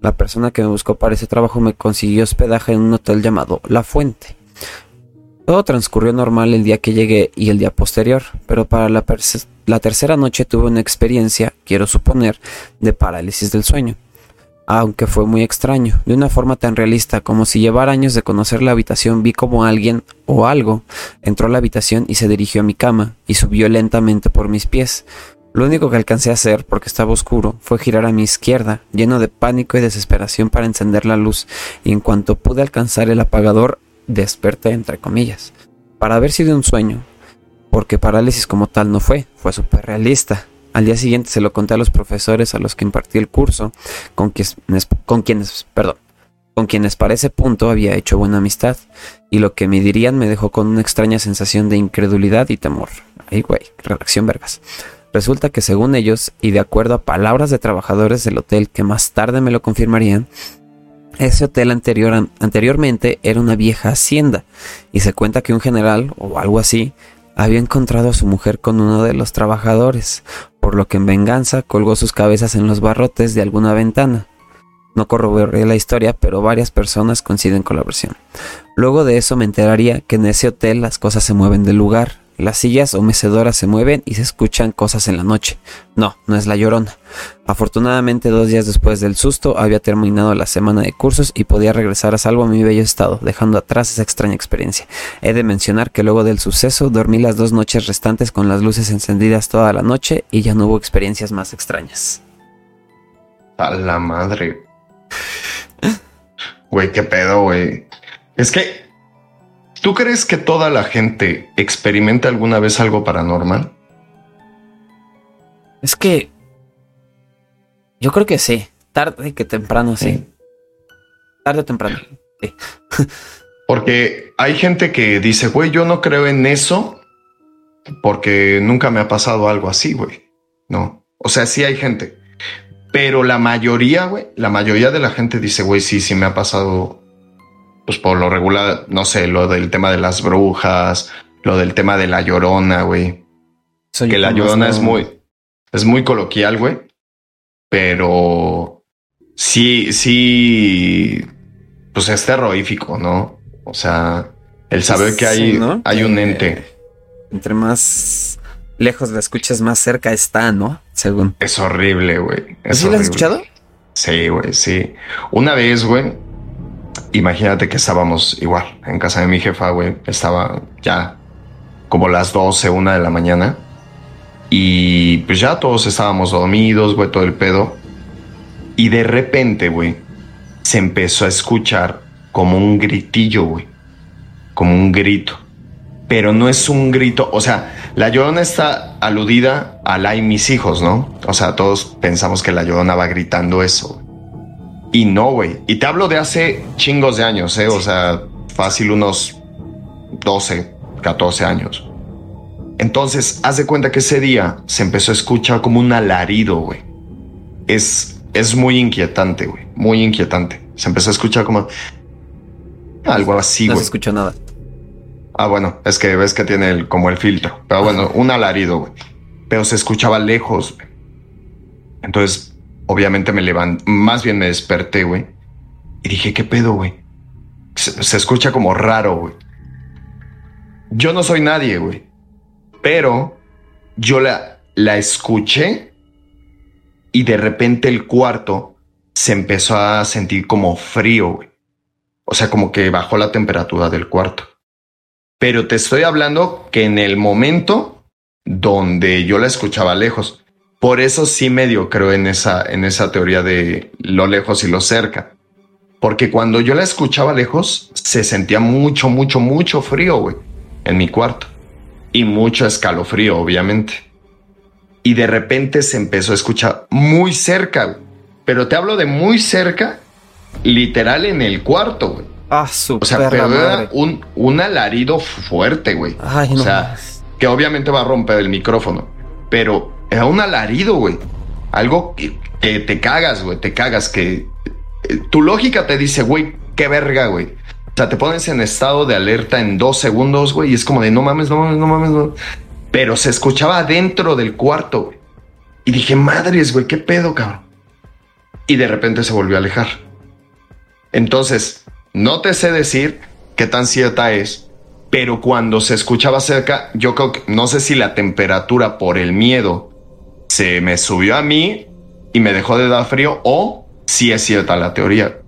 [SPEAKER 1] La persona que me buscó para ese trabajo me consiguió hospedaje en un hotel llamado La Fuente. Todo transcurrió normal el día que llegué y el día posterior, pero para la, tercera noche tuve una experiencia, quiero suponer, de parálisis del sueño. Aunque fue muy extraño, de una forma tan realista como si llevara años de conocer la habitación vi como alguien o algo, entró a la habitación y se dirigió a mi cama y subió lentamente por mis pies. Lo único que alcancé a hacer, porque estaba oscuro, fue girar a mi izquierda, lleno de pánico y desesperación para encender la luz, y en cuanto pude alcanzar el apagador, desperté entre comillas, para haber sido un sueño, porque parálisis como tal no fue, fue súper realista. Al día siguiente se lo conté a los profesores a los que impartí el curso, con quienes, perdón, con quienes para ese punto había hecho buena amistad, y lo que me dirían me dejó con una extraña sensación de incredulidad y temor. Ay, güey, redacción vergas. Resulta que según ellos, y de acuerdo a palabras de trabajadores del hotel que más tarde me lo confirmarían, ese hotel anterior, anteriormente era una vieja hacienda, y se cuenta que un general, o algo así, había encontrado a su mujer con uno de los trabajadores, por lo que en venganza colgó sus cabezas en los barrotes de alguna ventana. No corroboré la historia, pero varias personas coinciden con la versión. Luego de eso me enteraría que en ese hotel las cosas se mueven del lugar, las sillas o mecedoras se mueven y se escuchan cosas en la noche. No, no es la llorona. Afortunadamente dos días después del susto había terminado la semana de cursos y podía regresar a salvo a mi bello estado, dejando atrás esa extraña experiencia. He de mencionar que luego del suceso dormí las dos noches restantes con las luces encendidas toda la noche y ya no hubo experiencias más extrañas.
[SPEAKER 2] A la madre. Güey, qué pedo, güey. Es que ¿Tú crees que toda la gente experimenta alguna vez algo paranormal?
[SPEAKER 1] Es que yo creo que sí, tarde que temprano sí. Tarde o temprano. Sí.
[SPEAKER 2] porque hay gente que dice, güey, yo no creo en eso porque nunca me ha pasado algo así, güey. No. O sea, sí hay gente. Pero la mayoría, güey, la mayoría de la gente dice, güey, sí, sí me ha pasado pues por lo regular, no sé, lo del tema de las brujas, lo del tema de la llorona, güey. que la llorona es muy, es muy coloquial, güey. Pero sí, sí, pues es terrorífico, ¿no? O sea, el saber que hay, hay un ente.
[SPEAKER 1] Entre más lejos la escuchas, más cerca está, ¿no? Según.
[SPEAKER 2] Es horrible, güey.
[SPEAKER 1] ¿Sí
[SPEAKER 2] lo
[SPEAKER 1] has escuchado?
[SPEAKER 2] Sí, güey, sí. Una vez, güey, imagínate que estábamos igual en casa de mi jefa, güey. Estaba ya como las 12, una de la mañana. Y pues ya todos estábamos dormidos, güey, todo el pedo. Y de repente, güey, se empezó a escuchar como un gritillo, güey. Como un grito. Pero no es un grito, o sea, la llorona está aludida a la y mis hijos, ¿no? O sea, todos pensamos que la llorona va gritando eso. Y no, güey. Y te hablo de hace chingos de años, ¿eh? O sea, fácil unos 12, 14 años. Entonces, haz de cuenta que ese día se empezó a escuchar como un alarido, güey. Es, es muy inquietante, güey. Muy inquietante. Se empezó a escuchar como algo así, güey.
[SPEAKER 1] No se escuchó nada.
[SPEAKER 2] Ah, bueno, es que ves que tiene el, como el filtro. Pero bueno, un alarido, güey. Pero se escuchaba lejos, güey. Entonces obviamente me levanté, más bien me desperté, güey. Y dije, ¿qué pedo, güey? Se, escucha como raro, güey. Yo no soy nadie, güey. Pero yo la, la escuché y de repente el cuarto se empezó a sentir como frío, güey. O sea, como que bajó la temperatura del cuarto. Pero te estoy hablando que en el momento donde yo la escuchaba lejos, por eso sí medio creo en esa, en esa teoría de lo lejos y lo cerca. Porque cuando yo la escuchaba lejos, se sentía mucho, mucho, mucho frío, güey, en mi cuarto. Y mucho escalofrío, obviamente. Y de repente se empezó a escuchar muy cerca, güey. Pero te hablo de muy cerca, literal en el cuarto, güey.
[SPEAKER 1] Ah, super
[SPEAKER 2] O sea, pero era un, un alarido fuerte, güey.
[SPEAKER 1] Ay,
[SPEAKER 2] o sea, que obviamente va a romper el micrófono. Pero era un alarido, güey. Algo que, te cagas, güey, te cagas, que eh, tu lógica te dice, güey, qué verga, güey. O sea, te pones en estado de alerta en dos segundos, güey, y es como de no mames, no mames, no mames, no. Pero se escuchaba dentro del cuarto, güey. Y dije, madres, güey, qué pedo, cabrón. Y de repente se volvió a alejar. Entonces, no te sé decir qué tan cierta es, pero cuando se escuchaba cerca, yo creo que no sé si la temperatura por el miedo se me subió a mí y me dejó de dar frío o si es cierta la teoría.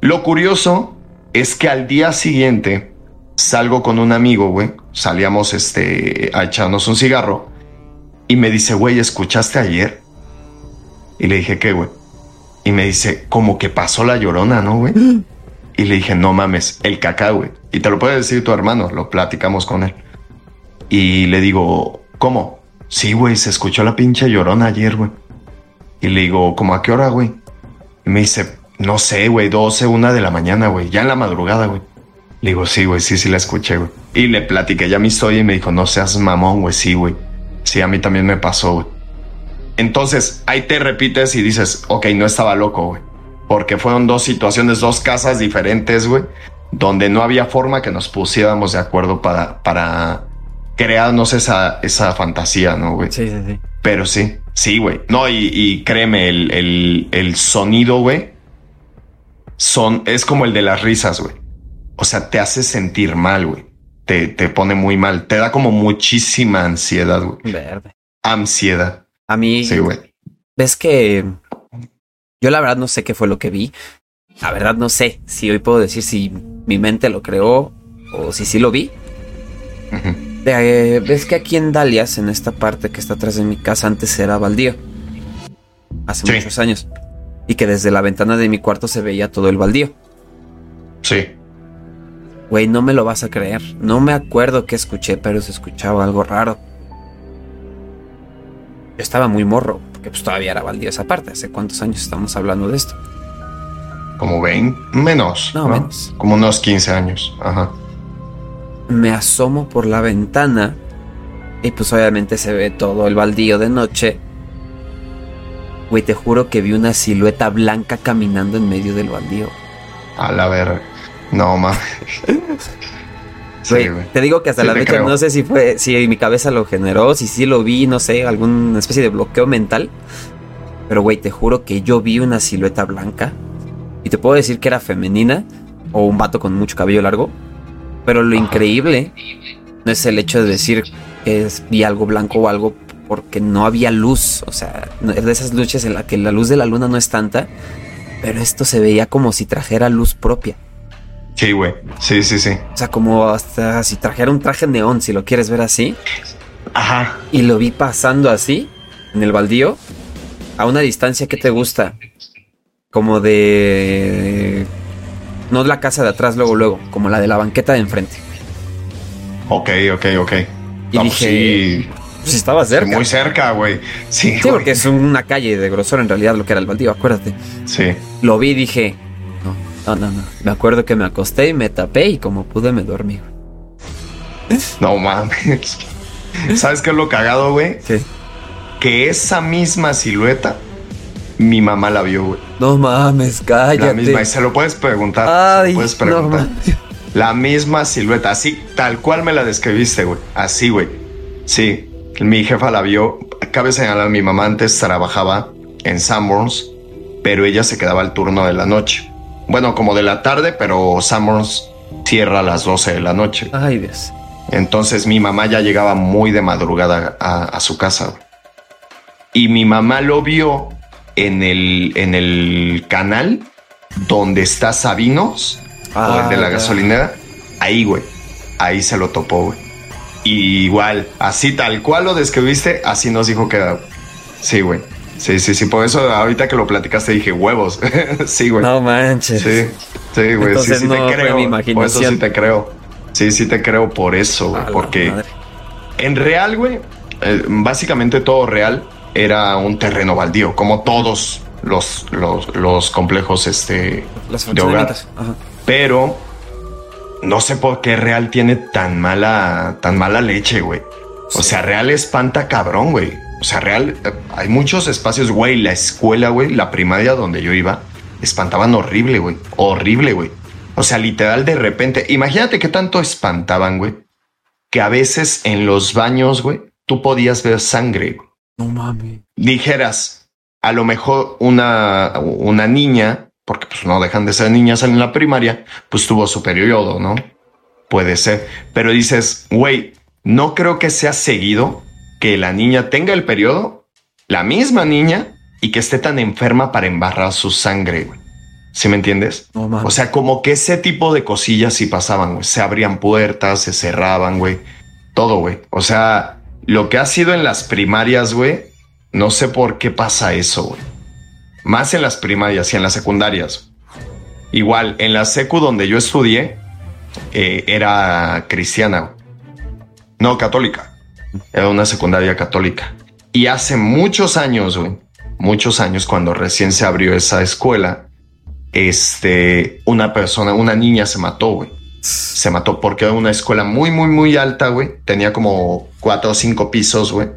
[SPEAKER 2] Lo curioso es que al día siguiente salgo con un amigo, güey. Salíamos este, a echarnos un cigarro. Y me dice, güey, ¿escuchaste ayer? Y le dije, ¿qué, güey? Y me dice, como que pasó la llorona, ¿no, güey? Y le dije, no mames, el cacao, güey. Y te lo puede decir tu hermano, lo platicamos con él. Y le digo, ¿cómo? Sí, güey, se escuchó la pinche llorona ayer, güey. Y le digo, ¿cómo a qué hora, güey? Y me dice, no sé, güey, 12, una de la mañana, güey, ya en la madrugada, güey. Le digo, sí, güey, sí, sí la escuché, güey. Y le platiqué ya mi historia y me dijo, no seas mamón, güey, sí, güey. Sí, a mí también me pasó, güey. Entonces, ahí te repites y dices, ok, no estaba loco, güey. Porque fueron dos situaciones, dos casas diferentes, güey, donde no había forma que nos pusiéramos de acuerdo para, para crearnos esa, esa fantasía, ¿no, güey?
[SPEAKER 1] Sí, sí, sí.
[SPEAKER 2] Pero sí, sí, güey. No, y, y créeme, el, el, el sonido, güey, son, es como el de las risas, güey. O sea, te hace sentir mal, güey. Te, te pone muy mal. Te da como muchísima ansiedad, güey.
[SPEAKER 1] Verde.
[SPEAKER 2] Ansiedad.
[SPEAKER 1] A mí,
[SPEAKER 2] Sí, güey.
[SPEAKER 1] ves que yo la verdad no sé qué fue lo que vi. La verdad no sé si hoy puedo decir si mi mente lo creó o si sí lo vi. Eh, ves que aquí en Dalias, en esta parte que está atrás de mi casa, antes era baldío. Hace
[SPEAKER 2] Sí.
[SPEAKER 1] muchos años. Y que desde la ventana de mi cuarto se veía todo el baldío.
[SPEAKER 2] Sí.
[SPEAKER 1] Güey, no me lo vas a creer. No me acuerdo qué escuché, pero se escuchaba algo raro. Yo estaba muy morro, porque pues todavía era baldío esa parte. ¿Hace cuántos años estamos hablando de esto?
[SPEAKER 2] Como ven, menos.
[SPEAKER 1] No, menos.
[SPEAKER 2] Como unos 15 años. Ajá.
[SPEAKER 1] Me asomo por la ventana y pues obviamente se ve todo el baldío de noche. Güey, te juro que vi una silueta blanca caminando en medio del baldío.
[SPEAKER 2] A la verga. No, ma. Sí,
[SPEAKER 1] Güey, te digo que hasta
[SPEAKER 2] Sí
[SPEAKER 1] la fecha
[SPEAKER 2] creo.
[SPEAKER 1] no sé si fue, si mi cabeza lo generó, si sí lo vi, no sé, alguna especie de bloqueo mental. Pero güey, te juro que yo vi una silueta blanca y te puedo decir que era femenina o un vato con mucho cabello largo. Pero lo increíble no es el hecho de decir que es- vi algo blanco o algo porque no había luz. O sea, es de esas luces en la que la luz de la luna no es tanta. Pero esto se veía como si trajera luz propia.
[SPEAKER 2] Sí, güey. Sí, sí, sí.
[SPEAKER 1] O sea, como hasta si trajera un traje neón, si lo quieres ver así.
[SPEAKER 2] Ajá.
[SPEAKER 1] Y lo vi pasando así, en el baldío, a una distancia que te gusta. Como de... No la casa de atrás, luego, luego, como la de la banqueta de enfrente.
[SPEAKER 2] Ok, ok, ok.
[SPEAKER 1] Y
[SPEAKER 2] No,
[SPEAKER 1] dije,
[SPEAKER 2] sí,
[SPEAKER 1] Pues estaba cerca.
[SPEAKER 2] muy cerca, güey. Sí,
[SPEAKER 1] Sí, porque es una calle de grosor en realidad lo que era el baldío, acuérdate.
[SPEAKER 2] Sí.
[SPEAKER 1] Lo vi y dije, no, no, no, no. Me acuerdo que me acosté y me tapé y como pude me dormí.
[SPEAKER 2] No mames. ¿Sabes qué es lo cagado, güey?
[SPEAKER 1] Sí.
[SPEAKER 2] Que esa misma silueta, mi mamá la vio, güey.
[SPEAKER 1] No mames,
[SPEAKER 2] La misma. Y
[SPEAKER 1] cállate.
[SPEAKER 2] se lo puedes preguntar. se
[SPEAKER 1] Ay,
[SPEAKER 2] lo puedes preguntar. La misma silueta, así, tal cual me la describiste, güey. Así, güey. Sí, mi jefa la vio. Cabe señalar, mi mamá antes trabajaba en Sanborns, pero ella se quedaba al turno de la noche. Bueno, como de la tarde, pero Sanborns cierra a las 12 de la noche.
[SPEAKER 1] Ay, Dios.
[SPEAKER 2] Entonces mi mamá ya llegaba muy de madrugada a, a su casa. güey. Y mi mamá lo vio en el, en el canal donde está Sabinos o el de la
[SPEAKER 1] Ah,
[SPEAKER 2] gasolinera, ahí, güey. Ahí se lo topó, güey. Y igual, así tal cual lo describiste, así nos dijo que era. Sí, güey. Sí, sí, sí. Por eso ahorita que lo platicaste dije huevos. sí, güey.
[SPEAKER 1] No manches.
[SPEAKER 2] Sí, sí, güey. Sí,
[SPEAKER 1] Entonces
[SPEAKER 2] sí
[SPEAKER 1] no
[SPEAKER 2] te creo.
[SPEAKER 1] mi
[SPEAKER 2] Por eso sí te creo. Sí, sí te creo por eso, güey. Porque en real, güey, eh, básicamente todo real era un terreno baldío, como todos los, los, los complejos, este,
[SPEAKER 1] Las
[SPEAKER 2] de hogar.
[SPEAKER 1] Ajá.
[SPEAKER 2] pero no sé por qué Real tiene tan mala, tan mala leche, güey. O sea, Real espanta cabrón, güey. O sea, Real, eh, hay muchos espacios, güey. La escuela, güey, la primaria donde yo iba, espantaban horrible, güey. Horrible, güey. O sea, literal, de repente, imagínate qué tanto espantaban, güey. Que a veces en los baños, güey, tú podías ver sangre, güey
[SPEAKER 1] No mames.
[SPEAKER 2] dijeras, a lo mejor una, una niña, porque pues no dejan de ser niñas en la primaria, pues tuvo su periodo, ¿no? Puede ser. Pero dices, güey, no creo que sea seguido que la niña tenga el periodo, la misma niña, y que esté tan enferma para embarrar su sangre, güey. ¿Sí me entiendes?
[SPEAKER 1] No.
[SPEAKER 2] O sea, como que ese tipo de cosillas sí pasaban, güey. Se abrían puertas, se cerraban, güey. Todo, güey. O sea, lo que ha sido en las primarias, güey, no sé por qué pasa eso, güey. Más en las primarias y en las secundarias. Igual, en la secu donde yo estudié, eh, era cristiana. No, católica. Era una secundaria católica. Y hace muchos años, güey, muchos años, cuando recién se abrió esa escuela, este, una persona, una niña se mató, güey. Se mató porque era una escuela muy, muy, muy alta, güey. Tenía como cuatro o cinco pisos, güey.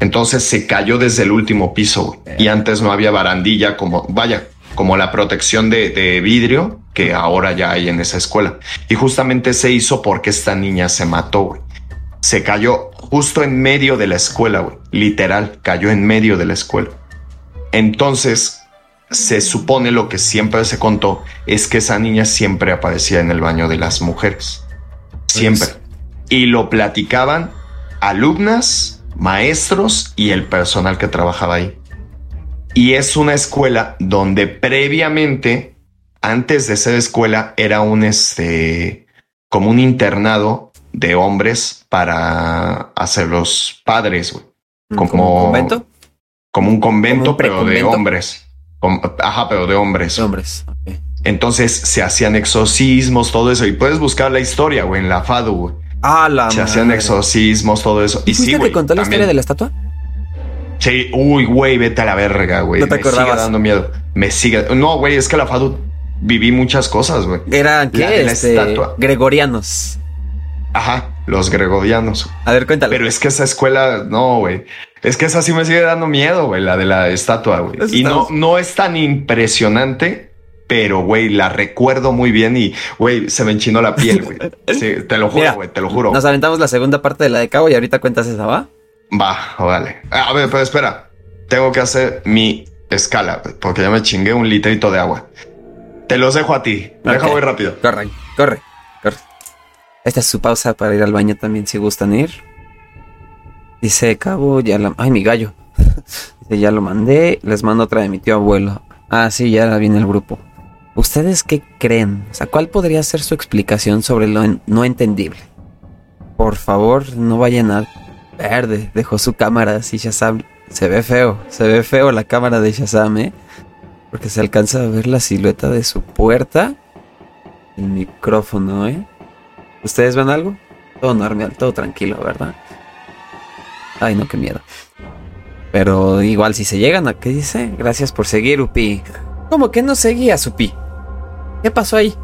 [SPEAKER 2] Entonces se cayó desde el último piso. Y antes no había barandilla como, vaya, como la protección de, de vidrio que ahora ya hay en esa escuela. Y justamente se hizo porque esta niña se mató, güey. Se cayó justo en medio de la escuela, güey. Literal, cayó en medio de la escuela. Entonces, se supone lo que siempre se contó es que esa niña siempre aparecía en el baño de las mujeres. Siempre. Y lo platicaban alumnas, maestros y el personal que trabajaba ahí. Y es una escuela donde previamente, antes de ser escuela, era un este como un internado de hombres para hacer los padres, güey. Como,
[SPEAKER 1] ¿Como un convento?
[SPEAKER 2] Como un convento,
[SPEAKER 1] ¿Como un
[SPEAKER 2] pero de hombres. Com- Ajá, pero de hombres.
[SPEAKER 1] Hombres. ok.
[SPEAKER 2] Entonces se hacían exorcismos, todo eso. Y puedes buscar la historia, güey, en la FADU, güey.
[SPEAKER 1] Ah, la
[SPEAKER 2] Se hacían exorcismos, todo eso.
[SPEAKER 1] ¿Y
[SPEAKER 2] Y sí, güey.
[SPEAKER 1] contó la
[SPEAKER 2] también-
[SPEAKER 1] historia de la estatua?
[SPEAKER 2] Sí, uy, güey, vete a la verga, güey.
[SPEAKER 1] ¿No te
[SPEAKER 2] Me sigue
[SPEAKER 1] acordabas?
[SPEAKER 2] dando miedo. Me sigue. No, güey, es que la FADU viví muchas cosas, güey.
[SPEAKER 1] Eran, ¿qué?
[SPEAKER 2] La de la
[SPEAKER 1] Este,
[SPEAKER 2] estatua.
[SPEAKER 1] gregorianos.
[SPEAKER 2] Ajá, los gregorianos.
[SPEAKER 1] A ver, cuéntale.
[SPEAKER 2] Pero es que esa escuela, no, güey. Es que esa sí me sigue dando miedo, güey, la de la estatua, güey. Y no, no es tan impresionante, pero, güey, la recuerdo muy bien y, güey, se me enchinó la piel, güey. Sí, te lo juro, güey, te lo juro.
[SPEAKER 1] Nos aventamos la segunda parte de la de Cabo y ahorita cuentas esa, ¿va?
[SPEAKER 2] Va, vale. A ver, pero espera. Tengo que hacer mi escala, porque ya me chingué un litrito de agua. Te los dejo a ti. Deja muy rápido.
[SPEAKER 1] Corre, corre, corre. Esta es su pausa para ir al baño también si gustan ir. Dice Cabo, ya la... Ay, mi gallo. Dice, ya lo mandé. Les mando otra de mi tío abuelo. Ah, sí, ya viene el grupo. ¿Ustedes qué creen? O sea, ¿cuál podría ser su explicación sobre lo no entendible? Por favor, no vayan a... Verde, dejó su cámara así, Shazam. Se ve feo, se ve feo la cámara de Shazam, ¿eh? Porque se alcanza a ver la silueta de su puerta. El micrófono, ¿eh? ¿Ustedes ven algo? Todo normal, todo tranquilo, ¿verdad? Ay, no, qué miedo. Pero igual, si se llegan a... ¿Qué dice? Gracias por seguir, Upi. ¿Cómo que no seguías, Upi? ¿Qué pasó ahí?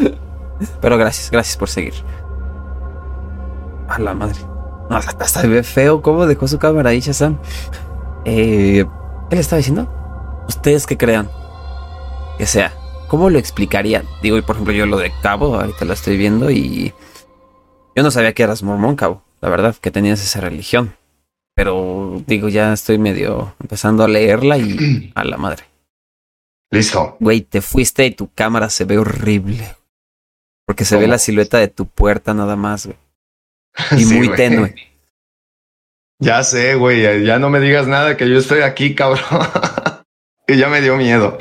[SPEAKER 1] Pero gracias, gracias por seguir. A la madre. No, hasta ve feo cómo dejó su cámara ahí, Shazam. Eh, ¿Qué le estaba diciendo? ¿Ustedes qué crean? Que sea. ¿Cómo lo explicarían? Digo, y por ejemplo, yo lo de Cabo, ahorita lo estoy viendo y. Yo no sabía que eras mormón, Cabo. La verdad, que tenías esa religión. Pero digo, ya estoy medio empezando a leerla y a la madre.
[SPEAKER 2] Listo.
[SPEAKER 1] Güey, te fuiste y tu cámara se ve horrible. Porque se ve la silueta de tu puerta nada más, güey. Y
[SPEAKER 2] Sí,
[SPEAKER 1] muy
[SPEAKER 2] güey.
[SPEAKER 1] tenue.
[SPEAKER 2] Ya sé, güey. Ya no me digas nada que yo estoy aquí, cabrón. y ya me dio miedo.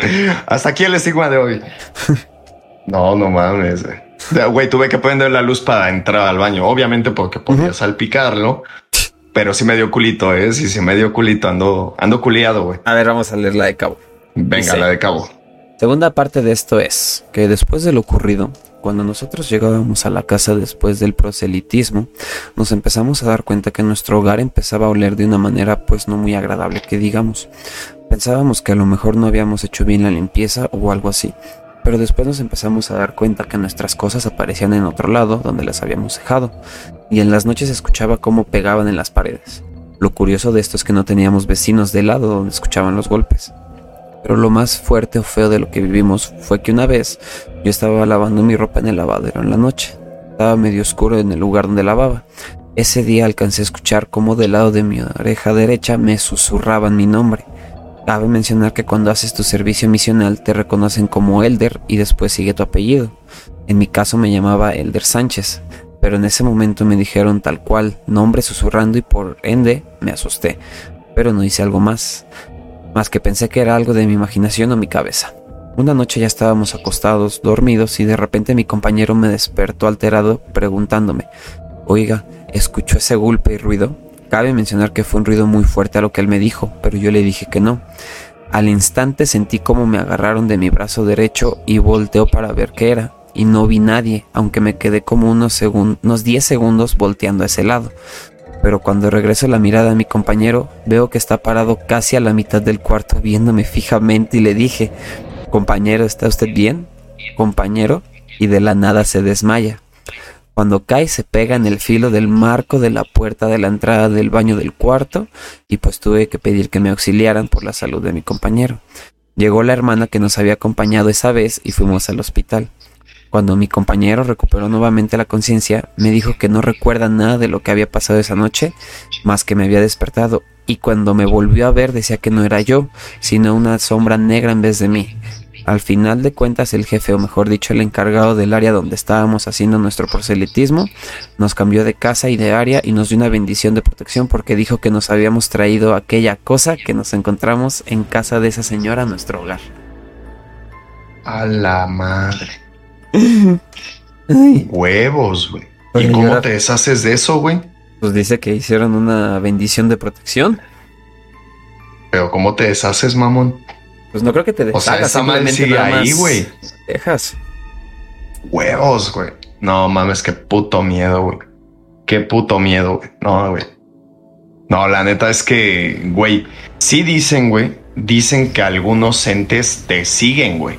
[SPEAKER 2] Hasta aquí el estigma de hoy. no, no mames. güey. Tuve que prender la luz para entrar al baño. Obviamente porque podía salpicarlo. Pero sí me dio culito, ¿eh? Sí, sí me dio culito. Ando, ando culiado, güey.
[SPEAKER 1] A ver, vamos a leer la de Cabo.
[SPEAKER 2] Venga,
[SPEAKER 1] Dice-
[SPEAKER 2] la de cabo.
[SPEAKER 1] Segunda parte de esto es que después de lo ocurrido, cuando nosotros llegábamos a la casa después del proselitismo, nos empezamos a dar cuenta que nuestro hogar empezaba a oler de una manera pues no muy agradable que digamos. Pensábamos que a lo mejor no habíamos hecho bien la limpieza o algo así, pero después nos empezamos a dar cuenta que nuestras cosas aparecían en otro lado donde las habíamos dejado, y en las noches escuchaba cómo pegaban en las paredes. Lo curioso de esto es que no teníamos vecinos del lado donde escuchaban los golpes. Pero lo más fuerte o feo de lo que vivimos fue que una vez yo estaba lavando mi ropa en el lavadero en la noche. Estaba medio oscuro en el lugar donde lavaba. Ese día alcancé a escuchar cómo del lado de mi oreja derecha me susurraban mi nombre. Cabe mencionar que cuando haces tu servicio misional te reconocen como Elder y después sigue tu apellido. En mi caso me llamaba Elder Sánchez, pero en ese momento me dijeron tal cual, nombre susurrando y por ende me asusté. Pero no hice algo más más que pensé que era algo de mi imaginación o mi cabeza. Una noche ya estábamos acostados, dormidos, y de repente mi compañero me despertó alterado preguntándome, Oiga, ¿escuchó ese golpe y ruido? Cabe mencionar que fue un ruido muy fuerte a lo que él me dijo, pero yo le dije que no. Al instante sentí como me agarraron de mi brazo derecho y volteó para ver qué era, y no vi nadie, aunque me quedé como unos, unos 10 segundos volteando a ese lado. Pero cuando regreso la mirada a mi compañero, veo que está parado casi a la mitad del cuarto viéndome fijamente y le dije, compañero, ¿está usted bien? Compañero, y de la nada se desmaya. Cuando cae se pega en el filo del marco de la puerta de la entrada del baño del cuarto y pues tuve que pedir que me auxiliaran por la salud de mi compañero. Llegó la hermana que nos había acompañado esa vez y fuimos al hospital. Cuando mi compañero recuperó nuevamente la conciencia, me dijo que no recuerda nada de lo que había pasado esa noche, más que me había despertado, y cuando me volvió a ver decía que no era yo, sino una sombra negra en vez de mí, al final de cuentas, el jefe, o mejor dicho, el encargado del área donde estábamos haciendo nuestro proselitismo, nos cambió de casa y de área y nos dio una bendición de protección porque dijo que nos habíamos traído aquella cosa que nos encontramos en casa de esa señora a nuestro hogar.
[SPEAKER 2] A la madre. Huevos, güey. ¿Y cómo te deshaces de eso, güey?
[SPEAKER 1] Pues dice que hicieron una bendición de protección.
[SPEAKER 2] Pero ¿cómo te deshaces, mamón?
[SPEAKER 1] Pues no creo que te
[SPEAKER 2] deshagas. O sea, esa madre sigue ahí, güey.
[SPEAKER 1] Dejas.
[SPEAKER 2] Huevos, güey. No mames, qué puto miedo, güey. Qué puto miedo, güey. No, güey. No, la neta es que, güey, sí dicen, güey, dicen que algunos entes te siguen, güey.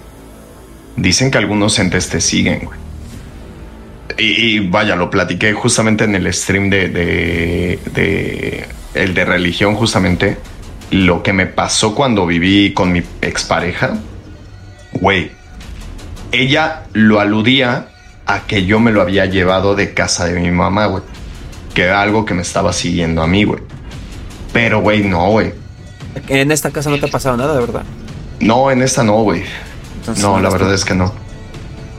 [SPEAKER 2] Dicen que algunos entes te siguen, güey. Y, vaya, lo platiqué justamente en el stream de, de, de el de religión, justamente lo que me pasó cuando viví con mi expareja, güey, ella lo aludía a que yo me lo había llevado de casa de mi mamá, güey. Que era algo que me estaba siguiendo a mí, güey. Pero, güey, no, güey.
[SPEAKER 1] En esta casa no te ha pasado nada, ¿verdad?
[SPEAKER 2] No, en esta no, güey. No, la verdad es que no.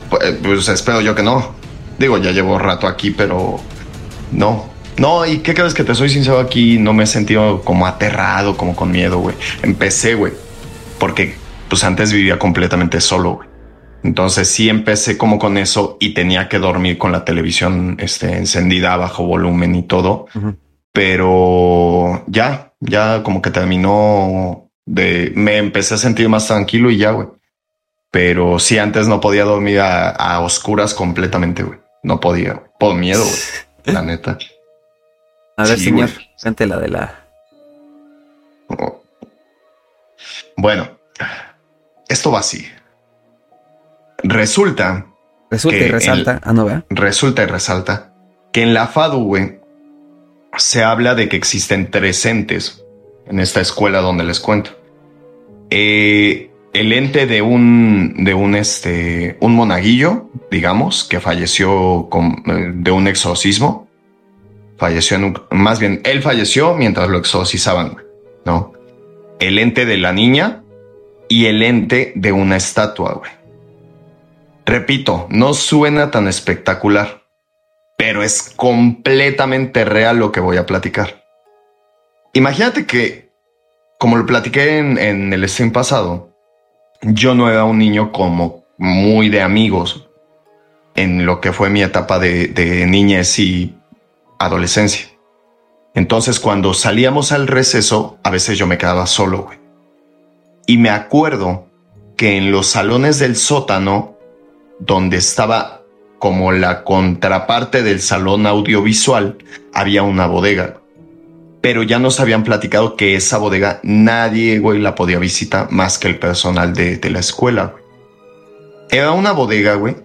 [SPEAKER 2] Pues, pues espero yo que no. Digo, ya llevo rato aquí, pero no. No, ¿y qué crees que te soy sincero aquí? No me he sentido como aterrado, como con miedo, güey. Empecé, güey, porque pues antes vivía completamente solo, güey. Entonces sí empecé como con eso y tenía que dormir con la televisión este, encendida a bajo volumen y todo. Pero ya, ya como que terminó de... Me empecé a sentir más tranquilo y ya, güey. Pero sí, antes no podía dormir a, oscuras completamente, güey. No podía. Por miedo, güey. La neta.
[SPEAKER 1] A ver, señor, cante la de la.
[SPEAKER 2] Bueno, esto va así. Resulta.
[SPEAKER 1] Resulta y resalta. ah, no,
[SPEAKER 2] Resulta y resalta que en la FADU, güey, se habla de que existen tres entes en esta escuela donde les cuento. Eh, el ente de un, de un, este, un monaguillo, digamos, que falleció con, eh, de un exorcismo falleció en un, más bien, él falleció mientras lo exorcizaban, ¿no? El ente de la niña y el ente de una estatua, güey. Repito, no suena tan espectacular, pero es completamente real lo que voy a platicar. Imagínate que, como lo platiqué en, el stream pasado, yo no era un niño como muy de amigos en lo que fue mi etapa de, de niñez y adolescencia. Entonces cuando salíamos al receso, a veces yo me quedaba solo, güey. Y me acuerdo que en los salones del sótano, donde estaba como la contraparte del salón audiovisual, había una bodega. Pero ya nos habían platicado que esa bodega nadie, güey, la podía visitar más que el personal de, de la escuela. Era una bodega, güey,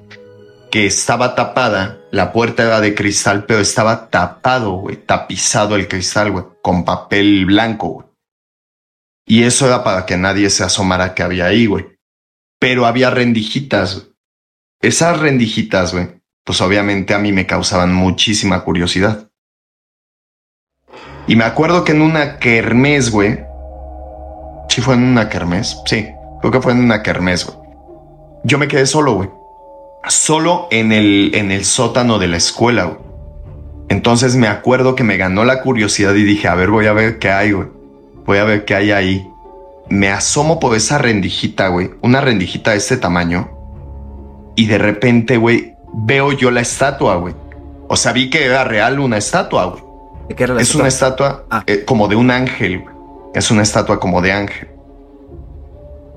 [SPEAKER 2] que estaba tapada, la puerta era de cristal, pero estaba tapado, güey, tapizado el cristal, güey, con papel blanco, güey. Y eso era para que nadie se asomara que había ahí, güey. Pero había rendijitas. Esas rendijitas, güey, pues obviamente a mí me causaban muchísima curiosidad. Y me acuerdo que en una kermés, güey. Sí, fue en una kermés. Sí, creo que fue en una kermés, güey. Yo me quedé solo, güey solo en el, en el sótano de la escuela. Entonces me acuerdo que me ganó la curiosidad y dije, a ver, voy a ver qué hay, güey. Voy a ver qué hay ahí. me asomo por esa rendijita, güey, una rendijita de este tamaño, y de repente, güey, veo yo la estatua, güey. O sea, vi que era real una estatua, güey.
[SPEAKER 1] ¿De qué era la
[SPEAKER 2] Es una estatua
[SPEAKER 1] Ah.
[SPEAKER 2] eh, como de un ángel, güey. Es una estatua como de ángel.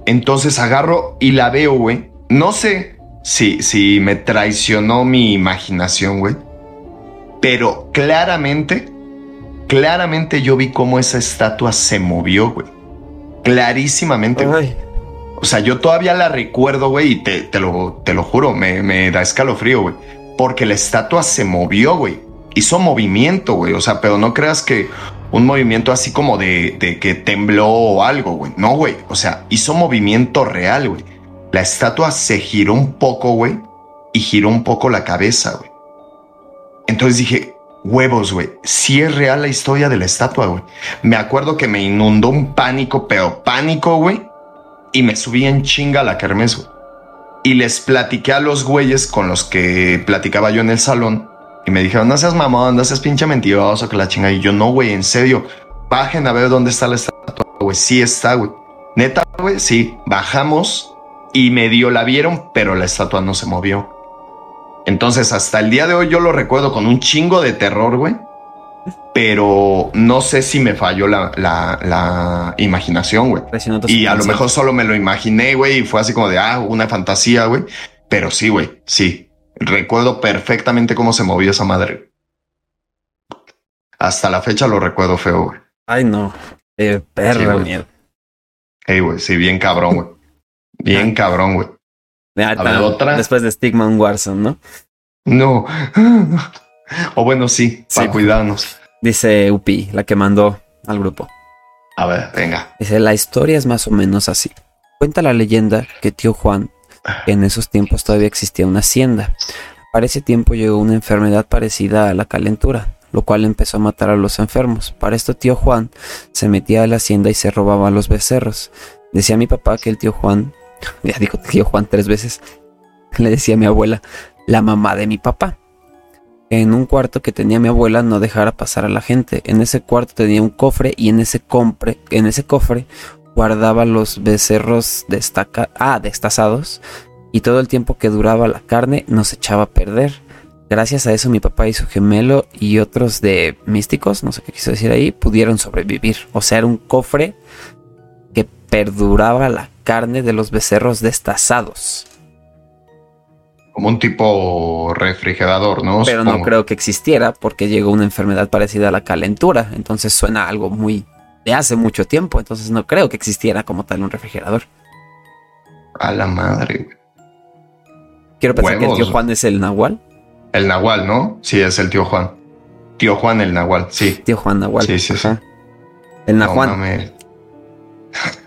[SPEAKER 2] Entonces agarro y la veo, güey. No sé si, si me traicionó mi imaginación, güey. Pero claramente, claramente yo vi cómo esa estatua se movió, güey. Clarísimamente. güey. O sea, yo todavía la recuerdo, güey, y te, te lo, te lo juro, me, me da escalofrío, güey. Porque la estatua se movió, güey. Hizo movimiento, güey. O sea, pero no creas que un movimiento así como de, de que tembló o algo, güey. No, güey. O sea, hizo movimiento real, güey. La estatua se giró un poco, güey, y giró un poco la cabeza, güey. Entonces dije, huevos, güey. Sí es real la historia de la estatua, güey. Me acuerdo que me inundó un pánico, pero pánico, güey y me subí en chinga a la kermés, güey. Y les platiqué a los güeyes con los que platicaba yo en el salón y me dijeron, no seas mamón, no seas pinche mentiroso, que la chinga. Y yo, no, güey, en serio, bajen a ver dónde está la estatua, güey. Sí está, güey. Neta, güey, sí. Bajamos y medio la vieron, pero la estatua no se movió. Entonces, hasta el día de hoy yo lo recuerdo con un chingo de terror, güey. Pero no sé si me falló la, la, la imaginación, güey. Y a lo mejor solo me lo imaginé, güey, y fue así como de, ah, una fantasía, güey. Pero sí, güey, sí. Recuerdo perfectamente cómo se movió esa madre. Hasta la fecha lo recuerdo feo, güey.
[SPEAKER 1] Ay, no. Eh,
[SPEAKER 2] Sí,
[SPEAKER 1] perro
[SPEAKER 2] güey.
[SPEAKER 1] miedo.
[SPEAKER 2] Ey, güey, sí, bien cabrón, güey. Bien cabrón, güey. A ver, otra.
[SPEAKER 1] Después de Stigma un Warzone, ¿no?
[SPEAKER 2] No. O bueno, sí,
[SPEAKER 1] Sí.
[SPEAKER 2] para cuidarnos.
[SPEAKER 1] Dice Upi, la que mandó al grupo.
[SPEAKER 2] A ver, venga.
[SPEAKER 1] Dice, la historia es más o menos así. Cuenta la leyenda que tío Juan, que en esos tiempos todavía existía una hacienda. Para ese tiempo llegó una enfermedad parecida a la calentura, lo cual empezó a matar a los enfermos. Para esto tío Juan se metía a la hacienda y se robaba a los becerros. Decía mi papá que el tío Juan, ya dijo tío Juan tres veces, le decía a mi abuela, la mamá de mi papá. En un cuarto que tenía mi abuela no dejara pasar a la gente. En ese cuarto tenía un cofre y en ese, en ese cofre guardaba los becerros destaca, ah, destazados y todo el tiempo que duraba la carne nos echaba a perder. Gracias a eso mi papá y su gemelo y otros de místicos, no sé qué quiso decir ahí, pudieron sobrevivir. O sea, era un cofre que perduraba la carne de los becerros destazados.
[SPEAKER 2] Como un tipo refrigerador, ¿no?
[SPEAKER 1] Pero no creo que existiera porque llegó una enfermedad parecida a la calentura. Entonces suena algo muy de hace mucho tiempo. Entonces no creo que existiera como tal un refrigerador.
[SPEAKER 2] A la madre.
[SPEAKER 1] Quiero pensar que el tío. Juan es el Nahual.
[SPEAKER 2] El Nahual, ¿no? Sí, es el tío Juan. Tío Juan, el Nahual, sí.
[SPEAKER 1] Tío Juan Nahual.
[SPEAKER 2] Sí, sí, sí.
[SPEAKER 1] El
[SPEAKER 2] No mames.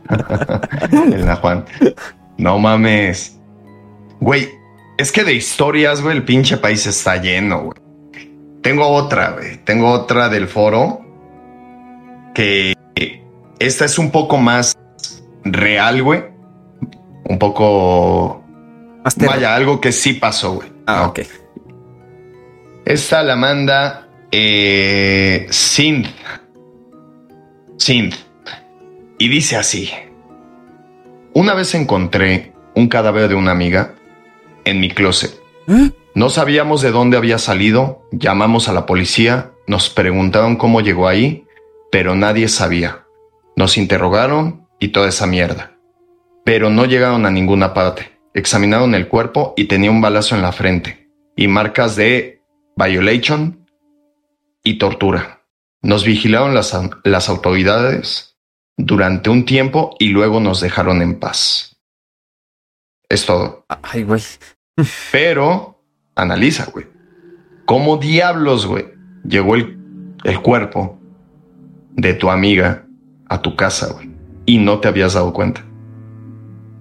[SPEAKER 2] el Nahuan. No mames. Güey, es que de historias, güey, el pinche país está lleno, güey. Tengo otra, güey. Tengo otra del foro. Que esta es un poco más real, güey. Un poco. Vaya, algo que sí pasó, güey.
[SPEAKER 1] Ah,
[SPEAKER 2] ¿no?
[SPEAKER 1] ok.
[SPEAKER 2] Esta la manda eh, Synth. Synth. Y dice así. Una vez encontré un cadáver de una amiga en mi closet.
[SPEAKER 1] ¿Eh?
[SPEAKER 2] No sabíamos de dónde había salido, llamamos a la policía, nos preguntaron cómo llegó ahí, pero nadie sabía. Nos interrogaron y toda esa mierda. Pero no llegaron a ninguna parte. Examinaron el cuerpo y tenía un balazo en la frente y marcas de violation y tortura. Nos vigilaron las, las autoridades durante un tiempo y luego nos dejaron en paz. Es todo.
[SPEAKER 1] Ay, güey.
[SPEAKER 2] Pero analiza, güey. ¿Cómo diablos, güey? Llegó el, el cuerpo de tu amiga a tu casa, güey. Y no te habías dado cuenta.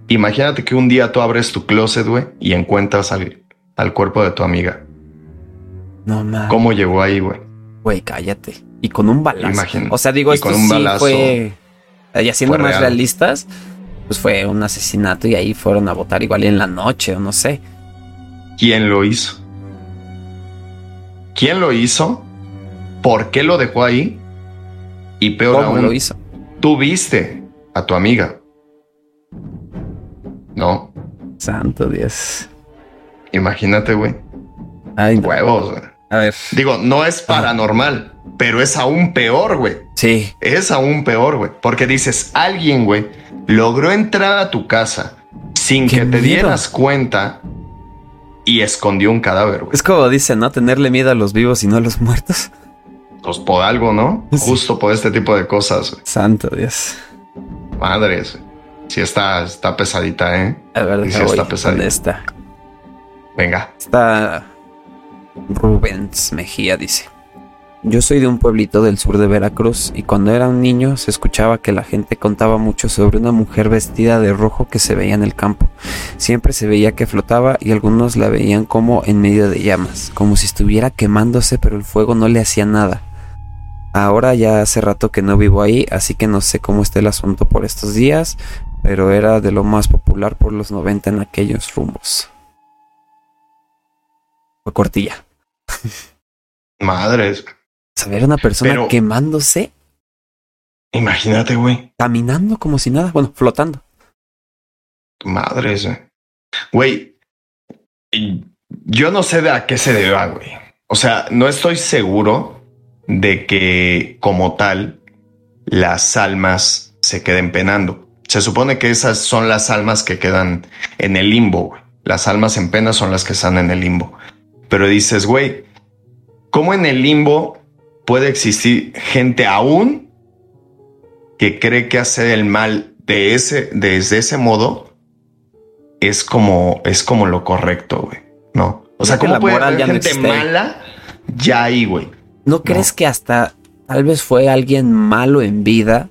[SPEAKER 2] Imagínate que un día tú abres tu closet, güey, y encuentras al, al cuerpo de tu amiga.
[SPEAKER 1] No mames.
[SPEAKER 2] ¿Cómo llegó ahí, güey?
[SPEAKER 1] Güey, cállate. Y con un balazo.
[SPEAKER 2] Imagina-
[SPEAKER 1] O sea, digo,
[SPEAKER 2] y
[SPEAKER 1] esto
[SPEAKER 2] con un
[SPEAKER 1] sí
[SPEAKER 2] balazo
[SPEAKER 1] fue. Y siendo más
[SPEAKER 2] real.
[SPEAKER 1] realistas, pues fue un asesinato y ahí fueron a votar igual en la noche o no sé.
[SPEAKER 2] ¿Quién lo hizo? ¿Quién lo hizo? ¿Por qué lo dejó ahí? Y peor
[SPEAKER 1] ¿Cómo
[SPEAKER 2] aún,
[SPEAKER 1] lo hizo?
[SPEAKER 2] tú viste a tu amiga. ¿No?
[SPEAKER 1] Santo Dios.
[SPEAKER 2] Imagínate, güey.
[SPEAKER 1] Ay, no.
[SPEAKER 2] Huevos, güey.
[SPEAKER 1] A ver.
[SPEAKER 2] Digo, no es paranormal, pero es aún peor, güey.
[SPEAKER 1] Sí.
[SPEAKER 2] Es aún peor, güey. Porque dices, alguien, güey, logró entrar a tu casa sin que te
[SPEAKER 1] miedo.
[SPEAKER 2] dieras cuenta y escondió un cadáver, güey.
[SPEAKER 1] Es como dicen, ¿no? Tenerle miedo a los vivos y no a los muertos.
[SPEAKER 2] Pues por algo, ¿no?
[SPEAKER 1] Sí.
[SPEAKER 2] Justo por este tipo de cosas, güey.
[SPEAKER 1] Santo Dios.
[SPEAKER 2] Madres. Sí está, está pesadita, ¿eh?
[SPEAKER 1] A ver,
[SPEAKER 2] Sí,
[SPEAKER 1] voy.
[SPEAKER 2] está pesadito.
[SPEAKER 1] ¿Dónde está?
[SPEAKER 2] Venga.
[SPEAKER 1] Está Rubens Mejía, dice. Yo soy de un pueblito del sur de Veracruz y cuando era un niño se escuchaba que la gente contaba mucho sobre una mujer vestida de rojo que se veía en el campo. Siempre se veía que flotaba y algunos la veían como en medio de llamas, como si estuviera quemándose pero el fuego no le hacía nada. Ahora ya hace rato que no vivo ahí, así que no sé cómo está el asunto por estos días, pero era de lo más popular por los 90 en aquellos rumbos. Fue cortilla.
[SPEAKER 2] Madres.
[SPEAKER 1] Saber una persona
[SPEAKER 2] Pero-
[SPEAKER 1] quemándose,
[SPEAKER 2] Imagínate, güey.
[SPEAKER 1] caminando como si nada, bueno, flotando.
[SPEAKER 2] Madres, güey. Güey, yo no sé de a qué se deba, güey. O sea, no estoy seguro de que como tal las almas se queden penando. Se supone que esas son las almas que quedan en el limbo, güey. Las almas en pena son las que están en el limbo. Pero dices, güey, ¿cómo en el limbo puede existir gente aún que cree que hacer el mal de ese, desde ese modo es como, es como lo correcto, güey. No. O sea,
[SPEAKER 1] que
[SPEAKER 2] ¿cómo
[SPEAKER 1] la
[SPEAKER 2] puede
[SPEAKER 1] moral
[SPEAKER 2] haber
[SPEAKER 1] ya no
[SPEAKER 2] gente mala ya ahí, güey?
[SPEAKER 1] ¿No crees que hasta tal vez fue alguien malo en vida?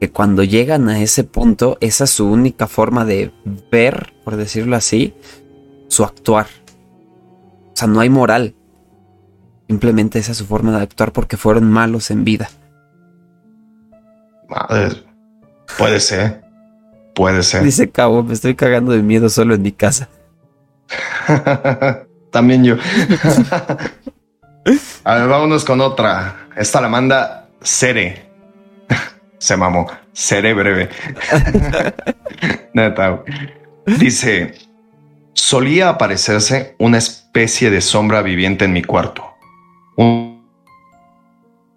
[SPEAKER 1] Que cuando llegan a ese punto, esa es su única forma de ver, por decirlo así, su actuar. O sea, no hay moral. Simplemente esa es su forma de actuar porque fueron malos en vida.
[SPEAKER 2] Madre, puede ser. Puede ser.
[SPEAKER 1] Dice Cabo, me estoy cagando de miedo solo en mi casa.
[SPEAKER 2] También yo. A ver, vámonos con otra. Esta la manda Cere. Se mamó. Cere breve. Neta. Dice, solía aparecerse una especie de sombra viviente en mi cuarto. Un,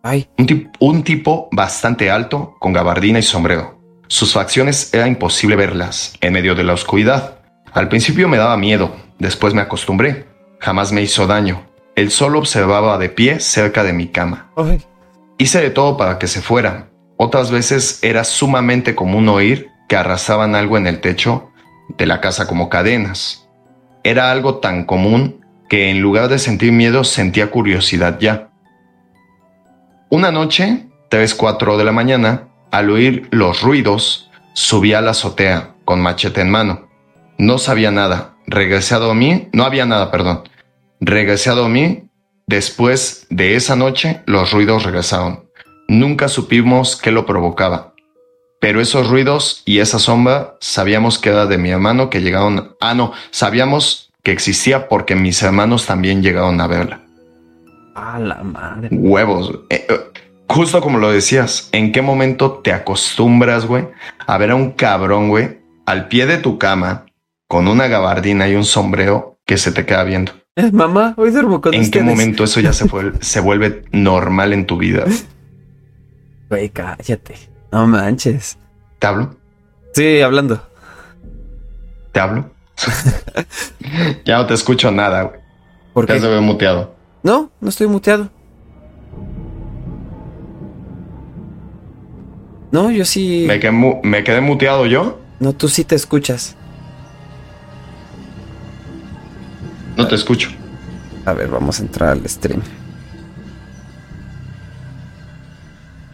[SPEAKER 1] Ay,
[SPEAKER 2] un tip- un tipo bastante alto, con gabardina y sombrero. Sus facciones era imposible verlas en medio de la oscuridad. Al principio me daba miedo, después me acostumbré. Jamás me hizo daño. Él solo observaba de pie cerca de mi cama.
[SPEAKER 1] ay.
[SPEAKER 2] Hice de todo para que se fuera. Otras veces era sumamente común oír que arrasaban algo en el techo de la casa como cadenas. Era algo tan común que en lugar de sentir miedo sentía curiosidad ya. Una noche, 3-4 de la mañana, al oír los ruidos, subí a la azotea con machete en mano. No sabía nada. Regresé a dormir. No había nada, perdón. Regresé a dormir. Después de esa noche, los ruidos regresaron. Nunca supimos qué lo provocaba. Pero esos ruidos y esa sombra sabíamos que era de mi hermano que llegaron... Ah, no, sabíamos que existía porque mis hermanos también llegaron a verla.
[SPEAKER 1] A la madre.
[SPEAKER 2] Huevos. Eh, eh, justo como lo decías, ¿en qué momento te acostumbras, güey, a ver a un cabrón, güey, al pie de tu cama, con una gabardina y un sombrero que se te queda viendo?
[SPEAKER 1] Eh, mamá, hoy duermo con
[SPEAKER 2] ¿En qué momento eso ya se, fue- se vuelve normal en tu vida?
[SPEAKER 1] Güey, cállate. No manches.
[SPEAKER 2] ¿Te hablo?
[SPEAKER 1] Sí, hablando.
[SPEAKER 2] ¿Te hablo? ya no te escucho nada, güey.
[SPEAKER 1] ¿Por
[SPEAKER 2] Ya
[SPEAKER 1] qué?
[SPEAKER 2] se ve muteado.
[SPEAKER 1] No, no estoy muteado. No, yo sí.
[SPEAKER 2] ¿Me quedé, mu- me quedé muteado yo?
[SPEAKER 1] No, tú sí te escuchas.
[SPEAKER 2] No te escucho.
[SPEAKER 1] A ver, vamos a entrar al stream.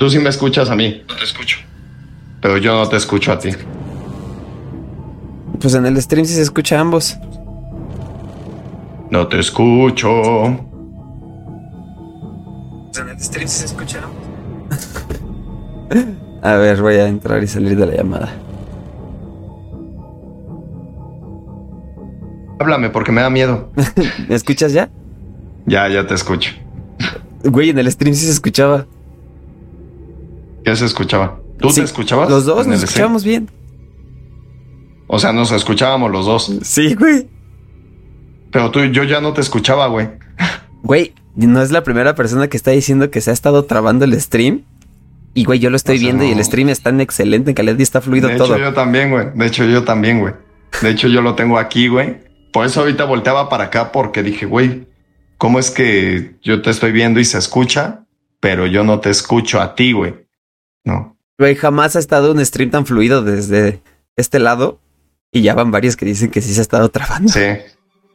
[SPEAKER 2] Tú sí me escuchas a mí. No te escucho. Pero yo no te escucho a ti.
[SPEAKER 1] Pues en el stream sí se escucha a ambos.
[SPEAKER 2] No te escucho.
[SPEAKER 1] Pues en el stream sí se escucha a ambos. a ver, voy a entrar y salir de la llamada.
[SPEAKER 2] Háblame porque me da miedo.
[SPEAKER 1] ¿Me escuchas ya?
[SPEAKER 2] Ya, ya te escucho.
[SPEAKER 1] Güey, en el stream sí se escuchaba.
[SPEAKER 2] ¿Qué se escuchaba? ¿Tú
[SPEAKER 1] Sí,
[SPEAKER 2] te escuchabas?
[SPEAKER 1] Los dos nos escuchábamos bien.
[SPEAKER 2] O sea, nos escuchábamos los dos.
[SPEAKER 1] Sí, güey.
[SPEAKER 2] Pero tú, yo ya no te escuchaba, güey.
[SPEAKER 1] Güey, no es la primera persona que está diciendo que se ha estado trabando el stream. Y güey, yo lo estoy
[SPEAKER 2] O sea,
[SPEAKER 1] viendo y el stream está en excelente en calidad y está fluido
[SPEAKER 2] de
[SPEAKER 1] todo.
[SPEAKER 2] hecho, yo también, güey. De hecho, yo también, güey. De hecho, yo lo tengo aquí, güey. Por eso ahorita volteaba para acá porque dije, güey, ¿cómo es que yo te estoy viendo y se escucha, pero yo no te escucho a ti, güey? No.
[SPEAKER 1] Güey, jamás ha estado un stream tan fluido desde este lado. Y ya van varios que dicen que sí se ha estado trabando.
[SPEAKER 2] Sí,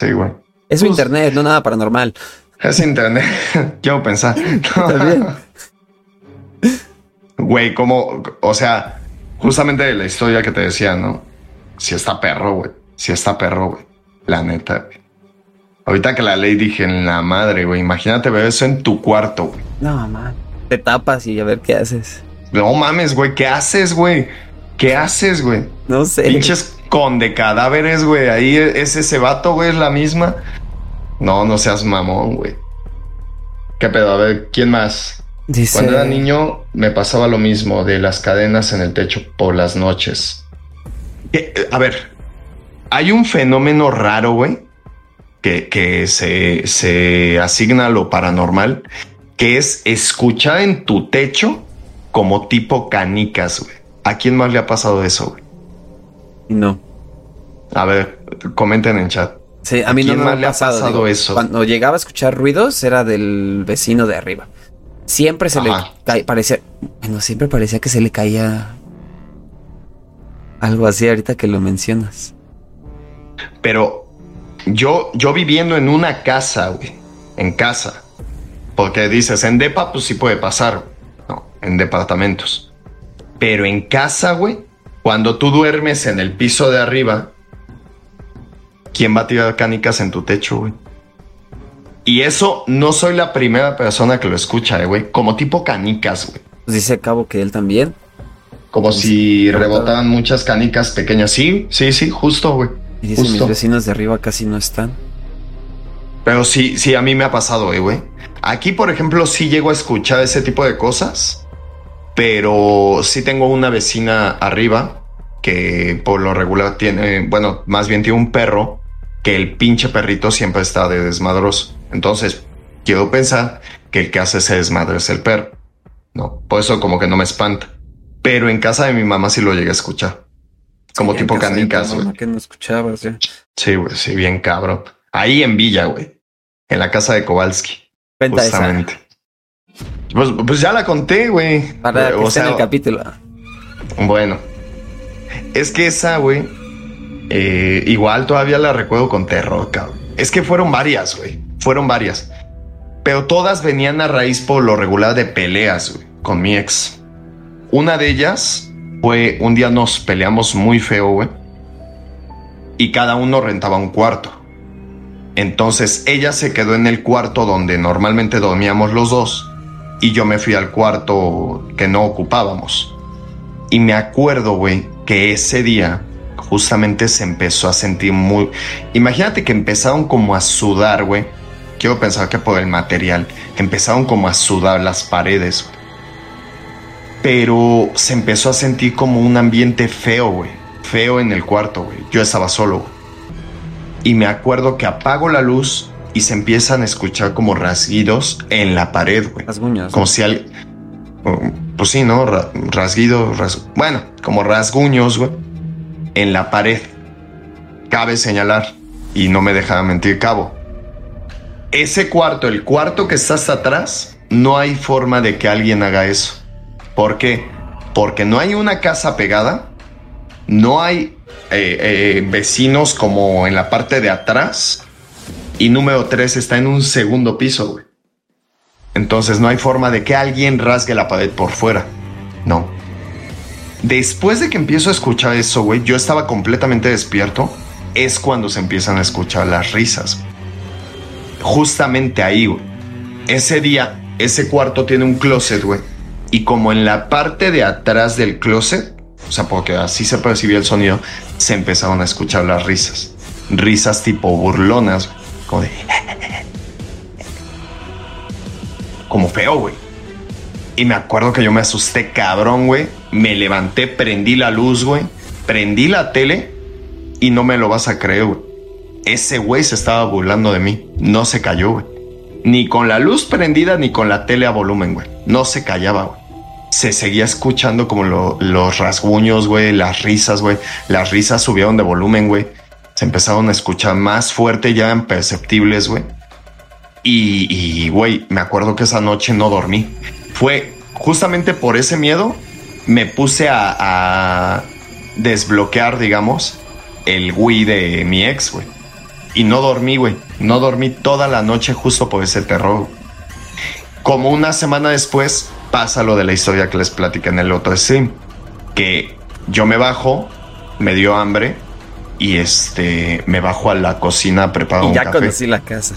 [SPEAKER 2] sí, güey.
[SPEAKER 1] Es su
[SPEAKER 2] Pues-
[SPEAKER 1] internet, no nada paranormal.
[SPEAKER 2] Es internet. Quiero pensar.
[SPEAKER 1] También.
[SPEAKER 2] Güey, como, o sea, justamente la historia que te decía, ¿no? Si está perro, güey. Si está perro, güey. La neta, güey. Ahorita que la ley dije en la madre, güey. Imagínate ver eso en tu cuarto, güey.
[SPEAKER 1] No, man. Te tapas y a ver qué haces.
[SPEAKER 2] No mames, güey. ¿Qué haces, güey? ¿Qué haces, güey?
[SPEAKER 1] No sé.
[SPEAKER 2] Pinches con de cadáveres, güey. Ahí es ese vato, güey, es la misma. No, no seas mamón, güey. ¿Qué pedo? A ver, ¿quién más?
[SPEAKER 1] Dice,
[SPEAKER 2] Cuando era niño me pasaba lo mismo de las cadenas en el techo por las noches. Eh, eh, A ver, hay un fenómeno raro, güey, que, que se, se asigna a lo paranormal, que es escuchar en tu techo como tipo canicas, güey. ¿A quién más le ha pasado eso, güey?
[SPEAKER 1] No.
[SPEAKER 2] A ver, comenten en chat.
[SPEAKER 1] Sí, a
[SPEAKER 2] ¿A
[SPEAKER 1] mí no
[SPEAKER 2] quién
[SPEAKER 1] me
[SPEAKER 2] más
[SPEAKER 1] ha
[SPEAKER 2] le ha
[SPEAKER 1] pasado,
[SPEAKER 2] pasado
[SPEAKER 1] digo,
[SPEAKER 2] eso?
[SPEAKER 1] Cuando llegaba a escuchar ruidos era del vecino de arriba. Siempre se
[SPEAKER 2] Ajá.
[SPEAKER 1] le parecía, bueno, siempre parecía que se le caía algo así ahorita que lo mencionas.
[SPEAKER 2] Pero yo, yo viviendo en una casa, güey, en casa, porque dices, en depa, pues sí puede pasar, no, en departamentos. Pero en casa, güey, cuando tú duermes en el piso de arriba, ¿quién va a tirar canicas en tu techo, güey? Y eso no soy la primera persona que lo escucha, eh, güey, como tipo canicas, güey.
[SPEAKER 1] Pues dice Cabo que él también.
[SPEAKER 2] Como si rebotaran muchas canicas pequeñas. Sí, sí, sí, justo, güey.
[SPEAKER 1] Y dice, mis vecinos de arriba casi no están.
[SPEAKER 2] Pero sí, sí, a mí me ha pasado, eh, güey. Aquí, por ejemplo, sí llego a escuchar ese tipo de cosas, pero sí tengo una vecina arriba que por lo regular tiene, bueno, más bien tiene un perro que el pinche perrito siempre está de desmadroso. Entonces, quiero pensar que el que hace ese desmadre es el perro. No, por eso como que no me espanta. Pero en casa de mi mamá sí lo llegué a escuchar. Como
[SPEAKER 1] Sí,
[SPEAKER 2] tipo canicas, güey.
[SPEAKER 1] Que no escuchabas ya.
[SPEAKER 2] Sí, güey, sí, bien cabrón. Ahí en Villa, güey. En la casa de Kowalski.
[SPEAKER 1] Esa.
[SPEAKER 2] Pues, pues ya la conté, güey.
[SPEAKER 1] Para que
[SPEAKER 2] O
[SPEAKER 1] esté en
[SPEAKER 2] sea,
[SPEAKER 1] el capítulo.
[SPEAKER 2] Bueno. Es que esa, güey. eh, igual todavía la recuerdo con terror, cabrón. Es que fueron varias, güey. Fueron varias. Pero todas venían a raíz por lo regular de peleas, güey. Con mi ex. Una de ellas fue un día nos peleamos muy feo, güey. Y cada uno rentaba un cuarto. Entonces ella se quedó en el cuarto donde normalmente dormíamos los dos y yo me fui al cuarto que no ocupábamos. Y me acuerdo, güey, que ese día justamente se empezó a sentir muy... Imagínate que empezaron como a sudar, güey. Quiero pensar que por el material. Empezaron como a sudar las paredes. Pero se empezó a sentir como un ambiente feo, güey. Feo en el cuarto, güey. Yo estaba solo. Y me acuerdo que apago la luz y se empiezan a escuchar como rasguidos en la pared, güey.
[SPEAKER 1] Rasguños.
[SPEAKER 2] Como si al... Pues sí, ¿no? Ra- rasguido, ras- bueno, como rasguños, güey. En la pared. Cabe señalar, y no me deja mentir Cabo. Ese cuarto, el cuarto que está hasta atrás, no hay forma de que alguien haga eso. ¿Por qué? Porque no hay una casa pegada, no hay eh, eh, vecinos como en la parte de atrás, y número tres está en un segundo piso, güey. Entonces no hay forma de que alguien rasgue la pared por fuera. No. Después de que empiezo a escuchar eso, güey, yo estaba completamente despierto. Es cuando se empiezan a escuchar las risas. Justamente ahí, güey. Ese día, ese cuarto tiene un closet, güey. Y como en la parte de atrás del closet, o sea, porque así se percibía el sonido, se empezaron a escuchar las risas. Risas tipo burlonas. Como feo, güey. Y me acuerdo que yo me asusté cabrón, güey. me levanté, prendí la luz, güey, prendí la tele y no me lo vas a creer, güey. Ese güey se estaba burlando de mí, no se cayó, güey. Ni con la luz prendida ni con la tele a volumen, güey. No se callaba, güey. Se seguía escuchando como los rasguños, güey, las risas, güey. Las risas subieron de volumen, güey. Se empezaron a escuchar más fuerte, ya imperceptibles, güey. Y, güey, me acuerdo que esa noche no dormí. Fue justamente por ese miedo, me puse a, desbloquear, digamos, el Wii de mi ex, güey. Y no dormí, güey. No dormí toda la noche justo por ese terror. Como una semana después pasa lo de la historia que les platiqué en el otro stream. Que yo me bajo, me dio hambre y este me bajo a la cocina a preparar
[SPEAKER 1] y ya conocí la casa.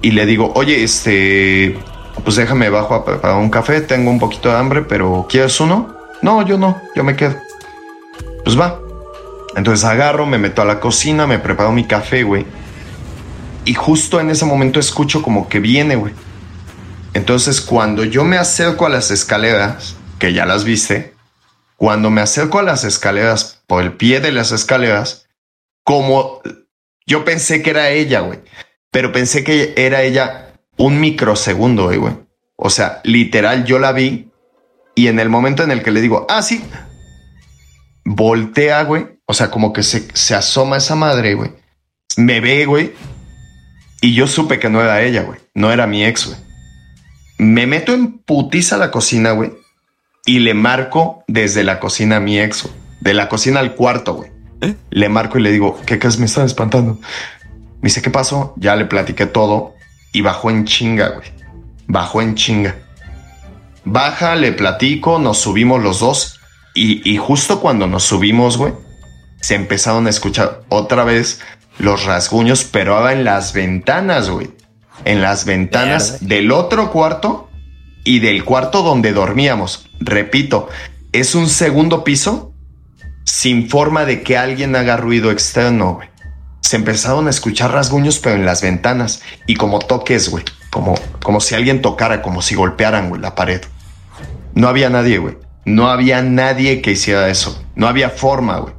[SPEAKER 2] Y le digo, oye, este, pues déjame bajo a preparar un café, tengo un poquito de hambre, pero ¿quieres uno? No, yo no, yo me quedo. Pues va. Entonces agarro, me meto a la cocina, me preparo mi café, güey. Y justo en ese momento escucho como que viene, güey. Entonces cuando yo me acerco a las escaleras, que ya las viste, cuando me acerco a las escaleras, el pie de las escaleras, como yo pensé que era ella, güey. Pero pensé que era ella un microsegundo, güey. O sea, literal, yo la vi y en el momento en el que le digo, ah, sí, voltea, güey. O sea, como que se, se asoma esa madre, güey. Me ve, güey. Y yo supe que no era ella, güey. No era mi ex, güey. Me meto en putiza a la cocina, güey. Y le marco desde la cocina a mi ex, güey. De la cocina al cuarto, güey. ¿Eh? Le marco y le digo, ¿qué crees? Me están espantando. Me dice, ¿qué pasó? Ya le platiqué todo. Y bajó en chinga, güey. Bajó en chinga. Baja, le platico, nos subimos los dos. Y, y justo cuando nos subimos, güey, se empezaron a escuchar otra vez los rasguños, pero ahora en las ventanas, güey. En las ventanas del otro cuarto y del cuarto donde dormíamos. Repito, es un segundo piso sin forma de que alguien haga ruido externo. Se empezaron a escuchar rasguños, pero en las ventanas y como toques, güey. Como, como si alguien tocara, como si golpearan, la pared. No había nadie, güey. No había nadie que hiciera eso. No había forma, güey.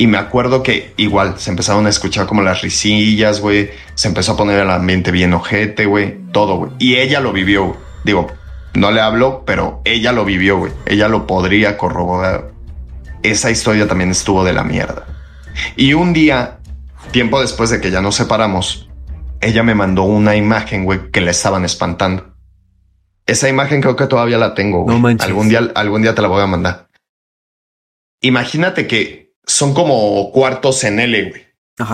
[SPEAKER 2] Y me acuerdo que igual se empezaron a escuchar como las risillas, güey. Se empezó a poner el ambiente bien ojete, güey. Todo, güey. Y ella lo vivió, güey. Digo, no le hablo, pero ella lo vivió, güey. Ella lo podría corroborar. Esa historia también estuvo de la mierda. Y un día, tiempo después de que ya nos separamos, ella me mandó una imagen, güey, que le estaban espantando. Esa imagen creo que todavía la tengo. Güey. No algún día, algún día te la voy a mandar. Imagínate que son como cuartos en L, güey.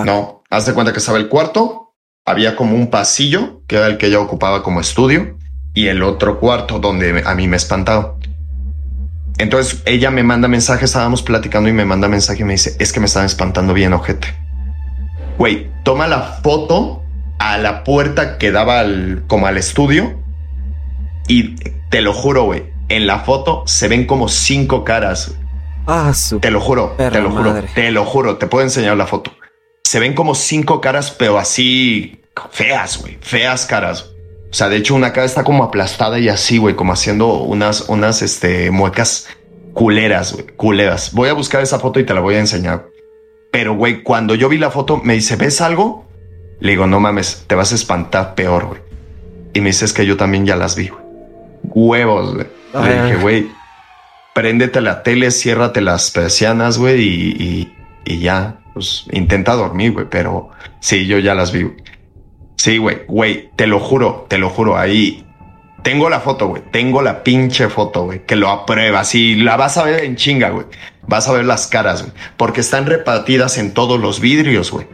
[SPEAKER 2] No, haz de cuenta que estaba el cuarto, había como un pasillo, que era el que ella ocupaba como estudio, y el otro cuarto donde a mí me espantaba. Entonces ella me manda mensaje, estábamos platicando y me manda mensaje y me dice, es que me están espantando bien, ojete. Güey, toma la foto a la puerta que daba al, como al estudio y te lo juro, güey, en la foto se ven como cinco caras.
[SPEAKER 1] Ah,
[SPEAKER 2] te lo juro, te lo juro, te lo juro, te puedo enseñar la foto. Se ven como cinco caras, pero así feas, güey, feas caras. O sea, de hecho, una cara está como aplastada y así, güey, como haciendo unas, unas, este, muecas culeras, güey, culeras. Voy a buscar esa foto y te la voy a enseñar. Pero, güey, cuando yo vi la foto, me dice, ¿ves algo? Le digo, no mames, te vas a espantar peor, güey. Y me dice, es que yo también ya las vi, güey. Huevos, güey. Le dije, güey, préndete la tele, ciérrate las persianas, güey, y, y, ya, pues intenta dormir, güey, pero sí, yo ya las vi. Sí, güey, güey, te lo juro, te lo juro, ahí tengo la foto, güey, tengo la pinche foto, güey, que lo aprueba, sí, la vas a ver en chinga, güey, vas a ver las caras, güey, porque están repartidas en todos los vidrios, güey.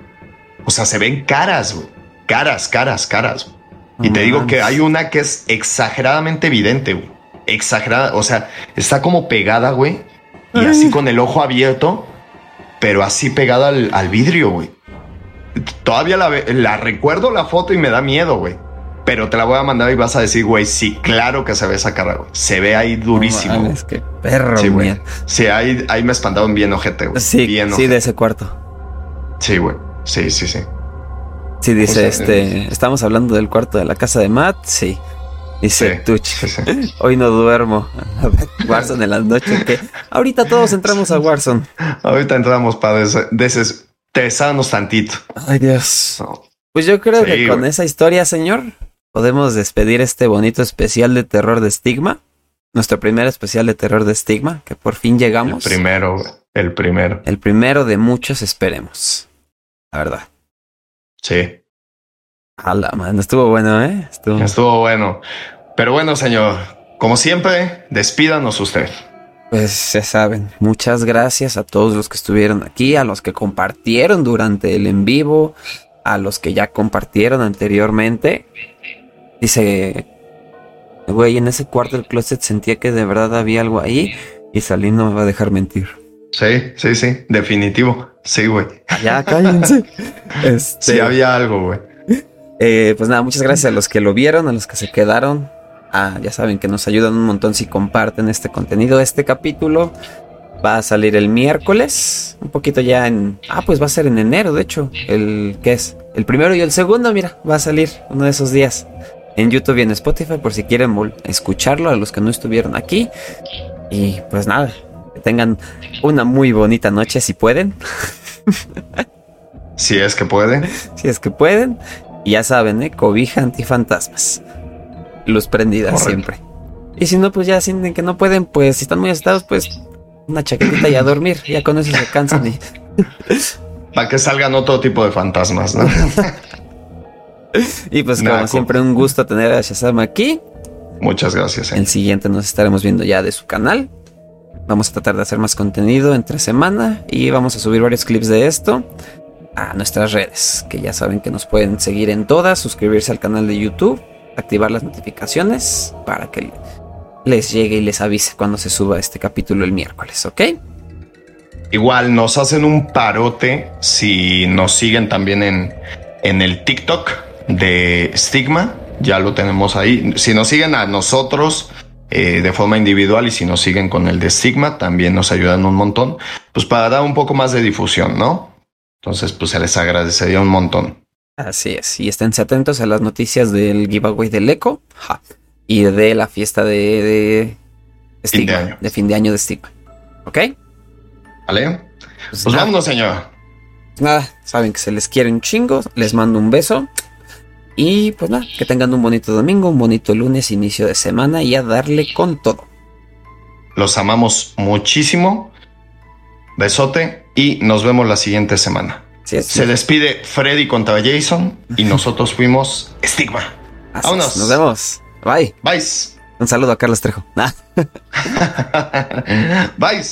[SPEAKER 2] O sea, se ven caras, güey, caras, caras, caras. Y te digo que hay una que es exageradamente evidente, güey exagerada, o sea, está como pegada, güey, y así con el ojo abierto, pero así pegada al, vidrio, güey. Todavía la, recuerdo la foto y me da miedo, güey. Pero te la voy a mandar y vas a decir, güey, sí, claro que se ve esa cara, güey. Se ve ahí durísimo.
[SPEAKER 1] es que perro,
[SPEAKER 2] sí, güey. Sí, ahí, ahí me espantaron bien ojete, güey.
[SPEAKER 1] Sí, sí, de ese cuarto.
[SPEAKER 2] Sí, güey. Sí, sí, sí.
[SPEAKER 1] Sí, dice, este, estamos hablando del cuarto de la casa de Matt, sí. Dice Tuch. Hoy no duermo. Warzone en las noches. que Ahorita todos entramos a Warzone.
[SPEAKER 2] Ahorita entramos para desestresarnos tantito.
[SPEAKER 1] Ay, Dios. Pues yo creo que con esa historia, señor, podemos despedir este bonito especial de terror de Stigma. Nuestro primer especial de terror de Stigma, que por fin llegamos.
[SPEAKER 2] El primero, el primero.
[SPEAKER 1] El primero de muchos, esperemos. La verdad.
[SPEAKER 2] Sí.
[SPEAKER 1] A la mano, estuvo bueno, ¿eh?
[SPEAKER 2] Estuvo... estuvo bueno. Pero bueno, señor, como siempre, despídanos usted.
[SPEAKER 1] Pues ya saben, muchas gracias a todos los que estuvieron aquí, a los que compartieron durante el en vivo, a los que ya compartieron anteriormente. Dice, güey, en ese cuarto del closet sentía que de verdad había algo ahí y salí no me va a dejar mentir.
[SPEAKER 2] Sí, sí, sí, definitivo. Sí, güey.
[SPEAKER 1] Ya cállense.
[SPEAKER 2] este, sí, había algo, güey.
[SPEAKER 1] Eh, pues nada, muchas gracias a los que lo vieron, a los que se quedaron. Ah, ya saben que nos ayudan un montón si comparten este contenido. Este capítulo va a salir el miércoles, un poquito ya en... Ah, pues va a ser en enero, de hecho. El ¿qué es? El primero y el segundo, mira, va a salir uno de esos días en YouTube y en Spotify por si quieren escucharlo a los que no estuvieron aquí. Y pues nada, que tengan una muy bonita noche si pueden.
[SPEAKER 2] si es que pueden.
[SPEAKER 1] Si es que pueden. Y ya saben, ¿eh? Cobija antifantasmas. Luz prendida siempre. Y si no, pues ya sienten que no pueden, pues si están muy asustados, pues una chaquetita y a dormir. Ya con eso se cansan y.
[SPEAKER 2] Para que salgan otro tipo de fantasmas, ¿no?
[SPEAKER 1] y pues como siempre, un gusto tener a Shazam aquí.
[SPEAKER 2] Muchas gracias.
[SPEAKER 1] Eh. El siguiente nos estaremos viendo ya de su canal. Vamos a tratar de hacer más contenido entre semana y vamos a subir varios clips de esto a nuestras redes, que ya saben que nos pueden seguir en todas, suscribirse al canal de YouTube, activar las notificaciones para que les llegue y les avise cuando se suba este capítulo el miércoles, ¿ok?
[SPEAKER 2] Igual nos hacen un parote si nos siguen también en, en el TikTok de Stigma, ya lo tenemos ahí. Si nos siguen a nosotros eh, de forma individual y si nos siguen con el de Stigma, también nos ayudan un montón, pues para dar un poco más de difusión, ¿no? Entonces, pues se les agradecería un montón.
[SPEAKER 1] Así es. Y esténse atentos a las noticias del giveaway del Eco y de la fiesta de, de fin de, año. de fin de año de Stigma. ¿Ok?
[SPEAKER 2] Vale. Pues, pues vámonos, señor.
[SPEAKER 1] Nada, saben que se les quiere un chingo. Les mando un beso. Y pues nada, que tengan un bonito domingo, un bonito lunes, inicio de semana y a darle con todo.
[SPEAKER 2] Los amamos muchísimo. Besote y nos vemos la siguiente semana. Se despide Freddy contra Jason y nosotros fuimos Stigma.
[SPEAKER 1] Vámonos. Nos vemos. Bye.
[SPEAKER 2] Bye.
[SPEAKER 1] Un saludo a Carlos Trejo.
[SPEAKER 2] Bye.